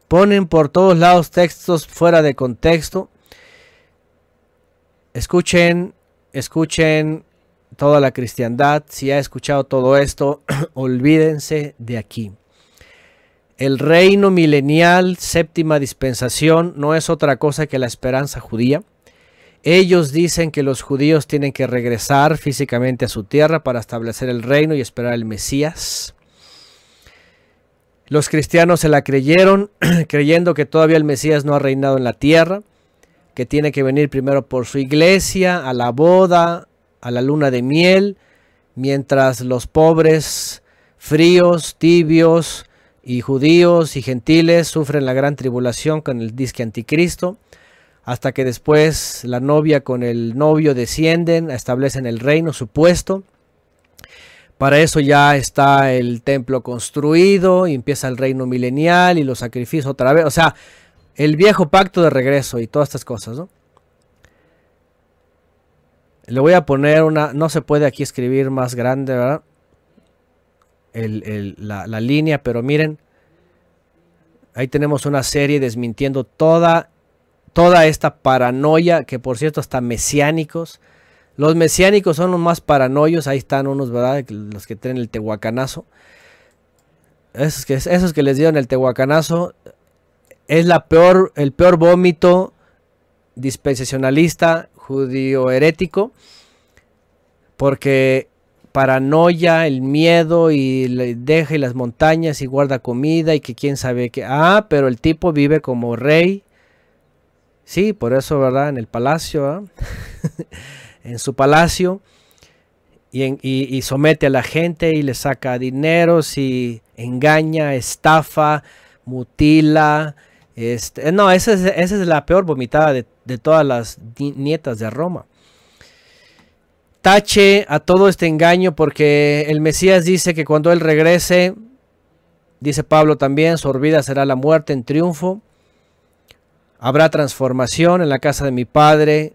ponen por todos lados textos fuera de contexto. Escuchen, escuchen toda la cristiandad. Si ha escuchado todo esto, olvídense de aquí. El reino milenial, séptima dispensación, no es otra cosa que la esperanza judía. Ellos dicen que los judíos tienen que regresar físicamente a su tierra para establecer el reino y esperar al Mesías. Los cristianos se la creyeron, creyendo que todavía el Mesías no ha reinado en la tierra, que tiene que venir primero por su iglesia, a la boda, a la luna de miel, mientras los pobres, fríos, tibios y judíos y gentiles sufren la gran tribulación con el disque anticristo, hasta que después la novia con el novio descienden, establecen el reino supuesto. Para eso ya está el templo construido y empieza el reino milenial y los sacrificios otra vez. O sea, el viejo pacto de regreso y todas estas cosas, ¿no? Le voy a poner una, no se puede aquí escribir más grande, ¿verdad? La línea, pero miren, ahí tenemos una serie desmintiendo toda, toda esta paranoia, que por cierto hasta mesiánicos. Los mesiánicos son los más paranoios, ahí están unos, ¿verdad? Los que tienen el tehuacanazo. Esos que, esos que les dieron el tehuacanazo es la peor, el peor vómito dispensacionalista judío herético porque paranoia, el miedo y le deja y las montañas y guarda comida y que quién sabe qué. Ah, pero el tipo vive como rey. Sí, por eso, ¿verdad? En el palacio, ¿verdad? en su palacio y, y- somete a la gente y le saca dineros y engaña, estafa, mutila. Este, no, esa es, esa es la peor vomitada de, de todas las ni- nietas de Roma. Tache a todo este engaño porque el Mesías dice que cuando Él regrese, dice Pablo también, su vida será la muerte en triunfo. Habrá transformación en la casa de mi Padre.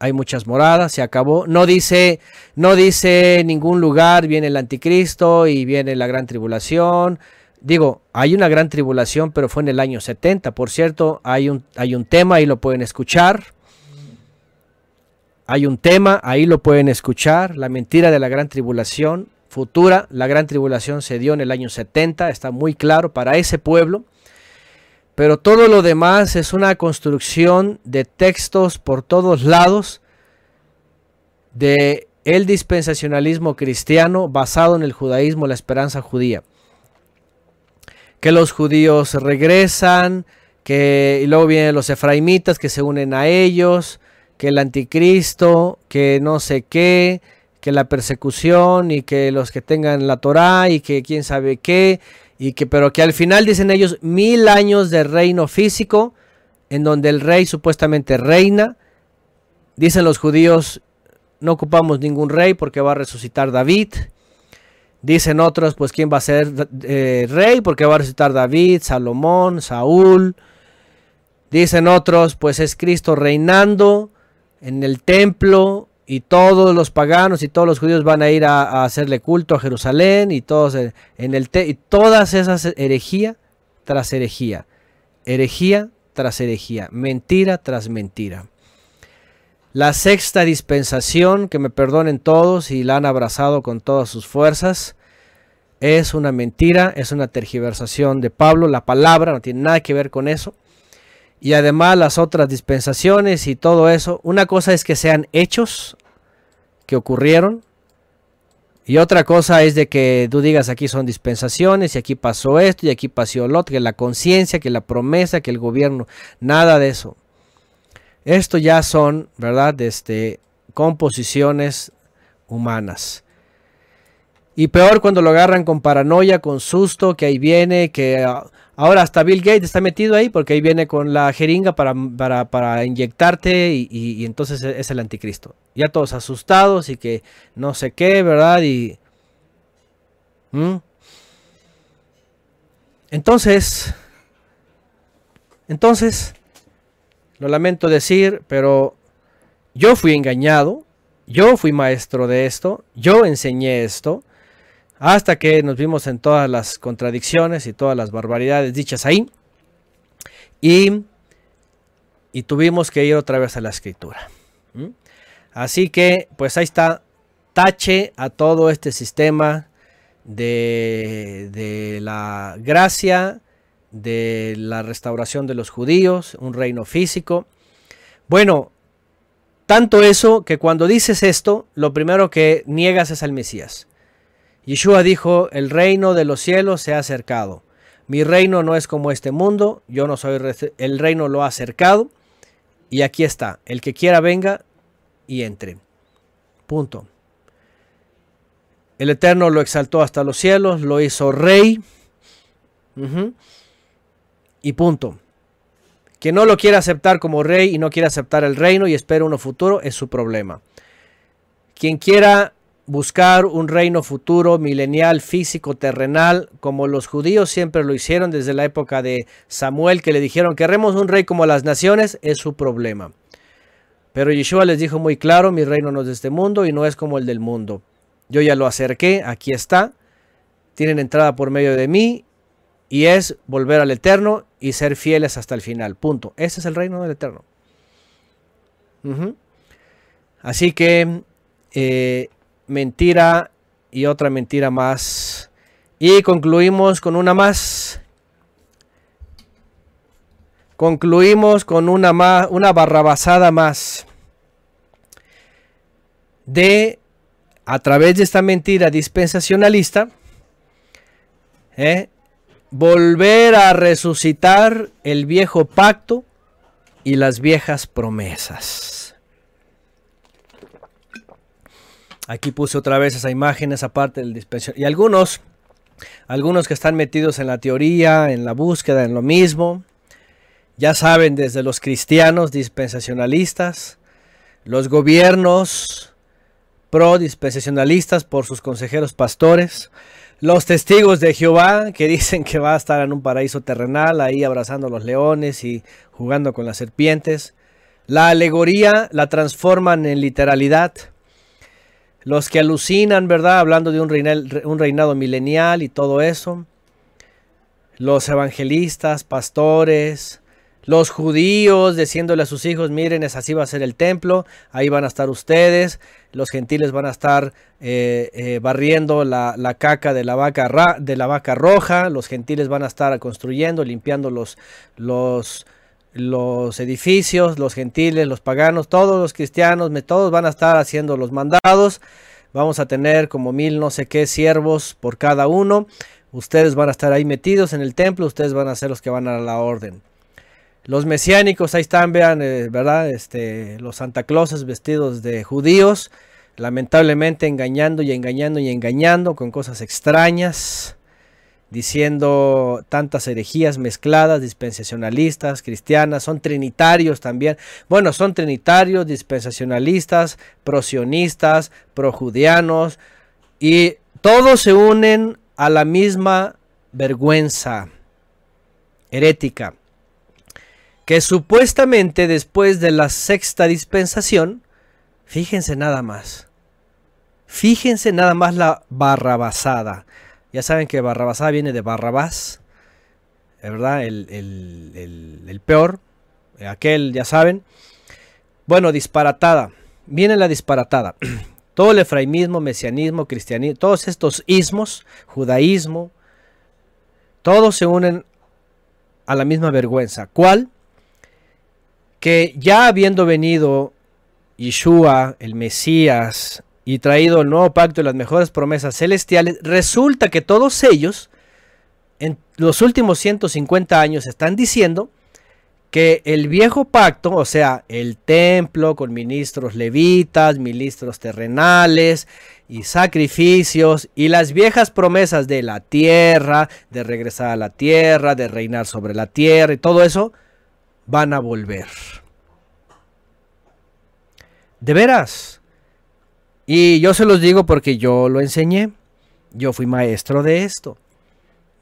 Hay muchas moradas, se acabó. No dice, no dice ningún lugar, viene el anticristo y viene la gran tribulación. Digo, hay una gran tribulación, pero fue en el año 70. Por cierto, hay un, hay un tema, ahí lo pueden escuchar. Hay un tema, ahí lo pueden escuchar. La mentira de la gran tribulación futura. La gran tribulación se dio en el año 70, está muy claro para ese pueblo. Pero todo lo demás es una construcción de textos por todos lados de el dispensacionalismo cristiano basado en el judaísmo, la esperanza judía. Que los judíos regresan, que y luego vienen los efraimitas que se unen a ellos, que el anticristo, que no sé qué, que la persecución y que los que tengan la Torá y que quién sabe qué y que pero que al final dicen ellos mil años de reino físico en donde el rey supuestamente reina. Dicen los judíos no ocupamos ningún rey porque va a resucitar David. Dicen otros, pues quién va a ser eh, rey porque va a resucitar David, Salomón, Saúl. Dicen otros, pues es Cristo reinando en el templo y todos los paganos y todos los judíos van a ir a, hacerle culto a Jerusalén y todos en el te- y todas esas herejía tras herejía. herejía tras herejía, mentira tras mentira. La sexta dispensación, que me perdonen todos y la han abrazado con todas sus fuerzas, es una mentira, es una tergiversación de Pablo, la palabra no tiene nada que ver con eso. Y además las otras dispensaciones y todo eso, una cosa es que sean hechos que ocurrieron, y otra cosa es de que tú digas aquí son dispensaciones y aquí pasó esto y aquí pasó lo otro, que la conciencia, que la promesa, que el gobierno, nada de eso. Esto ya son, ¿verdad? Este, composiciones humanas. Y peor cuando lo agarran con paranoia, con susto, que ahí viene, que ah, ahora hasta Bill Gates está metido ahí porque ahí viene con la jeringa para, para, para inyectarte y, y- entonces es el anticristo. Ya todos asustados y que no sé qué, ¿verdad? Y... ¿Mm? Entonces, entonces, lo lamento decir, pero yo fui engañado, yo fui maestro de esto, yo enseñé esto, hasta que nos vimos en todas las contradicciones y todas las barbaridades dichas ahí, y, y tuvimos que ir otra vez a la escritura. ¿Mm? Así que, pues ahí está, tache a todo este sistema de, de la gracia, de la restauración de los judíos, un reino físico. Bueno, tanto eso que cuando dices esto, lo primero que niegas es al Mesías. Yeshua dijo, el reino de los cielos se ha acercado. Mi reino no es como este mundo, yo no soy, el reino lo ha acercado. Y aquí está, el que quiera venga y entre. Punto. El Eterno lo exaltó hasta los cielos, lo hizo rey. Y punto. Que no lo quiera aceptar como rey y no quiera aceptar el reino y espera uno futuro es su problema. Quien quiera buscar un reino futuro, milenial, físico, terrenal, como los judíos siempre lo hicieron desde la época de Samuel, que le dijeron queremos un rey como las naciones, es su problema. Pero Yeshua les dijo muy claro, mi reino no es de este mundo y no es como el del mundo. Yo ya lo acerqué, aquí está. Tienen entrada por medio de mí y es volver al Eterno y ser fieles hasta el final. Punto. Ese es el reino del Eterno. Así que eh, mentira y otra mentira más. Y concluimos con una más. Concluimos con una, más, una barrabasada más. De, a través de esta mentira dispensacionalista, ¿eh? volver a resucitar el viejo pacto y las viejas promesas. Aquí puse otra vez esa imagen, esa parte del dispensación. Y algunos, algunos que están metidos en la teoría, en la búsqueda, en lo mismo, ya saben, desde los cristianos dispensacionalistas, los gobiernos pro dispensacionalistas por sus consejeros pastores, los testigos de Jehová que dicen que va a estar en un paraíso terrenal, ahí abrazando a los leones y jugando con las serpientes. La alegoría la transforman en literalidad. Los que alucinan, ¿verdad? Hablando de un reinado milenial y todo eso. Los evangelistas, pastores, los judíos diciéndole a sus hijos, miren, es así va a ser el templo, ahí van a estar ustedes, los gentiles van a estar eh, eh, barriendo la, la caca de la, vaca de la vaca roja, los gentiles van a estar construyendo, limpiando los, los, los edificios, los gentiles, los paganos, todos los cristianos, todos van a estar haciendo los mandados, vamos a tener como mil no sé qué siervos por cada uno, ustedes van a estar ahí metidos en el templo, ustedes van a ser los que van a la orden. Los mesiánicos, ahí están, vean, eh, ¿verdad? Este, los Santa Clauses vestidos de judíos, lamentablemente engañando y engañando y engañando con cosas extrañas, diciendo tantas herejías mezcladas, dispensacionalistas, cristianas, son trinitarios también. Bueno, son trinitarios, dispensacionalistas, prosionistas, projudianos, y todos se unen a la misma vergüenza herética que supuestamente después de la sexta dispensación, fíjense nada más, fíjense nada más la barrabasada. Ya saben que barrabasada viene de Barrabás, ¿verdad? El, el- el- peor, aquel, ya saben. Bueno, disparatada. Viene la disparatada. Todo el efraimismo, mesianismo, cristianismo, todos estos ismos, judaísmo, todos se unen a la misma vergüenza. ¿Cuál? Que ya habiendo venido Yeshua, el Mesías, y traído el nuevo pacto y las mejores promesas celestiales, resulta que todos ellos, en los últimos 150 años, están diciendo que el viejo pacto, o sea, el templo con ministros levitas, ministros terrenales y sacrificios y las viejas promesas de la tierra, de regresar a la tierra, de reinar sobre la tierra y todo eso, van a volver. De veras. Y yo se los digo porque yo lo enseñé. Yo fui maestro de esto.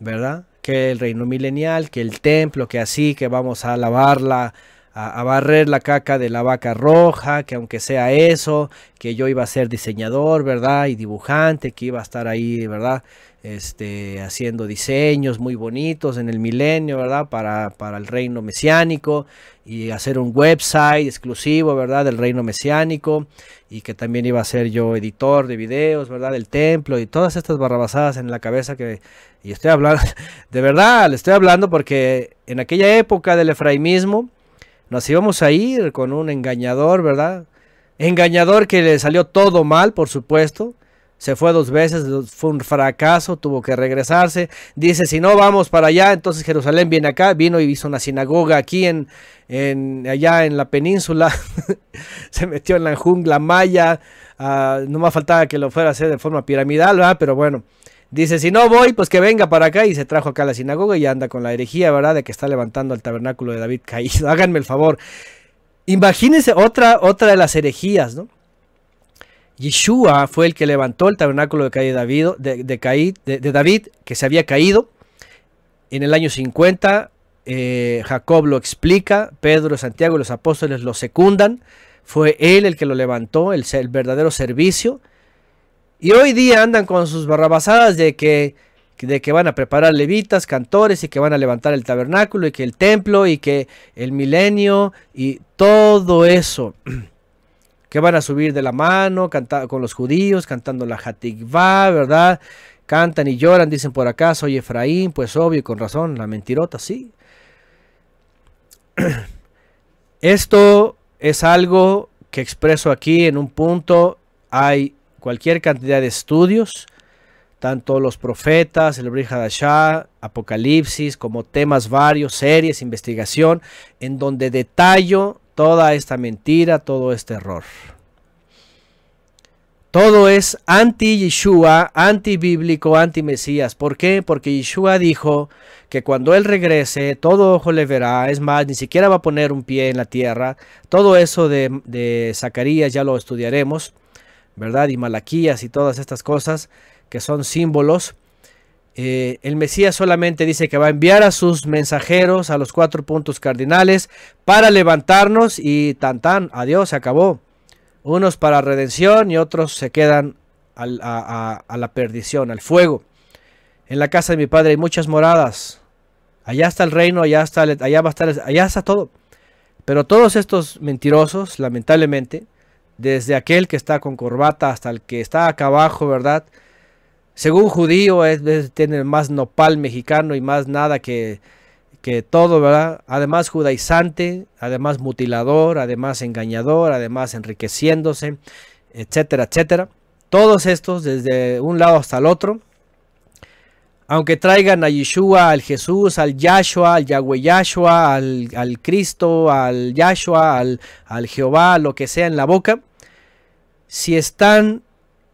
¿Verdad? Que el reino milenial, que el templo, que así, que vamos a lavarla, a, a barrer la caca de la vaca roja, que aunque sea eso, que yo iba a ser diseñador, ¿verdad? Y dibujante, que iba a estar ahí, ¿verdad? Este, haciendo diseños muy bonitos en el milenio, ¿verdad? Para, para el reino mesiánico y hacer un website exclusivo, ¿verdad? Del reino mesiánico y que también iba a ser yo editor de videos, ¿verdad? Del templo y todas estas barrabasadas en la cabeza que y estoy hablando, de verdad, le estoy hablando porque en aquella época del efraimismo nos íbamos a ir con un engañador, ¿verdad? Engañador que le salió todo mal, por supuesto. Se fue dos veces, fue un fracaso, tuvo que regresarse. Dice, si no vamos para allá, entonces Jerusalén viene acá. Vino y hizo una sinagoga aquí en, en allá en la península. Se metió en la jungla maya. ah, no más faltaba que lo fuera a hacer de forma piramidal, ¿verdad? Pero bueno. Dice, si no voy, pues que venga para acá. Y se trajo acá a la sinagoga y anda con la herejía, ¿verdad? De que está levantando el tabernáculo de David caído. Háganme el favor. Imagínense otra, otra de las herejías, ¿no? Yeshua fue el que levantó el tabernáculo de, David, de, David, que se había caído en el año 50. eh, Jacob lo explica, Pedro, Santiago y los apóstoles lo secundan. Fue él el que lo levantó, el, el verdadero servicio. Y hoy día andan con sus barrabasadas de que, de que van a preparar levitas, cantores y que van a levantar el tabernáculo y que el templo y que el milenio y todo eso. Que van a subir de la mano con los judíos, cantando la Hatikvah, ¿verdad? Cantan y lloran, dicen por acá, soy Efraín, pues obvio, con razón, la mentirota, sí. Esto es algo que expreso aquí en un punto. Hay cualquier cantidad de estudios, tanto los profetas, el Brit Hadashah, Apocalipsis, como temas varios, series, investigación, en donde detallo toda esta mentira, todo este error. Todo es anti-Yeshua, anti-bíblico, anti-Mesías. ¿Por qué? Porque Yeshua dijo que cuando Él regrese, todo ojo le verá. Es más, ni siquiera va a poner un pie en la tierra. Todo eso de, de Zacarías ya lo estudiaremos, ¿verdad? Y Malaquías y todas estas cosas que son símbolos. Eh, el Mesías solamente dice que va a enviar a sus mensajeros a los cuatro puntos cardinales para levantarnos y tan tan, adiós, se acabó. Unos para redención y otros se quedan a, la perdición, al fuego. En la casa de mi padre hay muchas moradas. Allá está el reino, allá está, allá va a estar, allá está todo. Pero todos estos mentirosos, lamentablemente, desde aquel que está con corbata hasta el que está acá abajo, ¿verdad? Según judío, es, es- tiene más nopal mexicano y más nada que, que todo, ¿verdad? Además judaizante, además mutilador, además engañador, además enriqueciéndose, etcétera, etcétera. Todos estos, desde un lado hasta el otro, aunque traigan a Yeshua, al Jesús, al Yahshua, al Yahweh Yahshua, al, al Cristo, al Yahshua, al, al Jehová, lo que sea en la boca, si están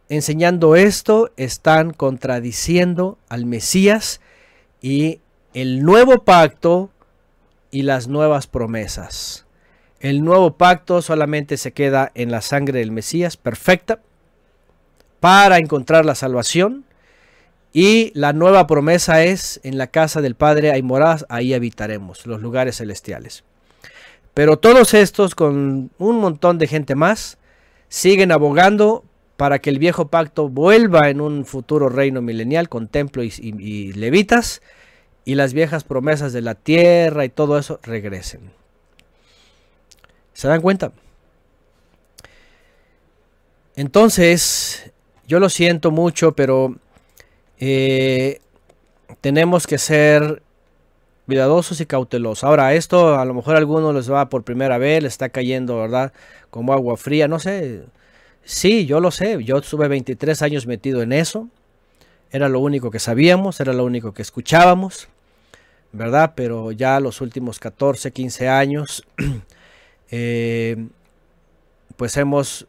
enseñando esto, están contradiciendo al Mesías y el nuevo pacto y las nuevas promesas. El nuevo pacto solamente se queda en la sangre del Mesías, perfecta, para encontrar la salvación. Y la nueva promesa es, en la casa del Padre hay moradas, ahí habitaremos, los lugares celestiales. Pero todos estos, con un montón de gente más, siguen abogando para que el viejo pacto vuelva en un futuro reino milenial con templo y, levitas y las viejas promesas de la tierra y todo eso regresen. ¿Se dan cuenta? Entonces, yo lo siento mucho, pero eh, tenemos que ser cuidadosos y cautelosos. Ahora, esto a lo mejor a algunos les va por primera vez, les está cayendo, ¿verdad? Como agua fría, no sé. Sí, yo lo sé, yo estuve 23 años metido en eso. Era lo único que sabíamos, era lo único que escuchábamos, ¿verdad? Pero ya los últimos 14, 15 años, eh, pues hemos,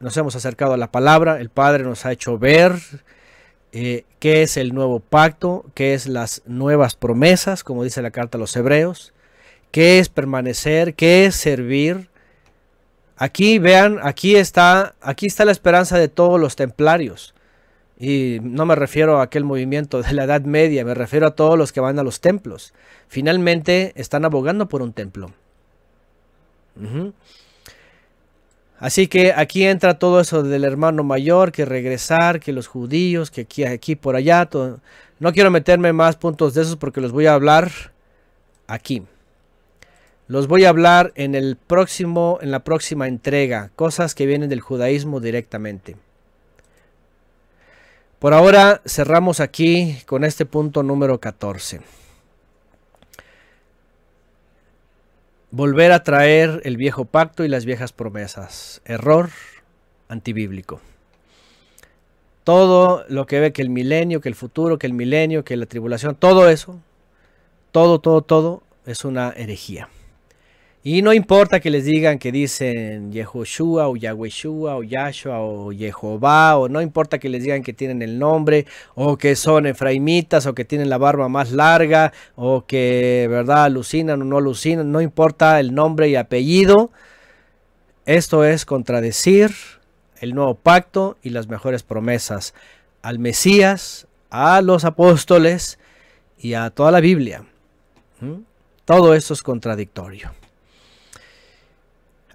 nos hemos acercado a la palabra, el Padre nos ha hecho ver eh, qué es el nuevo pacto, qué es las nuevas promesas, como dice la carta a los hebreos, qué es permanecer, qué es servir. Aquí vean, aquí está, aquí está la esperanza de todos los templarios. Y no me refiero a aquel movimiento de la Edad Media, me refiero a todos los que van a los templos. Finalmente están abogando por un templo. Así que aquí entra todo eso del hermano mayor, que regresar, que los judíos, que aquí, aquí por allá. No quiero meterme más puntos de esos porque los voy a hablar aquí. Los voy a hablar en el próximo, en la próxima entrega, cosas que vienen del judaísmo directamente. Por ahora cerramos aquí con este punto número 14. Volver a traer el viejo pacto y las viejas promesas. Error antibíblico. Todo lo que ve que el milenio, que el futuro, que el milenio, que la tribulación, todo eso, todo, todo, todo es una herejía. Y no importa que les digan que dicen Yehoshua o Yahwehshua o Yahshua o Jehová o no importa que les digan que tienen el nombre o que son efraimitas o que tienen la barba más larga o que verdad alucinan o no alucinan, no importa el nombre y apellido. Esto es contradecir el nuevo pacto y las mejores promesas al Mesías, a los apóstoles y a toda la Biblia. ¿Mm? Todo esto es contradictorio.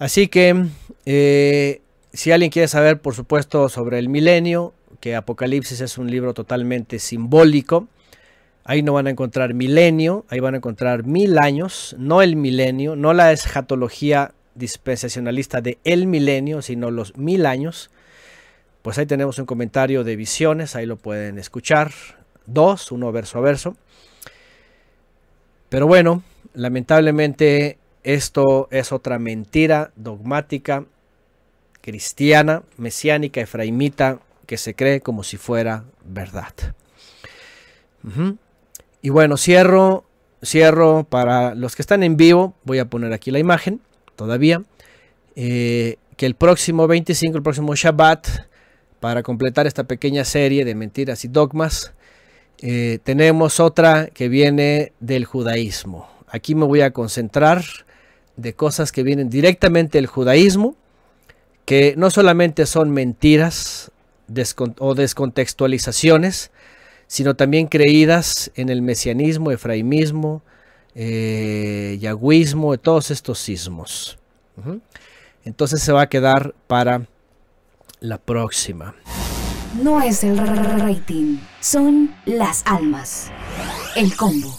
Así que, eh, si alguien quiere saber, por supuesto, sobre el milenio, que Apocalipsis es un libro totalmente simbólico, ahí no van a encontrar milenio, ahí van a encontrar mil años, no el milenio, no la escatología dispensacionalista de el milenio, sino los mil años. Pues ahí tenemos un comentario de visiones, ahí lo pueden escuchar, dos, uno verso a verso. Pero bueno, lamentablemente esto es otra mentira dogmática, cristiana, mesiánica, efraimita, que se cree como si fuera verdad. Y bueno, cierro, cierro para los que están en vivo, voy a poner aquí la imagen todavía, eh, que el próximo 25, el próximo Shabbat, para completar esta pequeña serie de mentiras y dogmas, eh, tenemos otra que viene del judaísmo. Aquí me voy a concentrar de cosas que vienen directamente del judaísmo, que no solamente son mentiras o descontextualizaciones, sino también creídas en el mesianismo, efraimismo, eh, yagüismo, todos estos sismos. Entonces se va a quedar para la próxima. No es el rating, son las almas. El combo.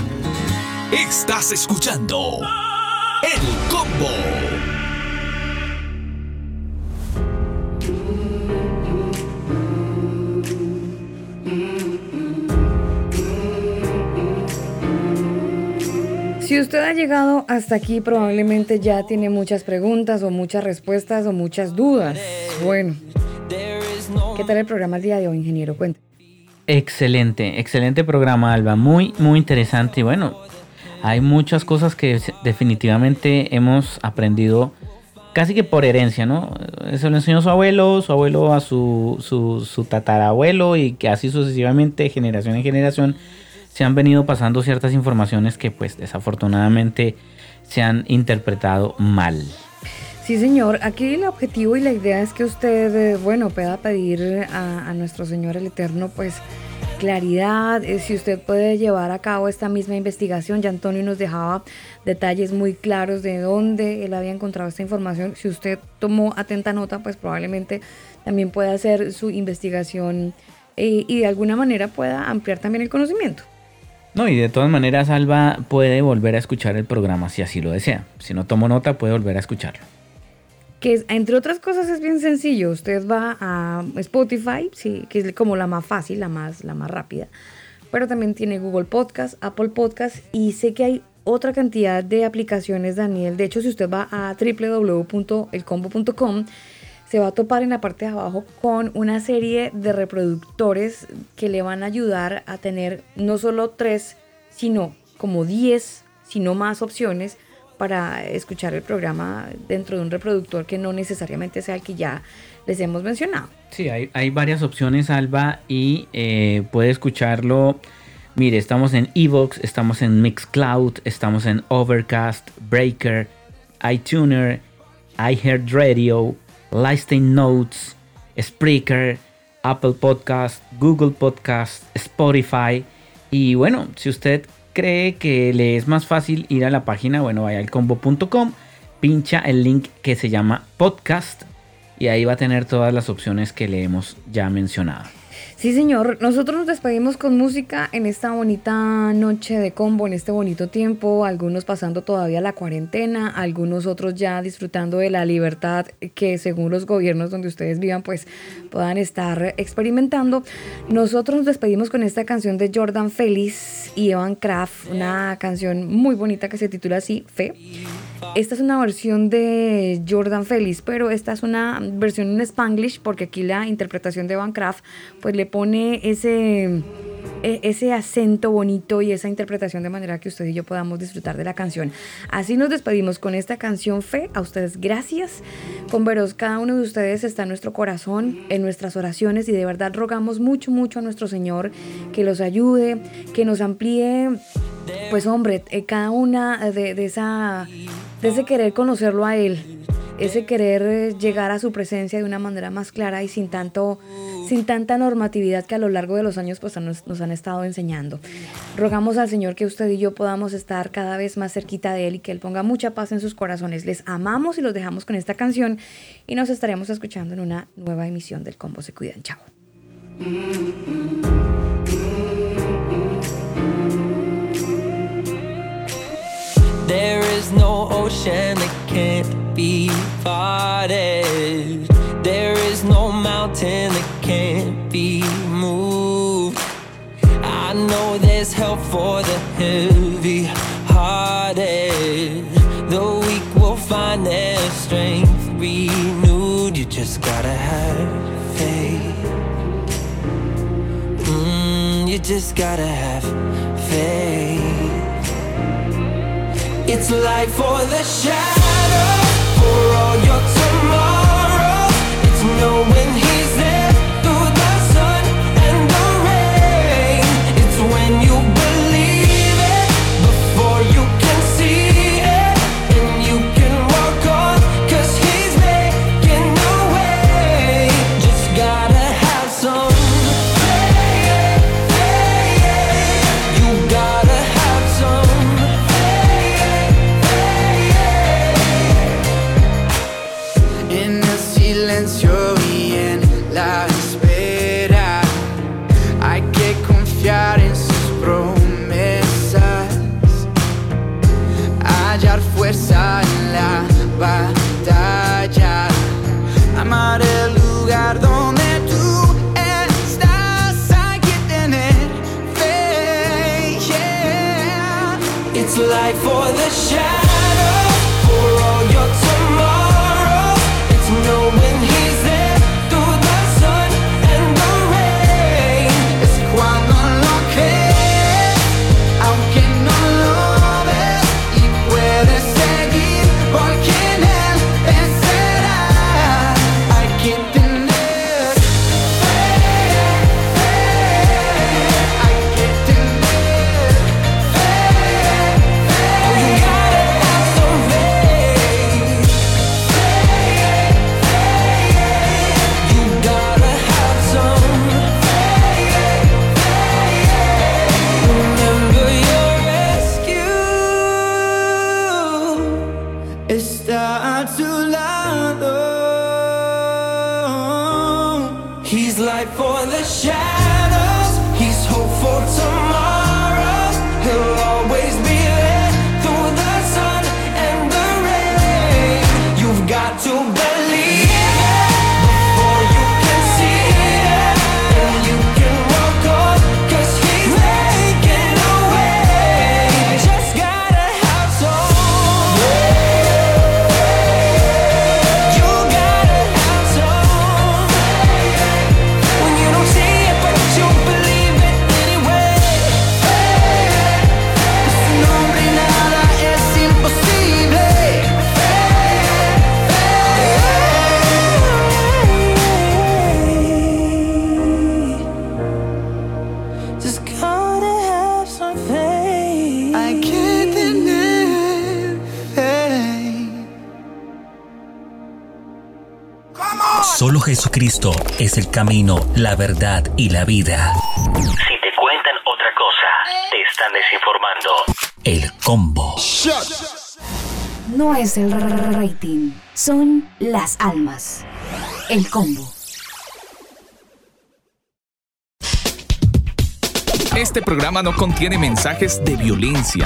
Estás escuchando El Combo. Si usted ha llegado hasta aquí, probablemente ya tiene muchas preguntas o muchas respuestas o muchas dudas. Bueno, ¿qué tal el programa el día de hoy, ingeniero? Cuente. Excelente, excelente programa, Alba. Muy, muy interesante. Y bueno, hay muchas cosas que se- definitivamente hemos aprendido casi que por herencia, ¿no? Eso lo enseñó su abuelo, su abuelo a su, su, su tatarabuelo y que así sucesivamente, generación en generación, se han venido pasando ciertas informaciones que pues desafortunadamente se han interpretado mal. Sí, señor. Aquí el objetivo y la idea es que usted, eh, bueno, pueda pedir a, nuestro Señor el Eterno, pues, claridad. eh, si usted puede llevar a cabo esta misma investigación, ya Antonio nos dejaba detalles muy claros de dónde él había encontrado esta información. Si usted tomó atenta nota, pues probablemente también pueda hacer su investigación eh, y de alguna manera pueda ampliar también el conocimiento. No, y de todas maneras, Alba puede volver a escuchar el programa si así lo desea. Si no tomo nota, puede volver a escucharlo. Que entre otras cosas es bien sencillo. Usted va a Spotify, sí, que es como la más fácil, la más, la más rápida. Pero también tiene Google Podcast, Apple Podcast y sé que hay otra cantidad de aplicaciones, Daniel. De hecho, si usted va a www.elcombo.com, se va a topar en la parte de abajo con una serie de reproductores que le van a ayudar a tener no solo tres, sino como 10, sino más opciones para escuchar el programa dentro de un reproductor que no necesariamente sea el que ya les hemos mencionado. Sí, hay, varias opciones, Alba, y eh, puede escucharlo. Mire, estamos en Evox, estamos en Mixcloud, estamos en Overcast, Breaker, iTuner, iHeartRadio, Lightning Notes, Spreaker, Apple Podcast, Google Podcast, Spotify. Y bueno, si usted cree que le es más fácil ir a la página, bueno, vaya al combo.com, pincha el link que se llama podcast y ahí va a tener todas las opciones que le hemos ya mencionado. Sí, señor. Nosotros nos despedimos con música en esta bonita noche de combo, en este bonito tiempo. Algunos pasando todavía la cuarentena, algunos otros ya disfrutando de la libertad que según los gobiernos donde ustedes vivan, pues puedan estar experimentando. Nosotros nos despedimos con esta canción de Jordan Félix y Evan Kraft, una canción muy bonita que se titula así, Fe. Esta es una versión de Jordan Félix, pero esta es una versión en Spanglish porque aquí la interpretación de Van pues le pone ese, e- ese acento bonito y esa interpretación de manera que usted y yo podamos disfrutar de la canción. Así nos despedimos con esta canción Fe. A ustedes gracias. Con veros, cada uno de ustedes está en nuestro corazón, en nuestras oraciones y de verdad rogamos mucho, mucho a nuestro Señor que los ayude, que nos amplíe pues hombre, eh, cada una de, esa, de ese querer conocerlo a él, ese querer eh, llegar a su presencia de una manera más clara y sin tanto, sin tanta normatividad que a lo largo de los años pues nos, nos han estado enseñando. Rogamos al Señor que usted y yo podamos estar cada vez más cerquita de él y que él ponga mucha paz en sus corazones. Les amamos y los dejamos con esta canción y nos estaremos escuchando en una nueva emisión del Combo Se Cuidan. Chao. There is no ocean that can't be parted. There is no mountain that can't be moved. I know there's help for the heavy hearted. The weak will find their strength renewed. You just gotta have faith. Mm, you just gotta have faith. It's light for the shadow, for all your tomorrow. Jesucristo es el camino, la verdad y la vida. Si te cuentan otra cosa, te están desinformando. El combo. No es el rating, son las almas. El combo. Este programa no contiene mensajes de violencia.